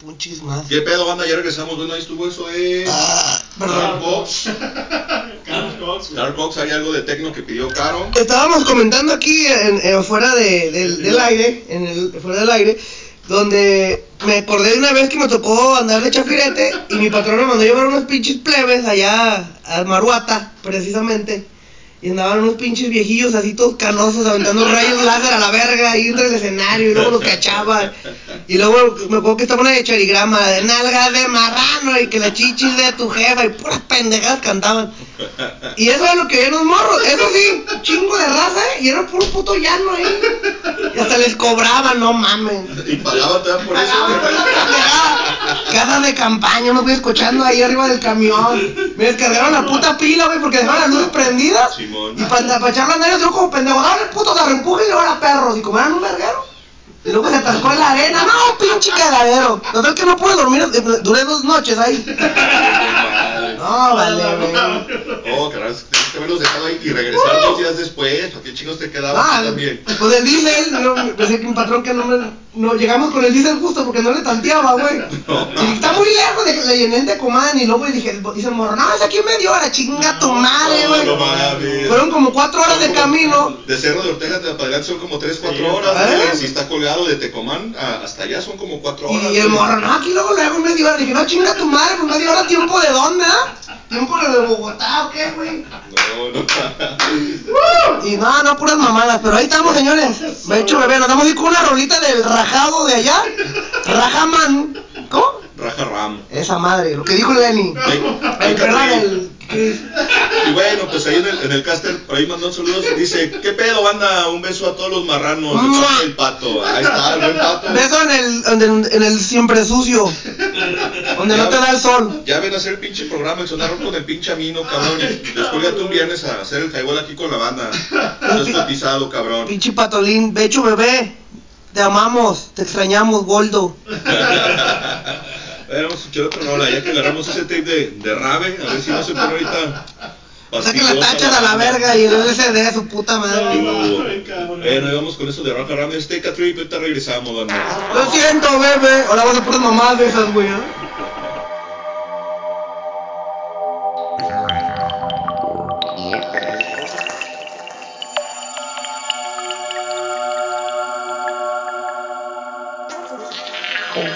Punchis más. ¿Qué pedo, banda? Ya regresamos. Bueno, ahí estuvo eso de. perdón. Carl Cox. Carl Cox, hay algo de tecno que pidió Caro. Estábamos comentando aquí en, en- fuera de- del, del aire, en el, fuera del aire, donde me acordé de una vez que me tocó andar de chafirete y mi patrón me mandó llevar unos pinches plebes allá a Maruata, precisamente. Y andaban unos pinches viejillos así todos canosos aventando rayos láser a la verga ahí entre el escenario y luego los cachaban. Y luego me acuerdo que estaba una de charigrama de nalga de marrano y que la chichis de tu jefa y puras pendejadas cantaban. Y eso es lo que veían los morros, eso sí, chingo de raza, ¿eh? y era puro puto llano ahí. Y hasta les cobraban, no mames. Y pagaban todavía por eso. Casa de campaña, me fui escuchando ahí arriba del camión. Me descargaron la puta pila, güey, porque dejaron las luces prendidas. Y para, para echarla a yo como pendejo, dale puto de reempuje y ahora perros. Y como eran un verguero. Y luego se atascó en la arena, no, pinche cagadero. Total que no pude dormir, eh, duré dos noches ahí. No, vale, güey. Oh, caray, tienes que haberlos dejado ahí y regresar dos días después. ¿A qué chingos te quedaba Ah, también? Pues el diésel, yo pensé que un patrón que no me. No, llegamos con el diésel justo porque no le tanteaba, güey. Y está muy lejos, de, le llené el de Comán y luego dije, dice el morro, no, es aquí en media hora, chinga tu madre, güey. No mames. Fueron como cuatro horas de camino. De Cerro de Ortega para adelante son como 3, 4 horas. ¿Eh? güey. Si está colgado de Tecomán a- hasta allá son como 4 horas. Y el morro, no, aquí luego en media hora. Dije, no, chinga tu madre, pues media hora, ¿tiempo de dónde, ah? ¿Tiempo de Bogotá o qué, güey? No, no. Y no, no, puras mamadas, pero ahí estamos, señores. De hecho, bebé, nos vamos a ir con una rolita del rajado de allá. Rajaman. ¿Cómo? Raja Ram. Esa madre, lo que dijo Lenny. El el. Y bueno, pues ahí en el, en el caster, por ahí mandó saludos. Dice, ¿qué pedo, banda? Un beso a todos los marranos. del pato. Ahí está, el buen pato. Beso en el, en el, en el siempre sucio. Donde no te da el sol. Ya ven a hacer el pinche programa, el sonar con el pinche amino, cabrón. Y después ya tú un viernes a hacer el highball aquí con la banda. No es cotizado, cabrón. Pinche patolín. De hecho, bebé. Te amamos, te extrañamos, Goldo. A ver, vamos a escuchar otra rola, ya que agarramos ese tape de, de Rave, a ver si no se pone ahorita. Saca las tachas a la verga y el LCD, su puta madre. Bueno, y vamos con eso de Rock Around Este Trip, ahorita regresamos, banda. Lo siento, bebé. Ahora vas a puras mamás de esas, güey. ¿eh?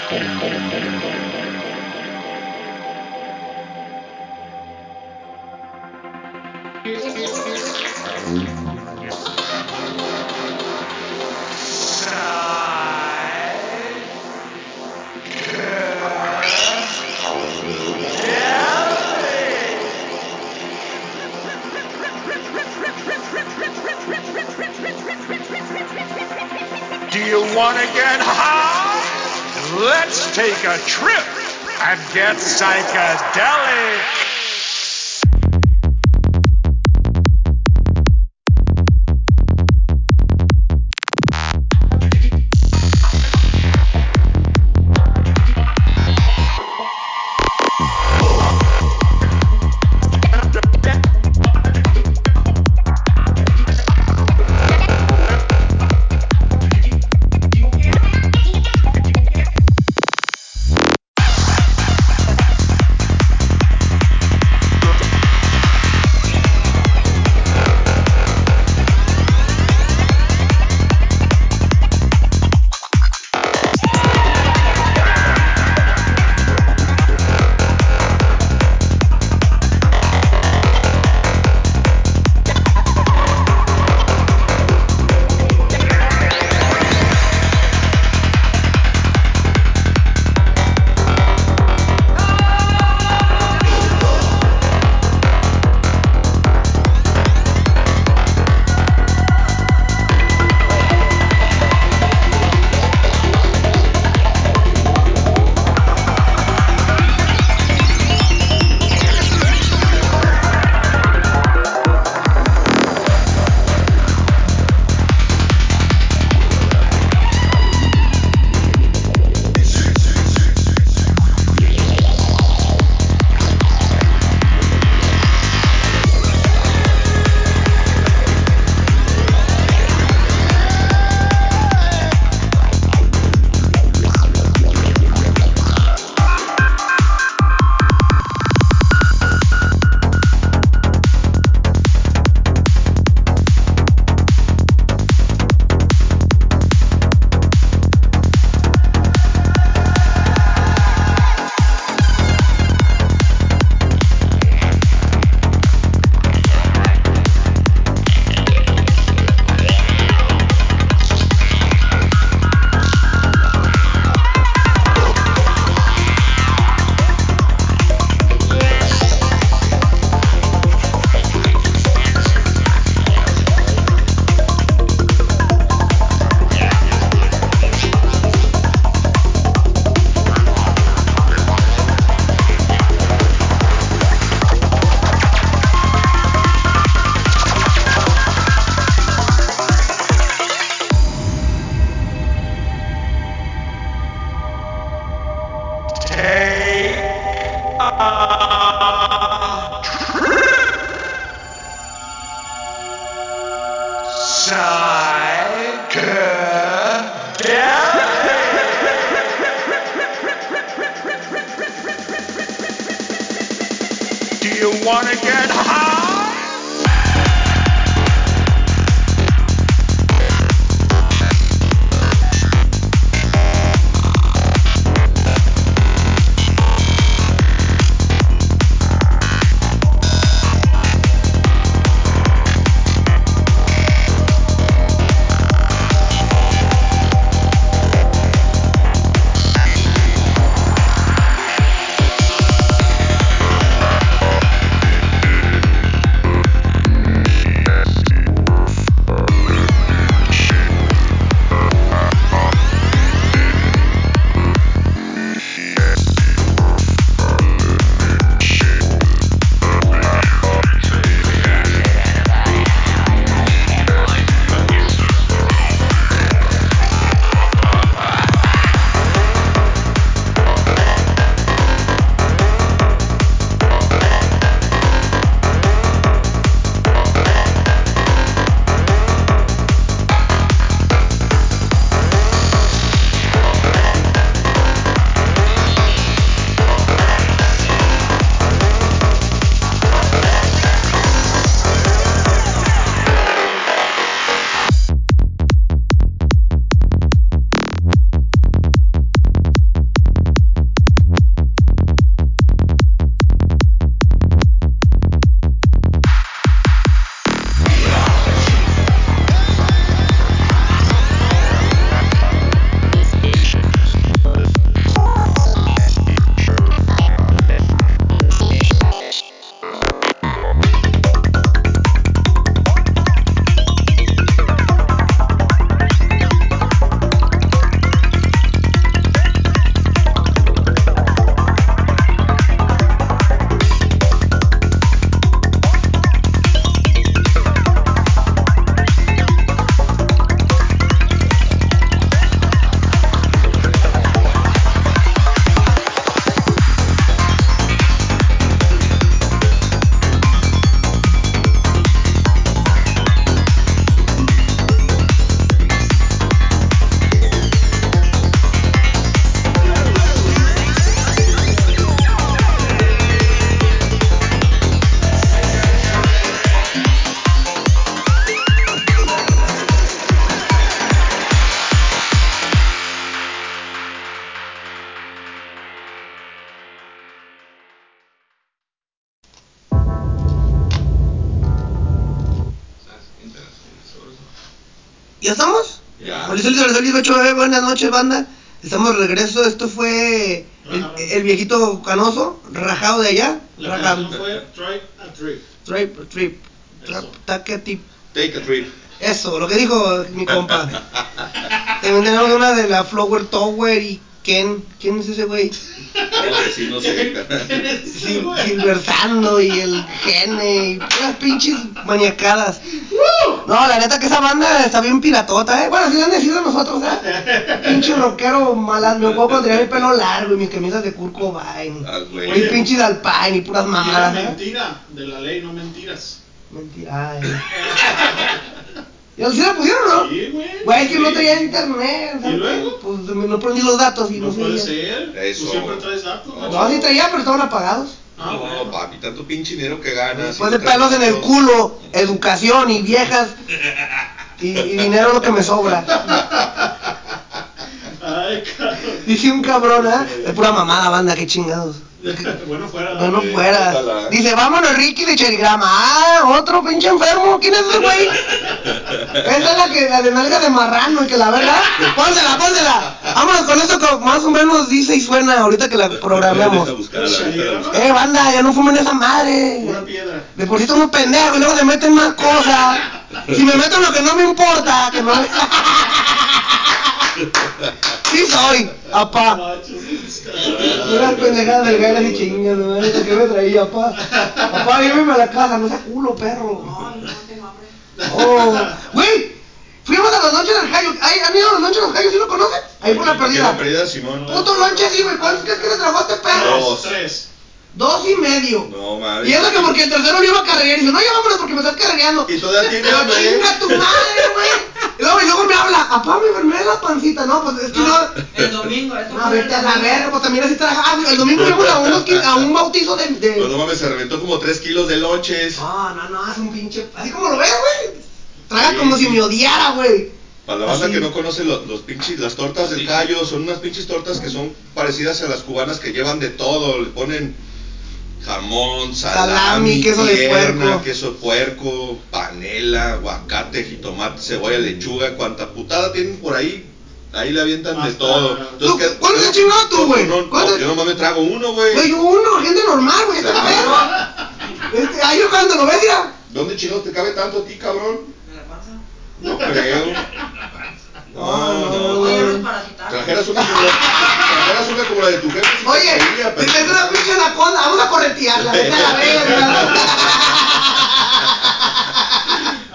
Do you want to get high? Let's take a trip and get psychedelic. Feliz feliz 8 bebé, buenas noches, banda. Estamos de regreso. Esto fue el, el viejito canoso, rajado de allá. La Rajado. canción fue Try a Trip. Trip, trip. Trap, taque, tip. Take a trip. Eso, lo que dijo mi compa. También tenemos una de la Flower Tower y Ken. ¿Quién es ese güey? No sé, sí, no sé. Sil- Silversando y el Gene y puras pinches maniacadas. No, la neta que esa banda está bien piratota, eh. Bueno, así han decidido nosotros, eh. Pinche rockero malandro. Me puedo pondría mi pelo largo y mis camisas de Kurt Cobain. Ah, güey. Y pinches Alpine y puras mamadas, eh. mentira de la ley, no mentiras. Mentira, ay. ¿Y al sí la pusieron o no? Sí, güey. Güey, es que no Sí. traía internet. ¿Y luego? Pues no prendí los datos y no, No puede ser. Eso. Tú siempre traes datos. macho. No, sí traía, pero estaban apagados. Ah, No, bueno. papi, tanto pinche dinero que ganas. Después de pelos en el culo, educación y viejas y, y dinero lo que me sobra. Ay, cabrón. Dice un cabrón, ¿eh? Es pura mamada, banda, qué chingados. Bueno, fuera. No, no Sí, fuera. ojalá. Dice, vámonos Ricky de Cherigrama. Ah, otro pinche enfermo. ¿Quién es ese güey? Esa es la que la de nalga de marrano y que la verga. Pónsela, pónsela. Vámonos con esto que más o menos dice y suena ahorita que la programemos. Eh, banda, ya no fumen esa madre. Una piedra. De por sí son unos pendejos y luego se meten más cosas. Si me meto en lo que no me importa, que no me... Sí soy, apá. Unas pendejadas del gala y chingas, ¿no? Que me traía, apá. Apá, lléveme a la casa, no sea culo, perro. Oh, güey, fuimos a las noches del Jayo. ¿Ay, ¿Han ido a las noches del Jayo? ¿Sí lo conocen? Ahí por la La perdida. perdida, Simón. Puto lonche así, güey. ¿Cuántos crees que le tragó a este perro? Dos. Tres. Dos y medio. No, mames. Y eso que porque el tercero lo iba a carrerear. Y dice, no, ya vámonos porque me estás carrereando. Y todavía tiene Pero hambre. chinga tu madre, güey. Y luego, y luego me habla, apá, me enfermé la pancita. No, pues es que no. El domingo, eso No, vete a la verga, pues también así trabaja. Ah, el domingo fuimos a, unos, a un bautizo de. de... Pues no mames, se reventó como 3 kilos de lonches. No, no, no, es un pinche. Así como lo ves, güey. Traga Sí, como sí. si me odiara, güey. Para la banda Así. que no conoce los, los pinches, las tortas del callo, son unas pinches tortas que son parecidas a las cubanas que llevan de todo, le ponen jamón, salami, Salami, queso de puerco. queso de puerco, panela, aguacate, jitomate, cebolla, lechuga, cuanta putada tienen por ahí, ahí le avientan de Hasta- todo. ¿Tú- ¿qué- cuál es el chingado tú, güey? No, no, ¿Cuál es- yo nomás me trago uno, güey. Güey, yo uno, gente normal, güey, esta es la verga. Este, ahí yo cuando lo ves, ya. ¿Dónde chino te cabe tanto a ti, cabrón? No creo. No, no, Oye, no. no quitar. Trajeras una como la, trajeras una como la de tu jefe. Oye, te una pinche anaconda, vamos a corretearla, vete a la verga.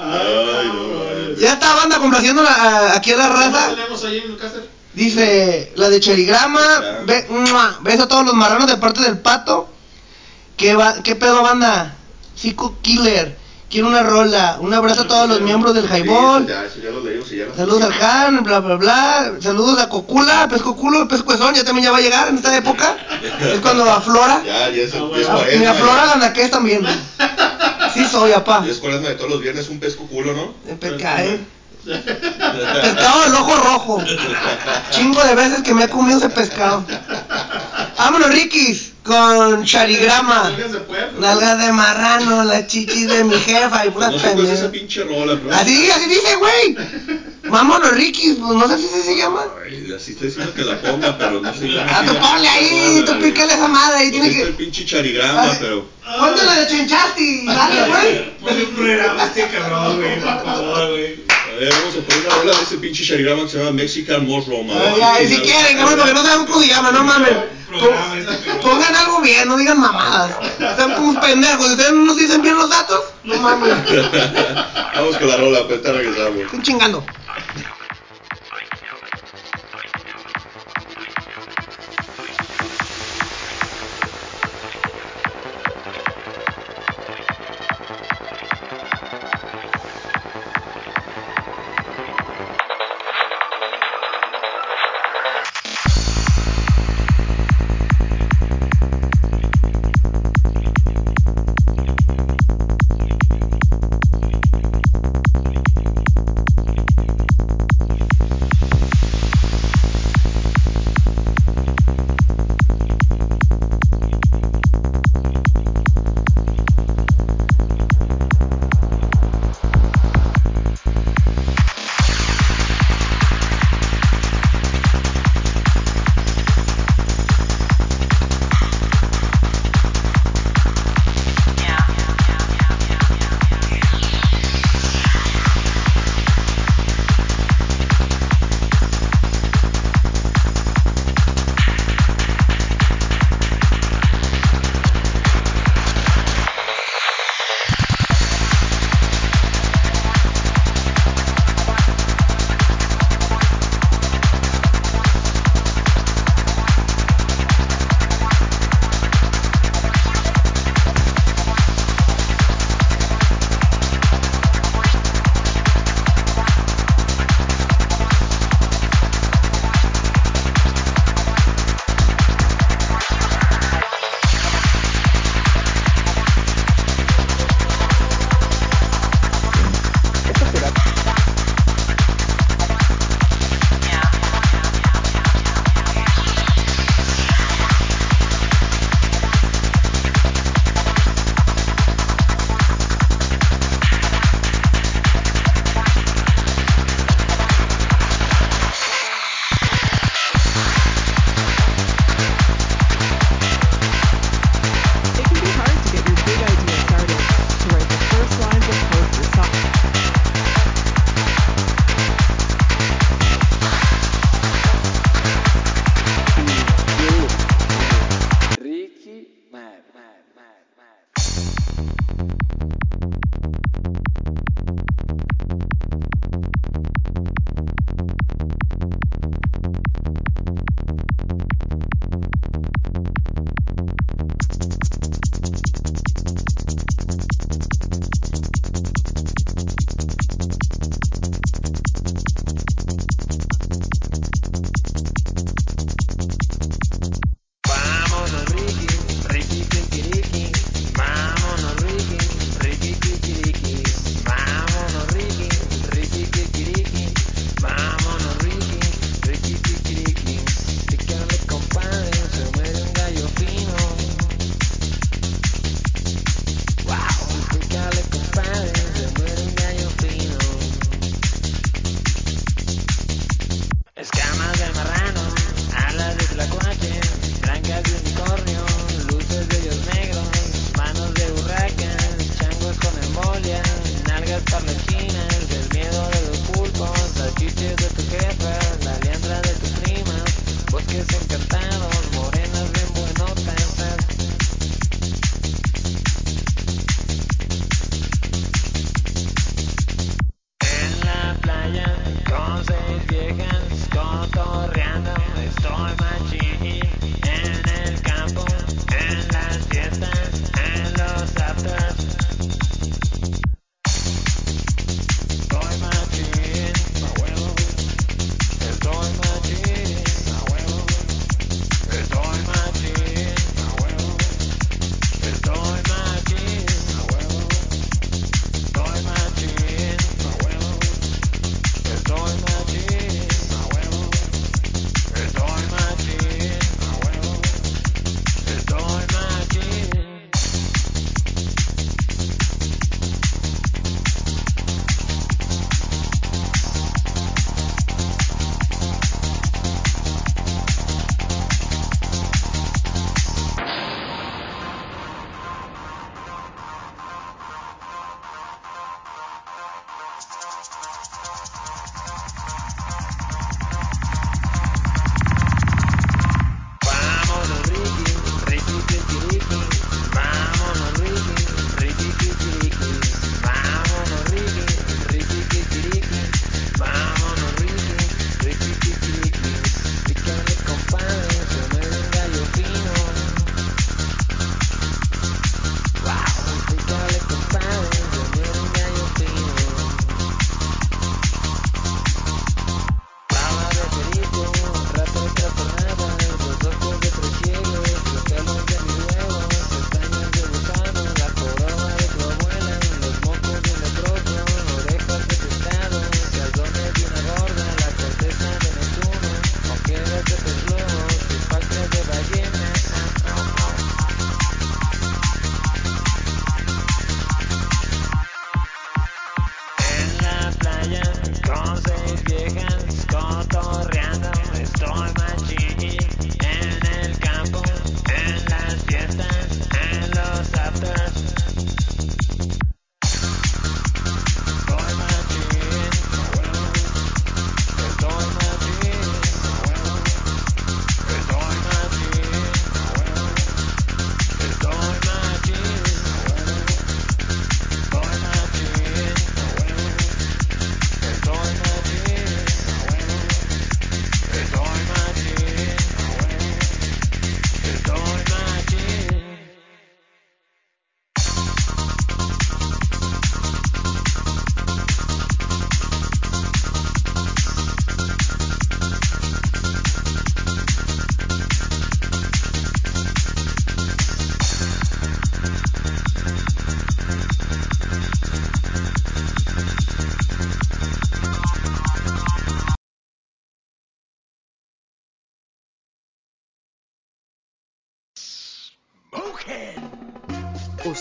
No. Ya está banda complaciendo la- a- aquí a la ¿Qué más raza. tenemos ahí en el caster? Dice la de Cherigrama, be- ¡mua! beso a todos los marranos de parte del pato. ¿Qué, va, qué pedo banda? Psico Killer, quiero una rola. Un abrazo a todos los miembros del Sí, Highball. Ya, eso ya lo leímos y ya lo Saludos al Han, bla bla bla. Saludos a Cocula, Pesco Culo, Pesco Ezón, ya también ya va a llegar en esta época. Es cuando aflora. Ya, ya es, Ah, cuaresma. Me aflora la naquez también. Sí soy, apá. Es cuaresma de todos los viernes un pesco culo, ¿no? El peca- eh. Pescado del ojo rojo. Chingo de veces que me he comido ese pescado. Vámonos, Rikis, con charigrama. Nalgas de puerco. Nalgas de marrano, la chichis de mi jefa y puras No es esa pendejas. pinche rola, pero. Así, así dice, güey. Vámonos, Rikis, pues no sé si se llama. Ay, así estoy diciendo que la ponga, pero no sé. Ah, tú ponle ahí, tú pícale esa madre ahí, tiene Está el que. pinche charigrama, Ay. pero. Ponte la de Chenchasti, dale, güey. Ponle un programa este cabrón, güey, por favor, güey. A ver, vamos a poner una rola de ese pinche charigrama que se llama Mexican Mushroom. a ver Ay, ay, si quieren, cabrón, porque no sabemos cómo se llama, no mames. Este. Pongan algo bien, no digan mamadas. Están como unos pendejos. Si ustedes no nos dicen bien los datos, no mames. Vamos con la rola, pues te regresamos. Están chingando.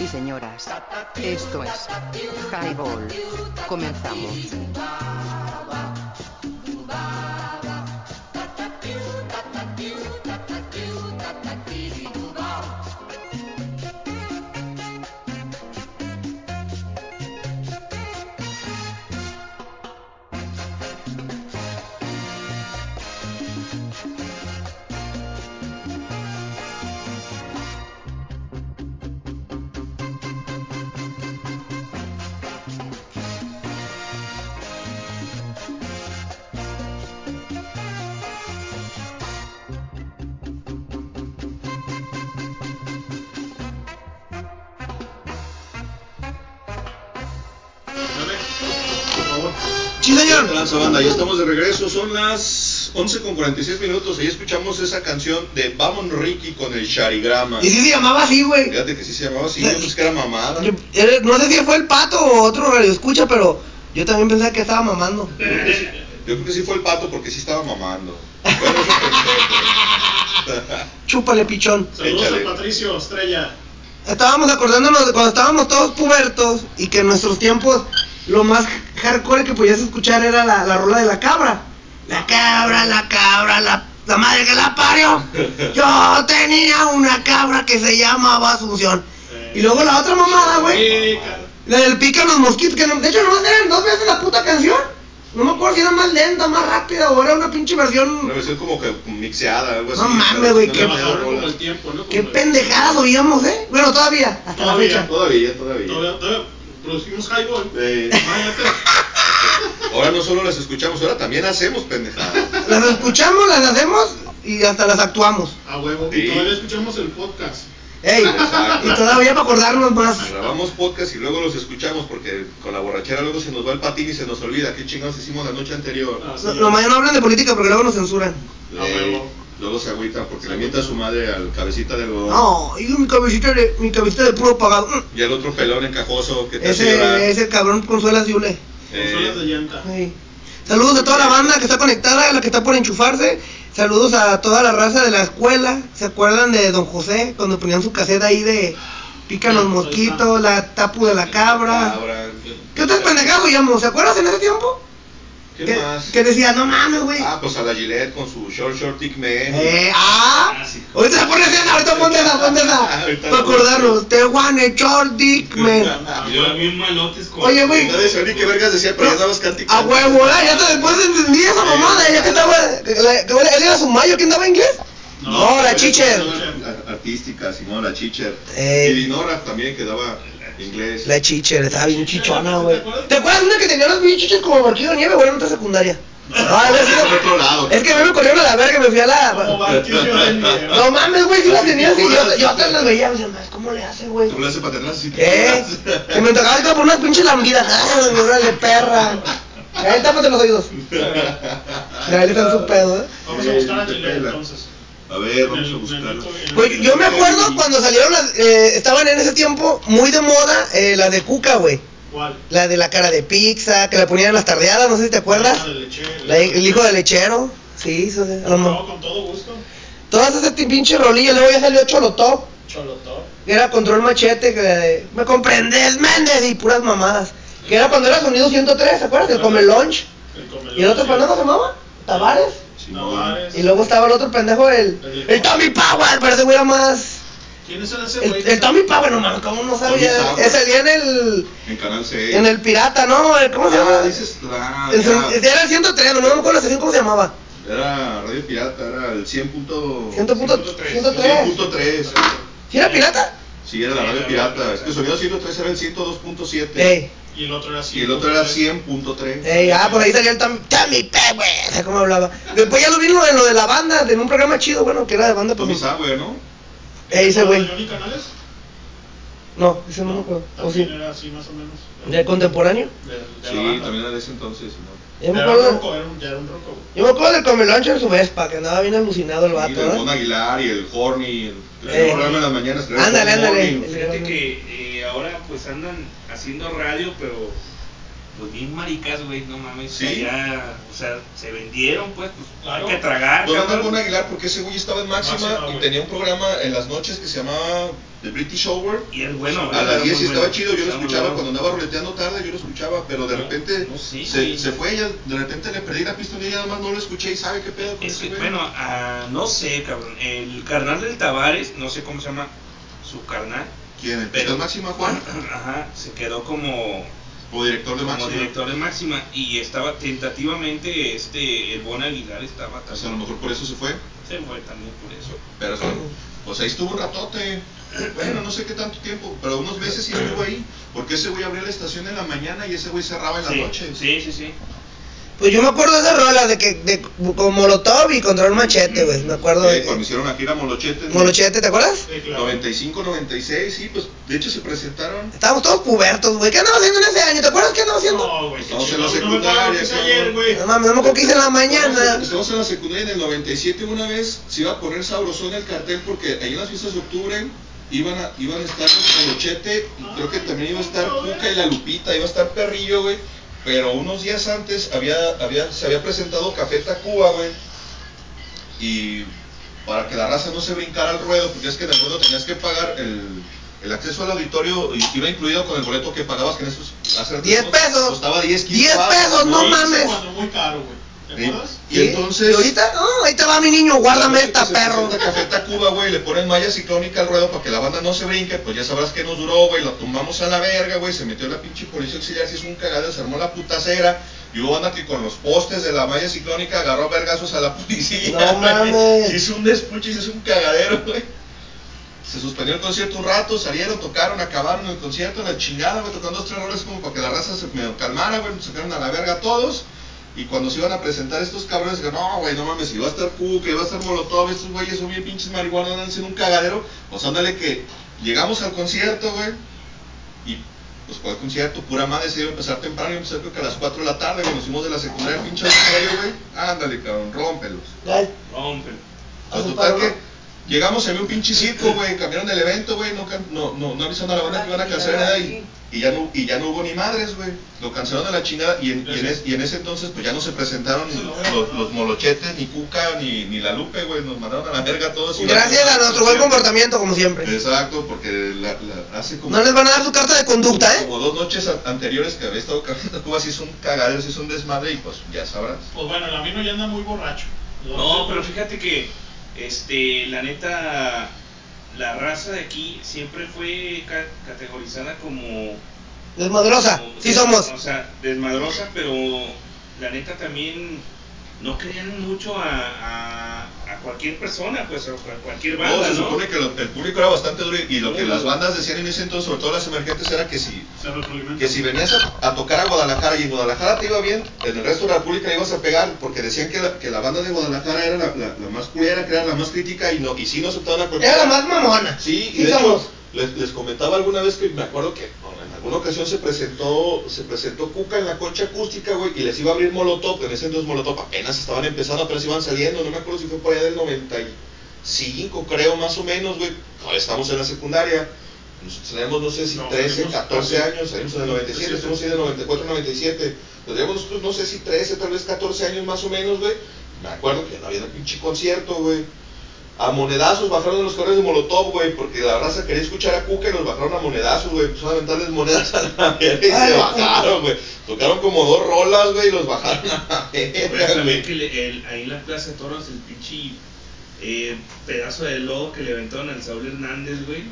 y señoras, esto es Highball. Comenzamos. Son las 11 con 46 minutos. Ahí escuchamos esa canción de Vamon Ricky con el Charigrama. Y sí se llamaba así, güey. Fíjate que sí se llamaba así. Yo pensé que era mamada. Yo- era- no sé si fue el pato o otro radio escucha, pero yo también pensaba que estaba mamando. Yo creo que sí fue el pato porque sí estaba mamando. Bueno, Chúpale, pichón. Saludos Échale. a Patricio Estrella. Estábamos acordándonos de cuando estábamos todos pubertos y que en nuestros tiempos lo más hardcore que podías escuchar era la, la rola de la cabra. La cabra, la cabra, la, la madre que la parió. Yo tenía una cabra que se llamaba Asunción. Y luego la otra mamada, güey. La del pica los mosquitos, que no- de hecho nomás eran dos veces la puta canción. No me acuerdo si era más lenta, más rápida o era una pinche versión. Una versión como que mixeada, algo así. No mames, güey, No qué-. Qué pendejadas oíamos, eh. Bueno, todavía, hasta la fecha. Todavía, todavía. Todavía, todavía producimos highball. Eh. Ahora no solo las escuchamos, ahora también hacemos pendejadas. Las escuchamos, las hacemos y hasta las actuamos. A huevo. Sí. Y todavía escuchamos el podcast. Ey, Exacto. y todavía para acordarnos más. Grabamos podcast y luego los escuchamos porque con la borrachera luego se nos va el patín y se nos olvida qué chingados hicimos la noche anterior. Así No, no hablan de política porque luego nos censuran. A huevo. luego se agüitan porque le mienta a su madre al cabecita de algodón. No, y mi cabecita de, mi cabecita de puro pagado. Y al otro pelón encajoso que te hace. Ese, ese cabrón consuela Yule. De Eh, llanta. Saludos a toda la banda que está conectada, a la que está por enchufarse. Saludos a toda la raza de la escuela. ¿Se acuerdan de Don José cuando ponían su caseta ahí de pican los mosquitos, la tapu de la cabra? cabra. ¿Qué otras pendejadas oíamos? ¿Se acuerdan en ese tiempo? ¿Qué Que, más? que decía, no mames, güey. Ah, pues a la Gillette con su short short dick man. Eh, ah, Ah, sí. ahorita se pone esa, ahorita ponte esa, ponte esa. Ahorita Para acordarnos, te a short dick, man. Yo bien malotes con. Oye, güey, sabía ni qué vergas decía, pero ya andabas cántico. a huevo, ya te después entendí esa mamada, ya que estaba, que que él era su mayo, ¿quién daba inglés? No, la chicher. Artística, Simón, la chicher. Eh. Y Dinora también que daba inglés. La chicher, estaba bien chichona, güey. ¿Te acuerdas de una que tenía los pinches chiches como barquillo de nieve, güey, en otra secundaria? Ah. Es que a mí me corrieron a la verga y me fui a Como la... barquillo de nieve. No mames, güey, si las tenía así, yo, yo hasta las veía, me decía, "Mas, ¿cómo le hace, güey? Tú le haces para atrás. Que me tocaba ir por unas pinches lambidas. ¡Ay, órale, perra! Ahí tápate los oídos. Ahí le están su pedo, ¿eh? Vamos a buscar a Chile entonces. A ver, vamos a el- el- el- Pues yo me acuerdo cuando salieron las. eh, estaban en ese tiempo muy de moda eh, las de Cuca, güey. ¿Cuál? La de la cara de pizza, que la ponían en las tardeadas, no sé si te acuerdas. Ah, del lechero. La- el hijo del lechero. Sí, eso, mejor. No, con todo gusto. Todas esas pinches rolillas. Luego ya salió Cholotop, Cholotop. que era control machete. Que, ¿Me comprendes, Méndez? Y puras mamadas. Que era cuando era sonido 103, ¿te acuerdas? El Come Lunch. El comelón, ¿Y el otro sí. pendejo se llamaba? Tavares. Y luego estaba el otro pendejo, el, el Tommy Power, pero ese güey era más. ¿Quién es ese güey? El, el Tommy Power, no mames, ¿cómo no sabía? Tommy. Ese salía en el. En Canal 6. En el Pirata, ¿no? El- ¿Cómo se llama? Ah, dices. Ah, El ya. era el 103, no me acuerdo la estación, ¿cómo se llamaba? Era Radio Pirata, era el 100. punto- 100.3. 100.3. ¿Sí era pirata? Sí, era la radio pirata. Es que sonido 103 era el 102.7. Y el otro era así. Y el otro era 100.3. ey, ah, por ahí salía el Tommy Power, ¿sabes cómo hablaba? Después ya lo vi en lo, de la banda, en un programa chido, bueno, que era de banda, Tommy pues. Sauer, ¿no? Ey, ese güey. ¿Johnny Canales? No, ese no me acuerdo. ¿O sí? era así más o menos. ¿De contemporáneo? De, de Sí, también era de ese entonces. ¿no? Yo me Era un acuerdo, roco, era un, ya era un roco. yo me acuerdo del Comeloncho en su Vespa, que andaba bien alucinado el Y vato, el ¿no? Mon Aguilar y el Horny, el, el Eh. programa en las mañanas. Ándale, ándale. Fíjate que eh, ahora pues andan haciendo radio, pero pues bien maricas, güey, no mames. Sí. Ya, o sea, se vendieron, pues, pues Claro. hay que tragar. Don. Mon Aguilar, porque ese güey estaba en Máxima, Máxima, y güey. tenía un programa en las noches que se llamaba The British Hour. Y es bueno, A las 10 muy y estaba bueno. chido, yo lo escuchaba bueno. cuando andaba ruleteando tarde, yo lo escuchaba, pero de No, repente no sé, se, se fue, ya, de repente le perdí la pista y ya nada más no lo escuché y sabe qué pedo con Es ese que, bueno, ah, no sé, cabrón. El carnal del Tavares, no sé cómo se llama su carnal. ¿Quién? ¿El Pero, Máxima Juan? Ajá, se quedó como, O director de como Máxima. director de Máxima y estaba tentativamente este el Bon Aguilar estaba O sea, a lo mejor por eso se fue. se fue también por eso. Pero pues ahí estuvo un ratote. Bueno, no sé qué tanto tiempo, pero unos meses sí estuvo ahí. Porque ese güey abría la estación en la mañana y ese güey cerraba en la Sí, noche. sí, sí, sí. Pues yo me acuerdo de esa rola de que de, con Molotov y Control Machete, güey. Me acuerdo Eh, de cuando hicieron la gira Molochete. Molochete, ¿te acuerdas? Sí, claro. 95, 96, sí, pues de hecho se presentaron. Estábamos todos pubertos, güey. ¿Qué andaba haciendo en ese año? ¿Te acuerdas qué andaba haciendo? No, güey. Estamos en la no secundaria, ayer, güey. No mames, no me acuerdo qué hice en la mañana. Estamos, en la secundaria en el 97 una vez se iba a poner sabrosón el cartel porque ahí en las fiestas de octubre iban a, iban a estar los Molochete y creo que también iba a estar Cuca y la Lupita, iba a estar Perrillo, güey. Pero unos días antes había, había, se había presentado Café Tacuba, güey. Y para que la raza no se brincara al ruedo, porque es que en el ruedo tenías que pagar el, el acceso al auditorio, y iba incluido con el boleto que pagabas, que en esos hace rato 10 no- pesos. Costaba 10, 15 10 baros, pesos, no mames. Cuando muy caro, güey. ¿Te Y, entonces. ¿Y ahorita? No, ahí te va mi niño, guárdame esta perro. Café Tacuba, güey, le ponen malla ciclónica al ruedo para que la banda no se brinque, pues ya sabrás que nos duró, güey, la tumbamos a la verga, güey, se metió la pinche policía auxiliar, se hizo un cagadero, se armó la putacera, y hubo banda que con los postes de la malla ciclónica agarró vergazos a la policía, No mames. Se hizo un despuche, se hizo un cagadero, güey. Se suspendió el concierto un rato, salieron, tocaron, acabaron el concierto, la chingada, güey, tocando dos, tres roles como para que la raza se medio calmara, güey, se sacaron a la verga todos. Y cuando se iban a presentar estos cabrones, dijeron, no, güey, no mames, iba a estar Cuca, iba a estar Molotov, estos güeyes son bien pinches marihuanos, andan haciendo un cagadero. Pues ándale que llegamos al concierto, güey, y pues fue el concierto, pura madre, se iba a empezar temprano, empezar creo que a las 4 de la tarde, güey, nos fuimos de la secundaria al pinche auditorio, güey. Ándale, cabrón, rómpelos. Rompen. Pues total que ¿no? Llegamos, se ve un pinche circo, güey, cambiaron el evento, güey, no, can- no, no, no avisaron a la banda que iban a cancelar nada y, y ya no, y ya no hubo ni madres, güey. Lo cancelaron a la chingada y en, y en, es- y en ese entonces pues ya no se presentaron ni los, los molochetes, ni Cuca, ni, ni la Lupe, güey, nos mandaron a la verga todos. y- Gracias a nuestro buen comportamiento, como siempre. Exacto, porque la, la- hace como... No les van a dar su carta de conducta, ¿eh? Como dos noches a- anteriores que había estado caminando Cuba, se hizo un cagadero, se hizo un desmadre y pues ya sabrás. Pues bueno, el amigo ya anda muy borracho. No, pero fíjate que, este, la neta, la raza de aquí siempre fue ca- categorizada como... Desmadrosa, como- sí somos. O sea, desmadrosa, pero la neta también no creían mucho a, a, a cualquier persona, pues, o a cualquier No, banda, se ¿no? supone que lo- el público era bastante duro y, lo que las bandas decían en ese entonces, sobre todo las emergentes, era que si, Se que si venías a, a tocar a Guadalajara y en Guadalajara te iba bien, en el resto de la República ibas a pegar, porque decían que la, que la banda de Guadalajara era la, la- la más culera, que era la más crítica y, no, y sí no aceptaban a cualquiera. Era la más mamona. Sí, y Sí de somos. hecho les, les comentaba alguna vez que me acuerdo que alguna ocasión se presentó se presentó Cuca en la concha acústica, güey, y les iba a abrir Molotov, en ese entonces Molotov apenas estaban empezando, apenas iban saliendo, no me acuerdo si fue por allá del 95, creo, más o menos, güey, estamos en la secundaria, nosotros tenemos, no sé si No, 13, tenemos 14 casi- años, salimos en el 97, 97. estamos ahí en el 94, 97, tendríamos nosotros, no sé si 13, tal vez 14 años más o menos, güey, me acuerdo que no había un pinche concierto, güey, a monedazos bajaron los correos de Molotov, güey, porque la raza quería escuchar a Cuca y los bajaron a monedazos, güey. Empezaron a aventarles monedas a la verga y Ay, se bajaron, güey. Tocaron como dos rolas, güey, y los bajaron a la verga, güey. que le- el- ahí en la Plaza de Toros, el pinche eh, pedazo de lodo que le aventaron al Saúl Hernández, güey.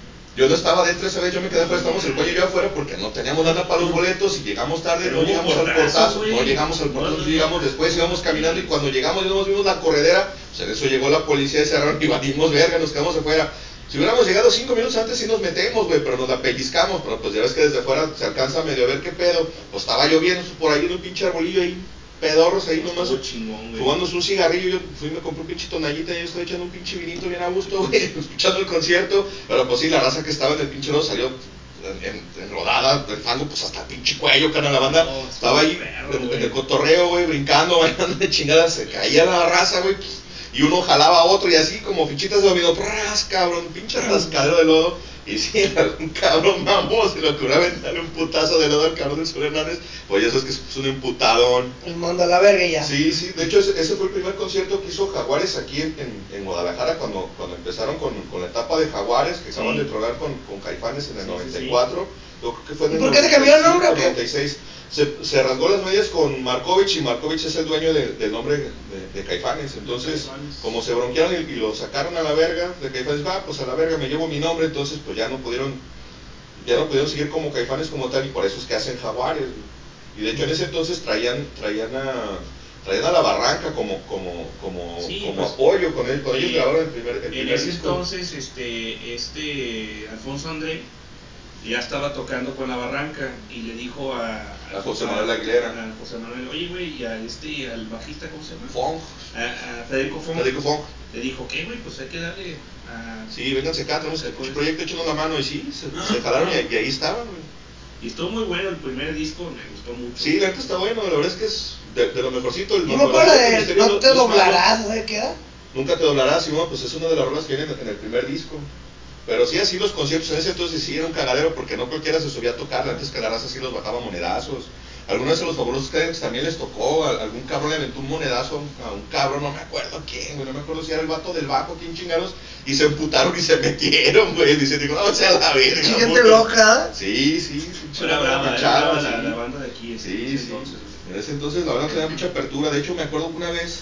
Yo no estaba dentro esa vez, yo me quedé afuera, estábamos el cuello y yo afuera porque no teníamos nada para los boletos y llegamos tarde, Pero no llegamos al portazo, no llegamos al portazo, no, llegamos después, íbamos caminando y cuando llegamos y nos vimos la corredera, pues en eso llegó la policía y cerraron y batimos verga, nos quedamos afuera. Si hubiéramos llegado cinco minutos antes sí nos metemos, güey, pero nos la pellizcamos, pero pues ya ves que desde afuera se alcanza a medio a ver qué pedo. Pues estaba lloviendo por ahí en un pinche arbolillo ahí, pedorros ahí nomás. Chingón. Fumándose un cigarrillo, yo fui y me compré un pinche tonallita y yo estoy echando un pinche vinito bien a gusto, güey, escuchando el concierto. Pero pues sí, la raza que estaba en el pinche lodo salió en, en rodada, el fango, pues hasta el pinche cuello, carnal, la banda estaba ahí en, en el cotorreo, güey, brincando, bailando de chingada, se caía la raza, güey, pues, y uno jalaba a otro y así como fichitas de dominó, ¡pras, cabrón! Pinche rascadero de lodo. Y si algún cabrón mamó se le ocurrió aventarle un putazo de lodo al cabrón del Sur Hernández, pues eso es que es un emputadón. El mando a la verga ya. Sí, sí, de hecho ese, ese fue el primer concierto que hizo Jaguares aquí en, en, en Guadalajara cuando, cuando empezaron con, con la etapa de Jaguares, que acaban de tronar con, con Caifanes en el 94. Yo creo que fue en ¿Y el por qué se cambió el nombre o 95, qué? 96. Se, se rasgó las medias con Markovich y Markovich es el dueño de- del nombre de, de Caifanes. Entonces, como se bronquearon y, y lo sacaron a la verga de Caifanes, ah, pues a la verga me llevo mi nombre, entonces pues ya no pudieron ya no pudieron seguir como Caifanes como tal y por eso es que hacen Jaguares. Y de hecho en ese entonces traían traían a traían a la Barranca como como como, Sí, como pues, apoyo con él, con ellos grabaron el primer el En primer ese disco. entonces, este, este Alfonso André ya estaba tocando con la barranca y le dijo a, A José Manuel Aguilera. a José Manuel, oye güey, y a este, al bajista, ¿cómo se llama? Fong. A, a Federico Fong. Federico Fong. Le dijo, ¿qué güey? Pues hay que darle a... Sí, vénganse acá, tenemos el proyecto hecho la mano y sí, se, se jalaron y, y ahí estaban. güey. Y estuvo muy bueno el primer disco, me gustó mucho. Sí, la neta está bueno, la verdad es que es de, de lo mejorcito. El me acuerdo de No te doblarás, ¿sabes qué? Nunca te doblarás, Simón, pues es una de las rolas que vienen en el primer disco. Pero sí, así los conciertos en ese entonces sí era un cagadero porque no cualquiera se subía a tocar, antes que la raza sí los bajaba monedazos. Algunas de los fabulosos Cadillacs también les tocó, algún cabrón le aventó un monedazo a un, cabrón, no me acuerdo quién, güey, no me acuerdo si era el vato del bajo, quién chingados, y se emputaron y se metieron, güey, dice, digo, no, o sea, la verga. Gente puto". loca. Sí, sí, sí, Era brava, era la, sí. la banda de aquí. ese- Sí, ese sí. entonces. En ese entonces la verdad tenía mucha apertura. De hecho, me acuerdo que una vez,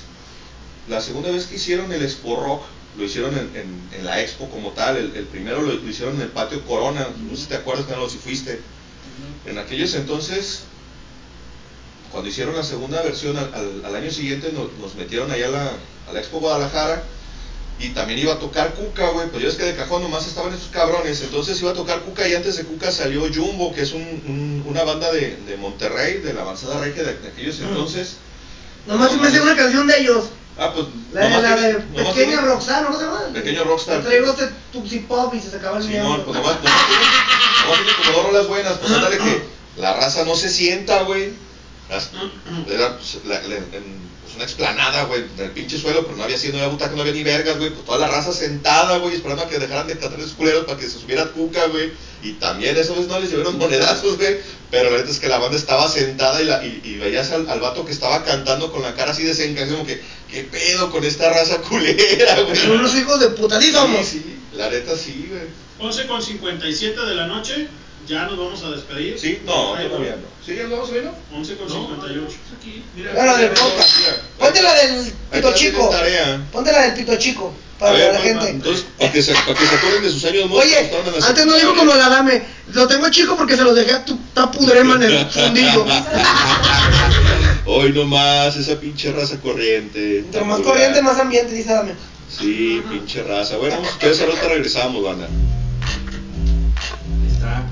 la segunda vez que hicieron el Expo Rock, lo hicieron en, en- en la Expo como tal. El, el primero lo, lo hicieron en el patio Corona. No sé si te acuerdas, Carlos, si fuiste. En aquellos entonces, cuando hicieron la segunda versión, al, al- al año siguiente nos, nos metieron allá a la, a la Expo Guadalajara. Y también iba a tocar Cuca, güey. Pues yo es que de cajón nomás estaban esos cabrones. Entonces iba a tocar Cuca y antes de Cuca salió Jumbo, que es un- un- una banda de, de Monterrey, de la avanzada regia de, de aquellos entonces. Nomás se me hace una canción de ellos. Ah, pues. La nomás la de Pequeño Rockstar, ¿no se llama? Pequeño Rockstar. Traigo este Tupsi Pop y se sacaba el Simón, miembro. pues nomás, tiene, nomás tiene como dos rolas buenas. Pues ándale que la raza no se sienta, güey. Las- pues, la- la- en- pues, una explanada, güey, del pinche suelo, pero no había sido, no había butaca, no había ni vergas, güey. Pues toda la raza sentada, güey, esperando a que dejaran de cantar esos culeros para que se subiera Cuca, güey. Y también esa vez no les llevaron monedazos, güey. Pero la neta es que la banda estaba sentada y, la, y, y veías al, al vato que estaba cantando con la cara así desencajada, como que, ¿qué pedo con esta raza culera, güey? Son unos hijos de puta. Sí, sí, la neta sí, güey. 11 con 57 de la noche, ya nos vamos a despedir. Sí, no, Ahí todavía no. ¿Sí, ya lo vamos no? 11 con No, 58. aquí, mira. Bueno, de. Ponte la del pito chico. Ponte la del pito chico. Para ver, la gente. Entonces, para que, se, para que se acuerden de sus años Oye, antes no digo secundaria. como la dame. Lo tengo chico porque se lo dejé a tu tapudrema en el fundillo. Hoy nomás, esa pinche raza corriente. Entre más corriente, más ambiente, dice dame. Sí, pinche raza. Bueno, vamos a escuchar esa ruta, regresamos, banda. Está.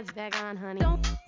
Pants back on, honey. Don't,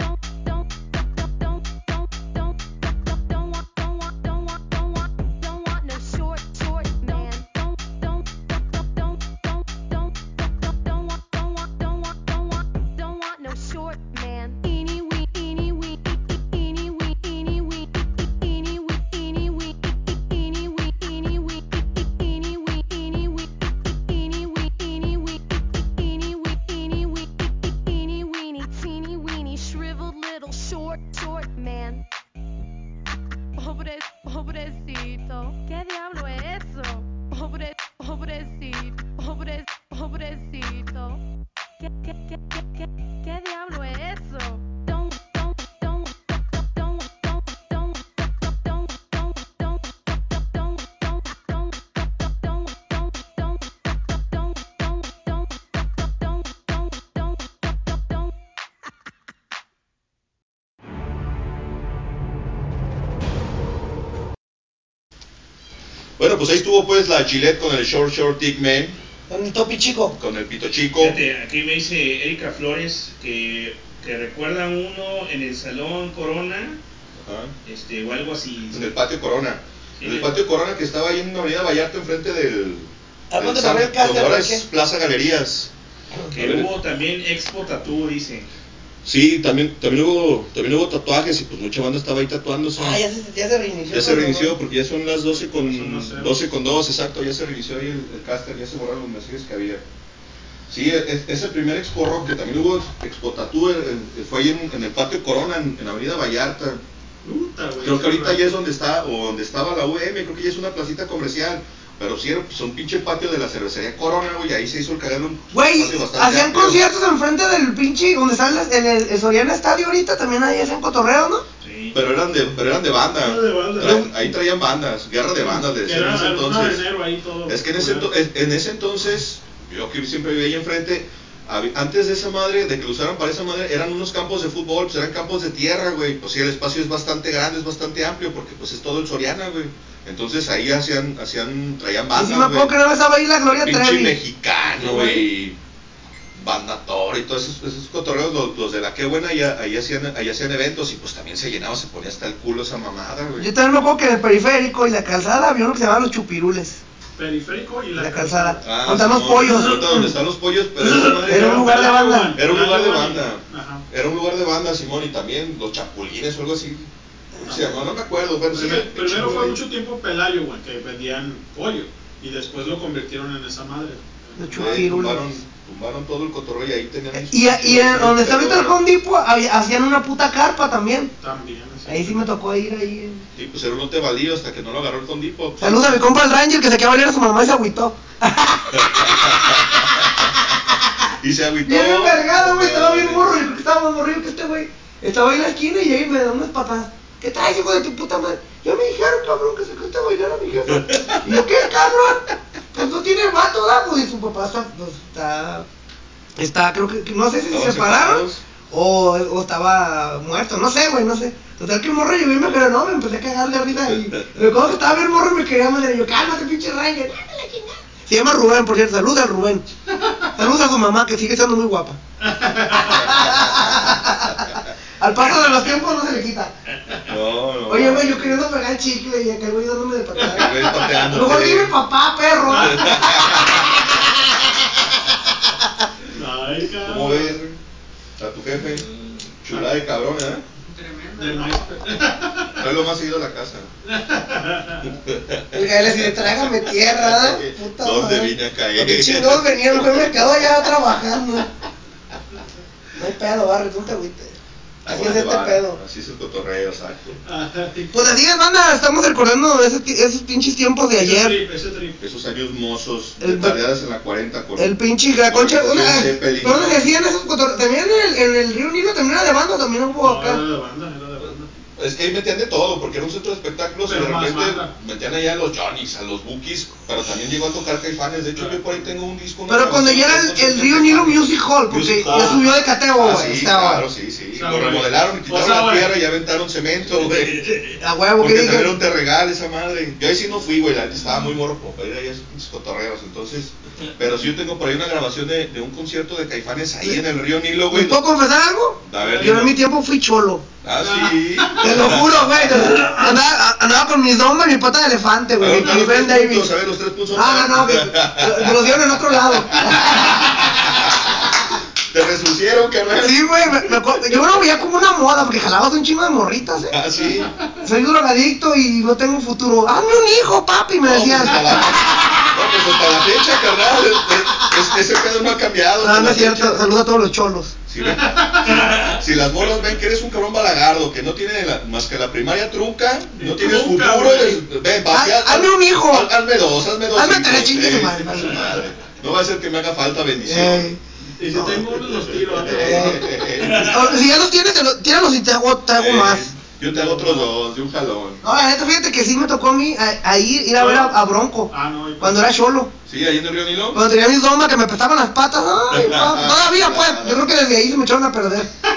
Bueno, pues ahí estuvo pues la Gillette con el Short Short Dick Man. Con el topi chico. Con el pito chico. Fíjate, aquí me dice Erika Flores que, que recuerda uno en el Salón Corona, este, o algo así. En el patio Corona. Sí. En el patio Corona que estaba ahí en Avenida Vallarta enfrente del... ¿A del dónde el ahora es Plaza Galerías. Que hubo también Expo Tattoo, dice. Sí, también, también hubo también hubo tatuajes y pues mucha banda estaba ahí tatuándose. Ah, ya se, ya se reinició. Ya se reinició ¿no? porque ya son las 12 con 12 con 2, exacto, ya se reinició ahí el, el caster, ya se borraron los mensajes que había. Sí, es, es el primer Expo Rock, que también hubo Expo el- el- fue ahí en, en el patio Corona, en, en Avenida Vallarta. Puta, güey, Creo que ahorita ya es donde está, o donde estaba la UM, creo que ya es una placita comercial. Pero sí, era pues, un pinche patio de la cervecería Corona, güey, ahí se hizo el cagadero. un Güey, hacían amplio. conciertos enfrente del pinche, donde está el, en el, el Soriana Estadio ahorita, también ahí hacían cotorreo, ¿no? Pero eran de, pero eran de banda. Era de banda. Traen- ahí traían bandas, guerra de bandas, le decían en era ese el 1 de entonces. enero ahí todo. Es que en ese, en- en ese entonces, yo que siempre vivía ahí enfrente, antes de esa madre, de que lo usaran para esa madre, eran unos campos de fútbol, pues eran campos de tierra, güey. Pues sí, el espacio es bastante grande, es bastante amplio, porque pues es todo el Soriana, güey. Entonces ahí hacían, hacían, traían Y bandas, si me acuerdo que güey. no estaba ahí la Gloria Pinche Trevi. mexicano, güey. Banda Toro y todos esos, esos cotorreos, los, los de la que buena, ahí, ahí, hacían, ahí hacían eventos y pues también se llenaba, se ponía hasta el culo esa mamada, güey. Yo también me acuerdo que en el periférico y la calzada había uno que se llamaba Los Chupirules. Periférico y la, La calzada. Ah, Donde están los pollos. donde están los pollos, pero Era un lugar de banda. Era un lugar de banda. Ajá. Era un lugar de banda, Simón, y también los chapulines o algo así. No me acuerdo, pero sí. Primero fue mucho tiempo Pelayo, güey, que vendían pollo. Y después lo convirtieron en esa madre. Güey, chupirules. tumbaron, tumbaron todo el cotorreo y ahí tenían. sus- Y, y en donde está ahorita el Home Depot hacían una puta carpa también. También. Ahí sí me tocó ir ahí. Sí, pues era un lote baldío hasta que no lo agarró el Fondipo. Saludos a mi compa el Ranger que se quedó a valer a su mamá y se agüitó. Y se agüitó. Bien envergado, güey, estaba bien morro, estaba más morrido que este güey. Estaba ahí en la esquina y ahí me da unas patadas. ¿Qué traes, hijo de tu puta madre? Ya me dijeron, cabrón, que se cuesta bailar a mi jefa. Y yo, ¿qué, cabrón? Pues no tiene vato, ¿da? Pues y su papá está, pues, está, está, creo que, no sé si se separaron o, o estaba muerto, no sé, güey, no sé. Total que el morro yo me pero no, me empecé a cagar de risa y me acuerdo que estaba bien morro y me quería madre. Y yo, cálmate, pinche Ranger. Se llama Rubén, por cierto, saluda al Rubén. Saludos a su mamá, que sigue siendo muy guapa. Al paso de los tiempos no se le quita. No, no. Oye, güey, yo queriendo pegar el chicle y acá el güey dándome de patada. güey. Mejor dime papá, perro. Ay, cabrón. ¿Cómo ves? A tu jefe. Chulada de cabrón, ¿eh? Del maestro. Tráelo más seguido a la casa. El Gael así de trágame tierra, ¿eh? puta ¿Dónde madre. vine a caer? ¿Qué chingados venían, güey? Me quedo allá trabajando. No hay pedo, barrio, tú te agüites. Así es este pedo. Así es el cotorreo, exacto. Pues así es, banda, estamos recordando de esos pinches tiempos de Ese ayer. trip, ese trip. Esos años mozos, El- en la 40 con... El pinche la concha. con Una, Led Zeppelin. ¿Pero dónde decían esos cotorreos? También en el, en el Río Nilo también era de banda, también hubo No, acá. era de banda, era de banda. Es que ahí metían de todo, porque era un centro de espectáculos Pero y de más repente metían allá a los Johnnies, a los Bookies, pero también llegó a tocar Caifanes. De hecho, yo por ahí tengo un disco. una Pero cuando ya era el, Río Nilo. Music Hall, porque Music ya subió de cateo, Ah, güey. sí, estaba. claro, sí, sí. lo remodelaron y quitaron O sea, la tierra y aventaron cemento, güey. A huevo, Porque ¿qué dije? también esa madre. Yo ahí sí no fui, güey, estaba muy morro para ir ahí a esos cotorreos, entonces. Pero sí yo tengo por ahí una grabación de, de un concierto de Caifanes ahí en el río Nilo, ¿Me güey. puedo confesar algo? A ver, Yo en mi tiempo fui cholo. Ah, sí. Te lo juro, güey. Andaba, andaba con mis domas y mi pata de elefante, A güey. ver, a los puntos, ver, los tres puntos. Ah, no, no, que, me los dieron en otro lado. Te resucieron, carnal. Sí, güey, me- me yo lo veía como una moda porque jalabas un chingo de morritas, eh. Ah, sí. Soy drogadicto y no tengo futuro. Hazme un hijo, papi, me hasta la- No, pues hasta la fecha, carnal. Es- es- ese pedo no ha cambiado. No, hasta no la es cierto. Saludos a todos los cholos. Si, le- si las morras ven que eres un cabrón balagardo, que no tiene la- más que la primaria trunca, no tienes Trunca, futuro, güey. es- ven, papi, Haz- hazme un hijo. haz- hazme dos, hazme dos. Hazme tres, chingue su ey, madre, madre. madre. No va a ser que me haga falta bendición. Ey. Y si tengo unos los tiro. antes. O- Si ya los tienes, tíralos y te hago, te hago Eh, más. Yo te hago otros dos, de un jalón. No, la neta, fíjate que sí me tocó a mí a, a ir, ir a ver a, a Bronco. Ah, no. y- Cuando era cholo. Sí, ahí en el río Nilo. Cuando tenía mis domas que me prestaban las patas. Ay, pa- todavía, pues. Yo creo que desde ahí se me echaron a perder.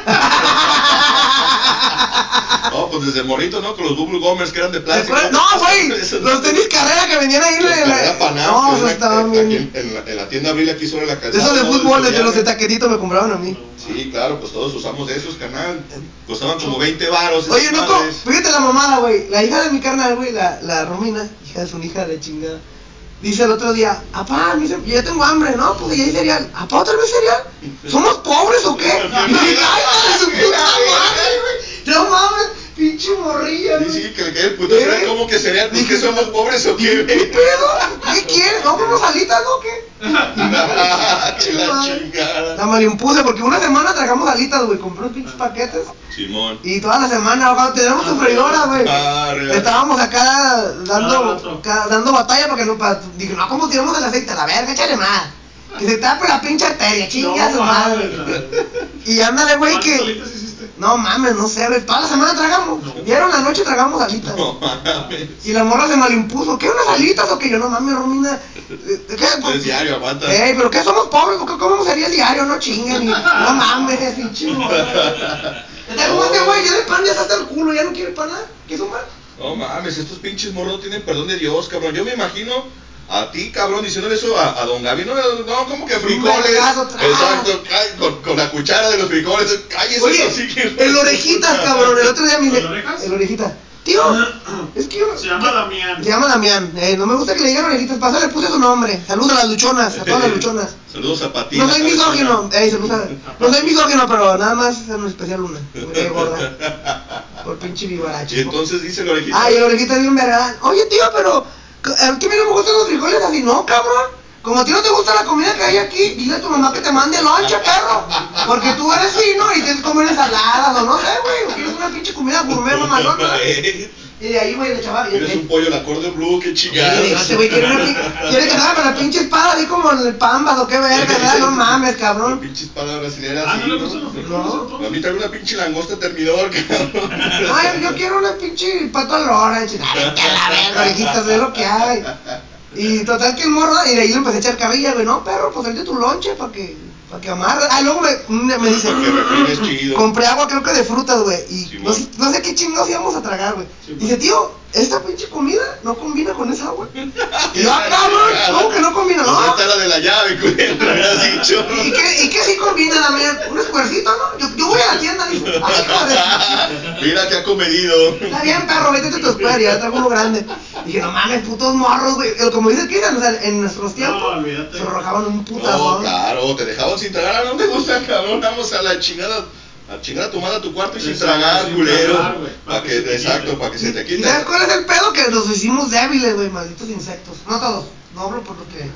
No, pues desde morrito, ¿no? Con los bubble gummers que eran de ¿Te plástico. No, güey. Los tenis carrera que venían ahí en la. Panam, No, estaban aquí bien. En, la, en la tienda Abril aquí sobre la calzada. Esos de fútbol, desde los de taqueritos me compraron a mí. Sí, claro, pues todos usamos de esos, canal. Costaban como 20 varos. Oye, no, fíjate la mamada, güey. La hija de mi carnal, güey, la, la Romina, hija de su hija de chingada. Dice el otro día, apá, me dice, yo tengo hambre, ¿no? Pues ya hay cereal. ¿Apá otra vez cereal? ¿Somos pobres o qué? Y dije, ay, de su puta madre, güey. No mames, pinche morrilla, Sí, güey. sí, que le cae el puto. ¿Será ¿Eh? como que sería? ¿Pues que somos pobres o qué? ¿Qué pedo? ¿Qué quieres? ¿No unas alitas, no? ¿Qué? que la chingada. La malimpuse porque una semana tragamos alitas, güey. Compré unos pinches paquetes. Simón. Y toda la semana, cuando teníamos tu freidora, güey. Ah, real. Estábamos acá dando, ca- dando batalla porque no, pa, dije, no, ¿cómo tiramos el aceite? A la verga, échale más. Que se tape la pinche arteria, chinga su madre. Y ándale, güey, ¿Cuántas que. No mames, no sé. Toda la semana tragamos. Vieron la noche tragamos alitas. No mames. Y la morra se malimpuso. ¿Qué, unas alitas o qué? Yo, no mames, Romina. eh, ¿Qué? Es diario, aguanta. Ey, pero ¿qué somos pobres? ¿Por qué comemos cereal diario? No chinguen. y- No mames, pinche como este güey, ya de pan ya hasta el culo, ya no quiere pan nada. ¿Qué es un? No mames, estos pinches morros no tienen perdón de Dios, cabrón. Yo me imagino a ti, cabrón, diciéndole eso a, a don Gaby. No, no, como que frijoles. Exacto, con, con la cuchara de los frijoles. Cállese, Oye, así que. el orejitas, cabrón. El otro día me dice. ¿El orejas? El orejitas. Tío, es que yo. Se llama Damián. Se llama Damián. Eh, no me gusta que le digan orejitas. Pasa, le puse su nombre. Saludos a las luchonas, a todas las luchonas. Saludos a Patina. No soy misógino, ey, saludos a- no soy misógino, pero nada más en especial una. Me cae gorda. Por pinche Y vivaracho. entonces dice el orejita. Ay, el orejita bien verga. Oye, tío, pero a mí no me gustan los frijoles así, no, cabrón. Como a ti no te gusta la comida que hay aquí, dile a tu mamá que te mande lonche, perro. Porque tú eres fino y tienes que comer ensaladas o no sé, güey. O quieres una pinche comida gourmet mamalona. Y de ahí, güey, le echaba. y- Eres un pollo la corde blue, qué chingada. este güey quiere, quiere que salga con la pinche espada así como en el pambas o qué verga, ¿verdad? No mames, cabrón. Pinches palabras brasileñas. Ah, así, ¿no le ¿no? gustan los frijoles No. entonces? A mí trae una pinche langosta termidor, cabrón. Ay, yo quiero una pinche pato al. Ay, la verga, orejitas, ve lo que hay. Y total que el morro, y de ahí le empecé a echar carrilla, güey, no, perro, pues de tu lonche para que, para que amarre. Ah, luego me, me dice, chido. compré agua creo que de frutas, güey, y no, sé- no sé qué chingados íbamos a tragar, güey. Dice, tío, esta pinche comida no combina con esa agua. Y yo, ah, cabrón, ¿cómo que no combina? No. esta es la de la llave, culero, me habías dicho. ¿Y qué, ¿Y qué sí combina, Damián? ¿Un escuercito, no? Yo, yo voy a la tienda, dice. Ay, hijo de... Mira que ha comedido. Está bien, perro, vete a tu escuela, ya traigo uno grande. Dije, no mames, putos morros, güey. Como dices que o sea, en nuestros tiempos, No, olvídate. se arrojaban un No, putazón. claro, te dejaban sin tragar. ¿A dónde gusta, cabrón? Vamos a la chingada. A chingar a tu madre a tu cuarto y sin tragar, sin culero. Para que, exacto, para que se te ¿Y quite. sabes cuál es el pedo? Que nos hicimos débiles, güey, malditos insectos. No todos, no hablo por lo que...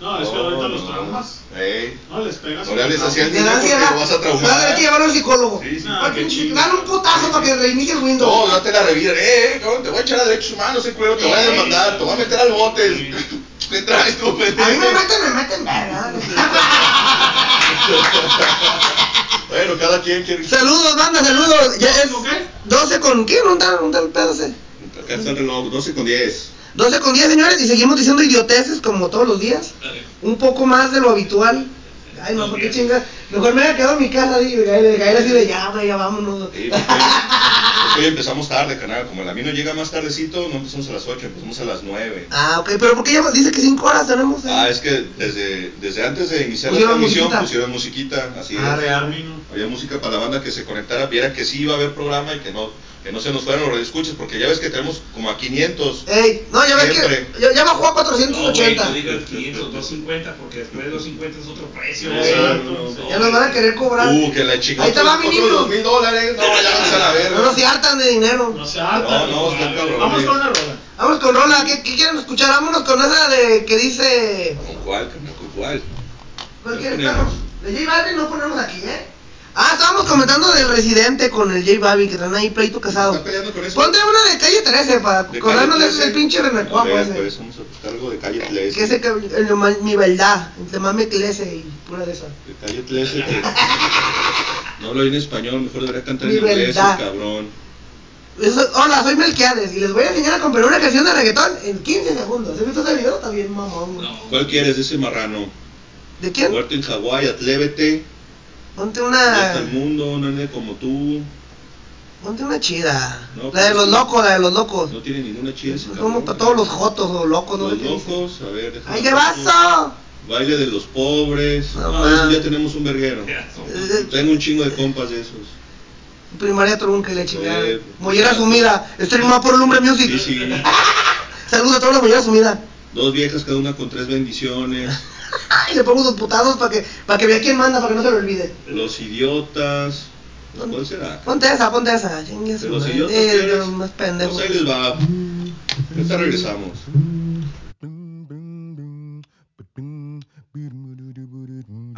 No, es que ahorita los traumas. Ey, No, les pegas. no le hables así al Le niño porque vas a que traumar. llevarlo al psicólogo. Sí, sí. Ah, Ay, qué pinche, chido. Dale un putazo para que reinicie el Windows. No, date la revira. Eh, cabrón, te voy a echar a derechos humanos, eh, culero. Te voy a demandar, te voy a meter al bote. ¿Qué traes tú, A mí me pendejo? meten, me meten, verga. Bueno, cada quien quiere. Saludos, banda, saludos. Ya es ¿Con qué? 12 con... ¿Quién? ¿Dónde está, dónde está el pedo ese? Acá está el reloj, 12 con 10. 12 con 10, señores, y seguimos diciendo idioteces como todos los días. Un poco más de lo habitual. Ay, no, ¿por qué chingas? Mejor me había quedado en mi casa y el Gael así de ya, güey, ya vámonos. Sí, pues, hoy, hoy empezamos tarde, canal. Como el no llega más tardecito, no empezamos a las 8, empezamos a las 9. Ah, ok, pero ¿por qué ya dice que 5 horas tenemos? eh? Ah, es que desde, desde antes de iniciar la transmisión musiquita. pusieron musiquita, así Ah, es. real. Había música para la banda que se conectara, viera que sí iba a haber programa y que no, que no se nos fueran los radioescuchas, porque ya ves que tenemos como a 500. Ey, no, ya ves Siempre. que ya, ya bajó a No, güey, 480. no digas 500, 250, porque después de 250 es otro precio. No, Exacto. no, ya nos van a querer cobrar. Uh, que la chingada. Ahí te va, mi niño. mil dólares, no, ya a la verga. No, no se hartan de dinero. No se harta. No, no, está cabrón. Vamos con una rola. Vamos con Rola, ¿qué, qué quieren escuchar? Vámonos con esa de que dice. ¿Con cuál? ¿Con cuál? ¿Cuál perro? De J Balvin no ponemos aquí, ¿eh? Ah, estábamos comentando del residente con el J Balvin que traen ahí pleito casado. ¿Estás peleando con eso? Ponte una de calle 13 para acordarnos calle de ese del 13. pinche renacuajo ese. a buscar algo de calle 13. Que ese que el ma- mi verdad, el mame clese y pura de esa. De calle 13 que no hablo en español, mejor debería cantar Mi en inglés, el verdad. cabrón. Eso- hola, soy Melquiades y les voy a enseñar a comprar una canción de reggaetón en 15 segundos. ¿Has visto ese video? Está bien mamón. güey. ¿Cuál quieres ese marrano? ¿De quién? Muerte en Hawái, atlévete. Ponte una. está el mundo, es como tú. Ponte una chida. No, la de pues, los locos, la de los locos. No tiene ninguna chida ese Como cabrón. para todos los jotos o locos, no Los locos, a ver, déjame ¡Ay, qué vaso! Baile de los pobres. No, eso mames. ya tenemos un verguero. Tengo un chingo de compas de esos. Primaria trunca y le chingada. Eh, Mollera sumida. Streamado por Lumbre Music. Sí, sí. Saludos a todos los molleras sumidas. Dos viejas, cada una con tres bendiciones. Y le pongo sus putazos para que, para que vea quién manda, para que no se lo olvide. Los idiotas. ¿Cuál será? Ponte esa, ponte esa. Chingue ¿De su los idiotas Eh, no, más pendejo. Pues ahí les va. Ahorita regresamos.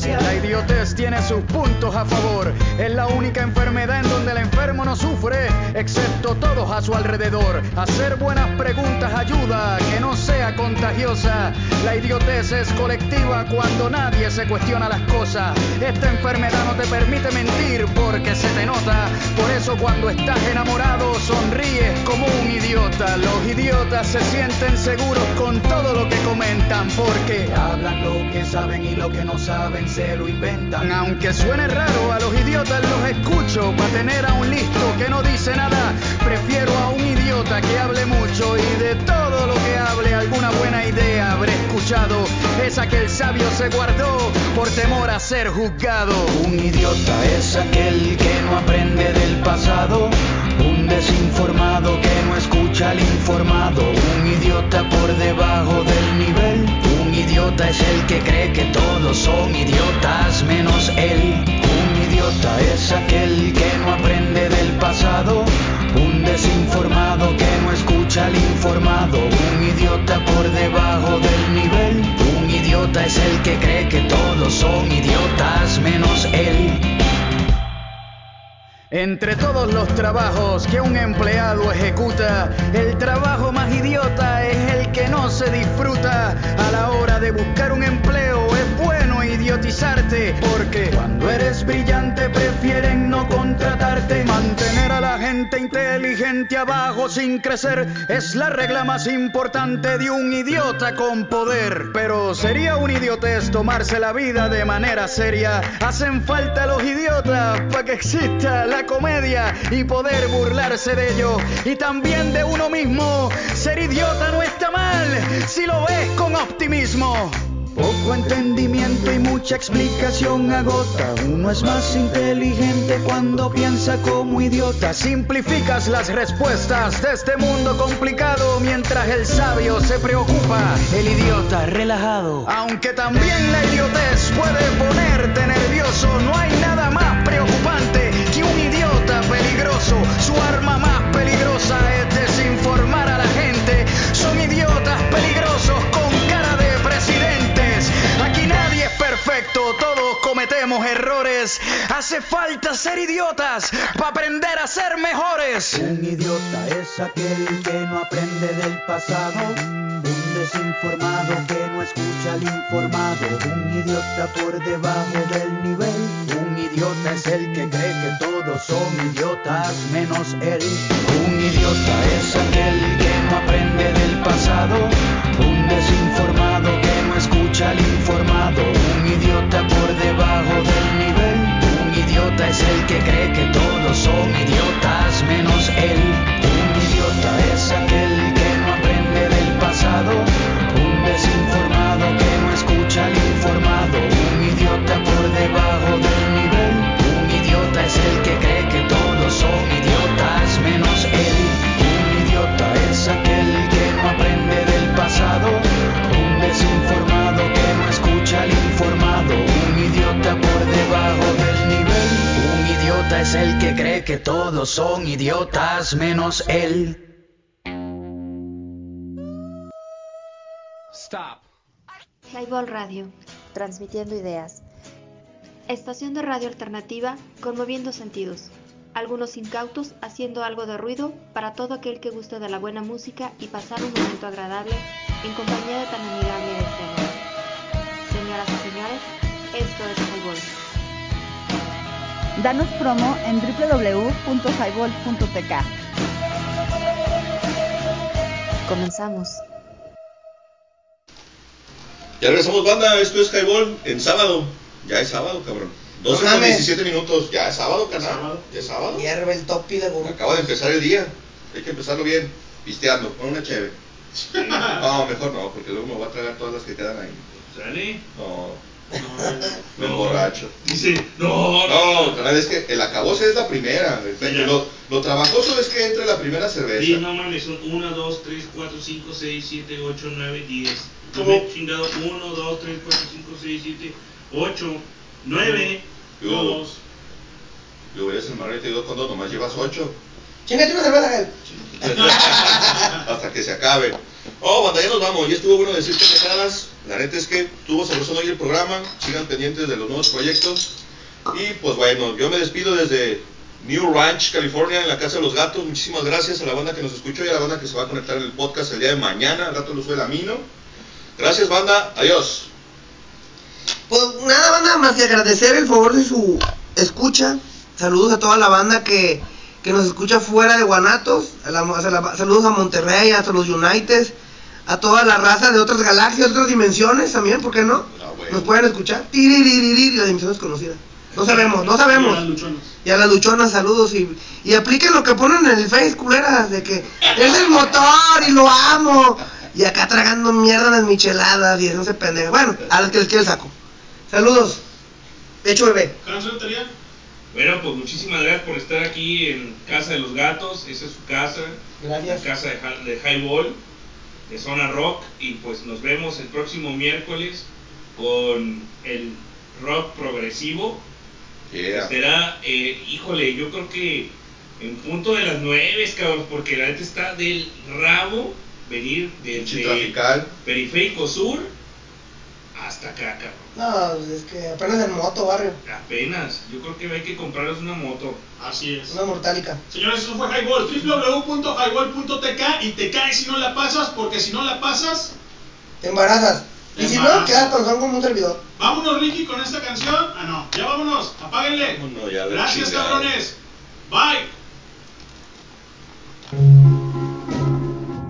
inteligencia. La idiotez tiene sus puntos a favor. Es la única enfermedad en donde el enfermo no sufre, excepto todos a su alrededor. Hacer buenas preguntas ayuda a que no sea contagiosa. La idiotez es colectiva cuando nadie se cuestiona las cosas. Esta enfermedad no te permite mentir porque se te nota. Por eso cuando estás enamorado sonríes como un idiota. Los idiotas se sienten seguros con todo lo que comentan porque hablan lo que saben y lo que no saben se lo inventan. Aunque suene raro, a los idiotas los escucho para tener a un listo que no dice nada. Prefiero a un idiota que hable mucho y de todo lo que hable alguna buena idea habré escuchado. Esa que el sabio se guardó por temor a ser juzgado. Un idiota trabajos que un abajo sin crecer es la regla más importante de un idiota con poder. Pero sería un idiotez tomarse la vida de manera seria. Hacen falta los idiotas para que exista la comedia y poder burlarse de ello. Y también de uno mismo. Ser idiota no está mal si lo ves con optimismo. Entendimiento y mucha explicación agota. Uno es más inteligente cuando piensa como idiota. Simplificas las respuestas de este mundo complicado mientras el sabio se preocupa. El idiota relajado. Aunque también la idiotez puede ponerte nervioso, no hay nada más ser idiotas, para aprender a ser mejores. Un idiota es aquel que no aprende del pasado, un desinformado que no escucha al informado, un idiota por debajo del nivel, un idiota es el que cree que todos son idiotas menos él. Un idiota es aquel que no aprende del pasado, que todos son idiotas menos él. Stop. Highball Radio, transmitiendo ideas. Estación de radio alternativa, conmoviendo sentidos. Algunos incautos haciendo algo de ruido para todo aquel que guste de la buena música y pasar un momento agradable en compañía de tan amigable escena. Señoras y señores, esto es Highball. Danos promo en www.highball.tk. Comenzamos. Ya regresamos, banda. Esto es Highball en sábado. Ya es sábado, cabrón. 12 No con mames. 17 minutos. Ya es sábado, canal. Ya es sábado. Hierve el topi de burro. Acaba de empezar el día. Hay que empezarlo bien. Pisteando. Con una cheve. No, mejor no, porque luego me voy a tragar todas las que quedan ahí. ¿Sale? No. Me emborracho. Dice, no, No, canal, es que el acabose es la primera. Lo, lo trabajoso es que entre la primera cerveza. Sí, no mames, son 1, 2, 3, 4, 5, 6, 7, 8, 9, 10. Yo ¿Cómo? chingado 1, 2, 3, 4, 5, 6, 7, 8, 9, Yo, 2. yo eres el marrete y dos con dos, nomás llevas ocho. Chingate una cerveza, Gael. Hasta que se acabe. Oh, banda, ya nos vamos. Ya estuvo bueno decir pendejadas. La neta es que tuvo sabroso hoy el programa. Sigan pendientes de los nuevos proyectos. Y pues bueno, yo me despido desde New Ranch, California, en la Casa de los Gatos. Muchísimas gracias a la banda que nos escuchó y a la banda que se va a conectar en el podcast el día de mañana. Al rato lo sube la Mino. Gracias, banda. Adiós. Pues nada, banda, más que agradecer el favor de su escucha. Saludos a toda la banda que, que nos escucha fuera de Guanatos. A la- a la- saludos a Monterrey, hasta los United. A toda la raza de otras galaxias, otras dimensiones también, ¿por qué no? Nos pueden escuchar. Tiririririri, la dimensión desconocida. No sabemos, no sabemos. Y a las luchonas. Y a las luchonas, saludos. Y, y apliquen lo que ponen en el Face, culeras, de que es el motor y lo amo. Y acá tragando mierda las micheladas y eso se pendeja. Bueno, a los que les quiero el saco. Saludos. Hecho bebé. Bueno, pues muchísimas gracias por estar aquí en Casa de los Gatos. Esa es su casa. Gracias. La casa de, de Highball, de Zona Rock. Y pues nos vemos el próximo miércoles con el rock progresivo. Yeah. Será, eh, híjole, yo creo que en punto de las nueve, cabrón, porque la neta está del rabo venir desde. Periférico Sur hasta acá, cabrón. No, pues es que apenas en moto, barrio. Apenas, yo creo que hay que comprarles una moto. Así es. Una mortálica. Señores, eso fue Highball. www.highball.tk y te caes si no la pasas, porque si no la pasas, Te embarazas. Te Y si no, embarazas. quedas con como un servidor. vámonos Ricky con esta canción. Ah, no, ya vámonos, apáguenle. Vámonos ya, la Gracias, chingada. cabrones. Bye.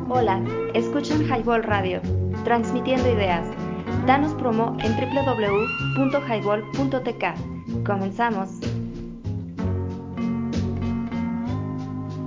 Hola, escuchan Highball Radio, transmitiendo ideas. Danos promo en www.highball.tk. Comenzamos.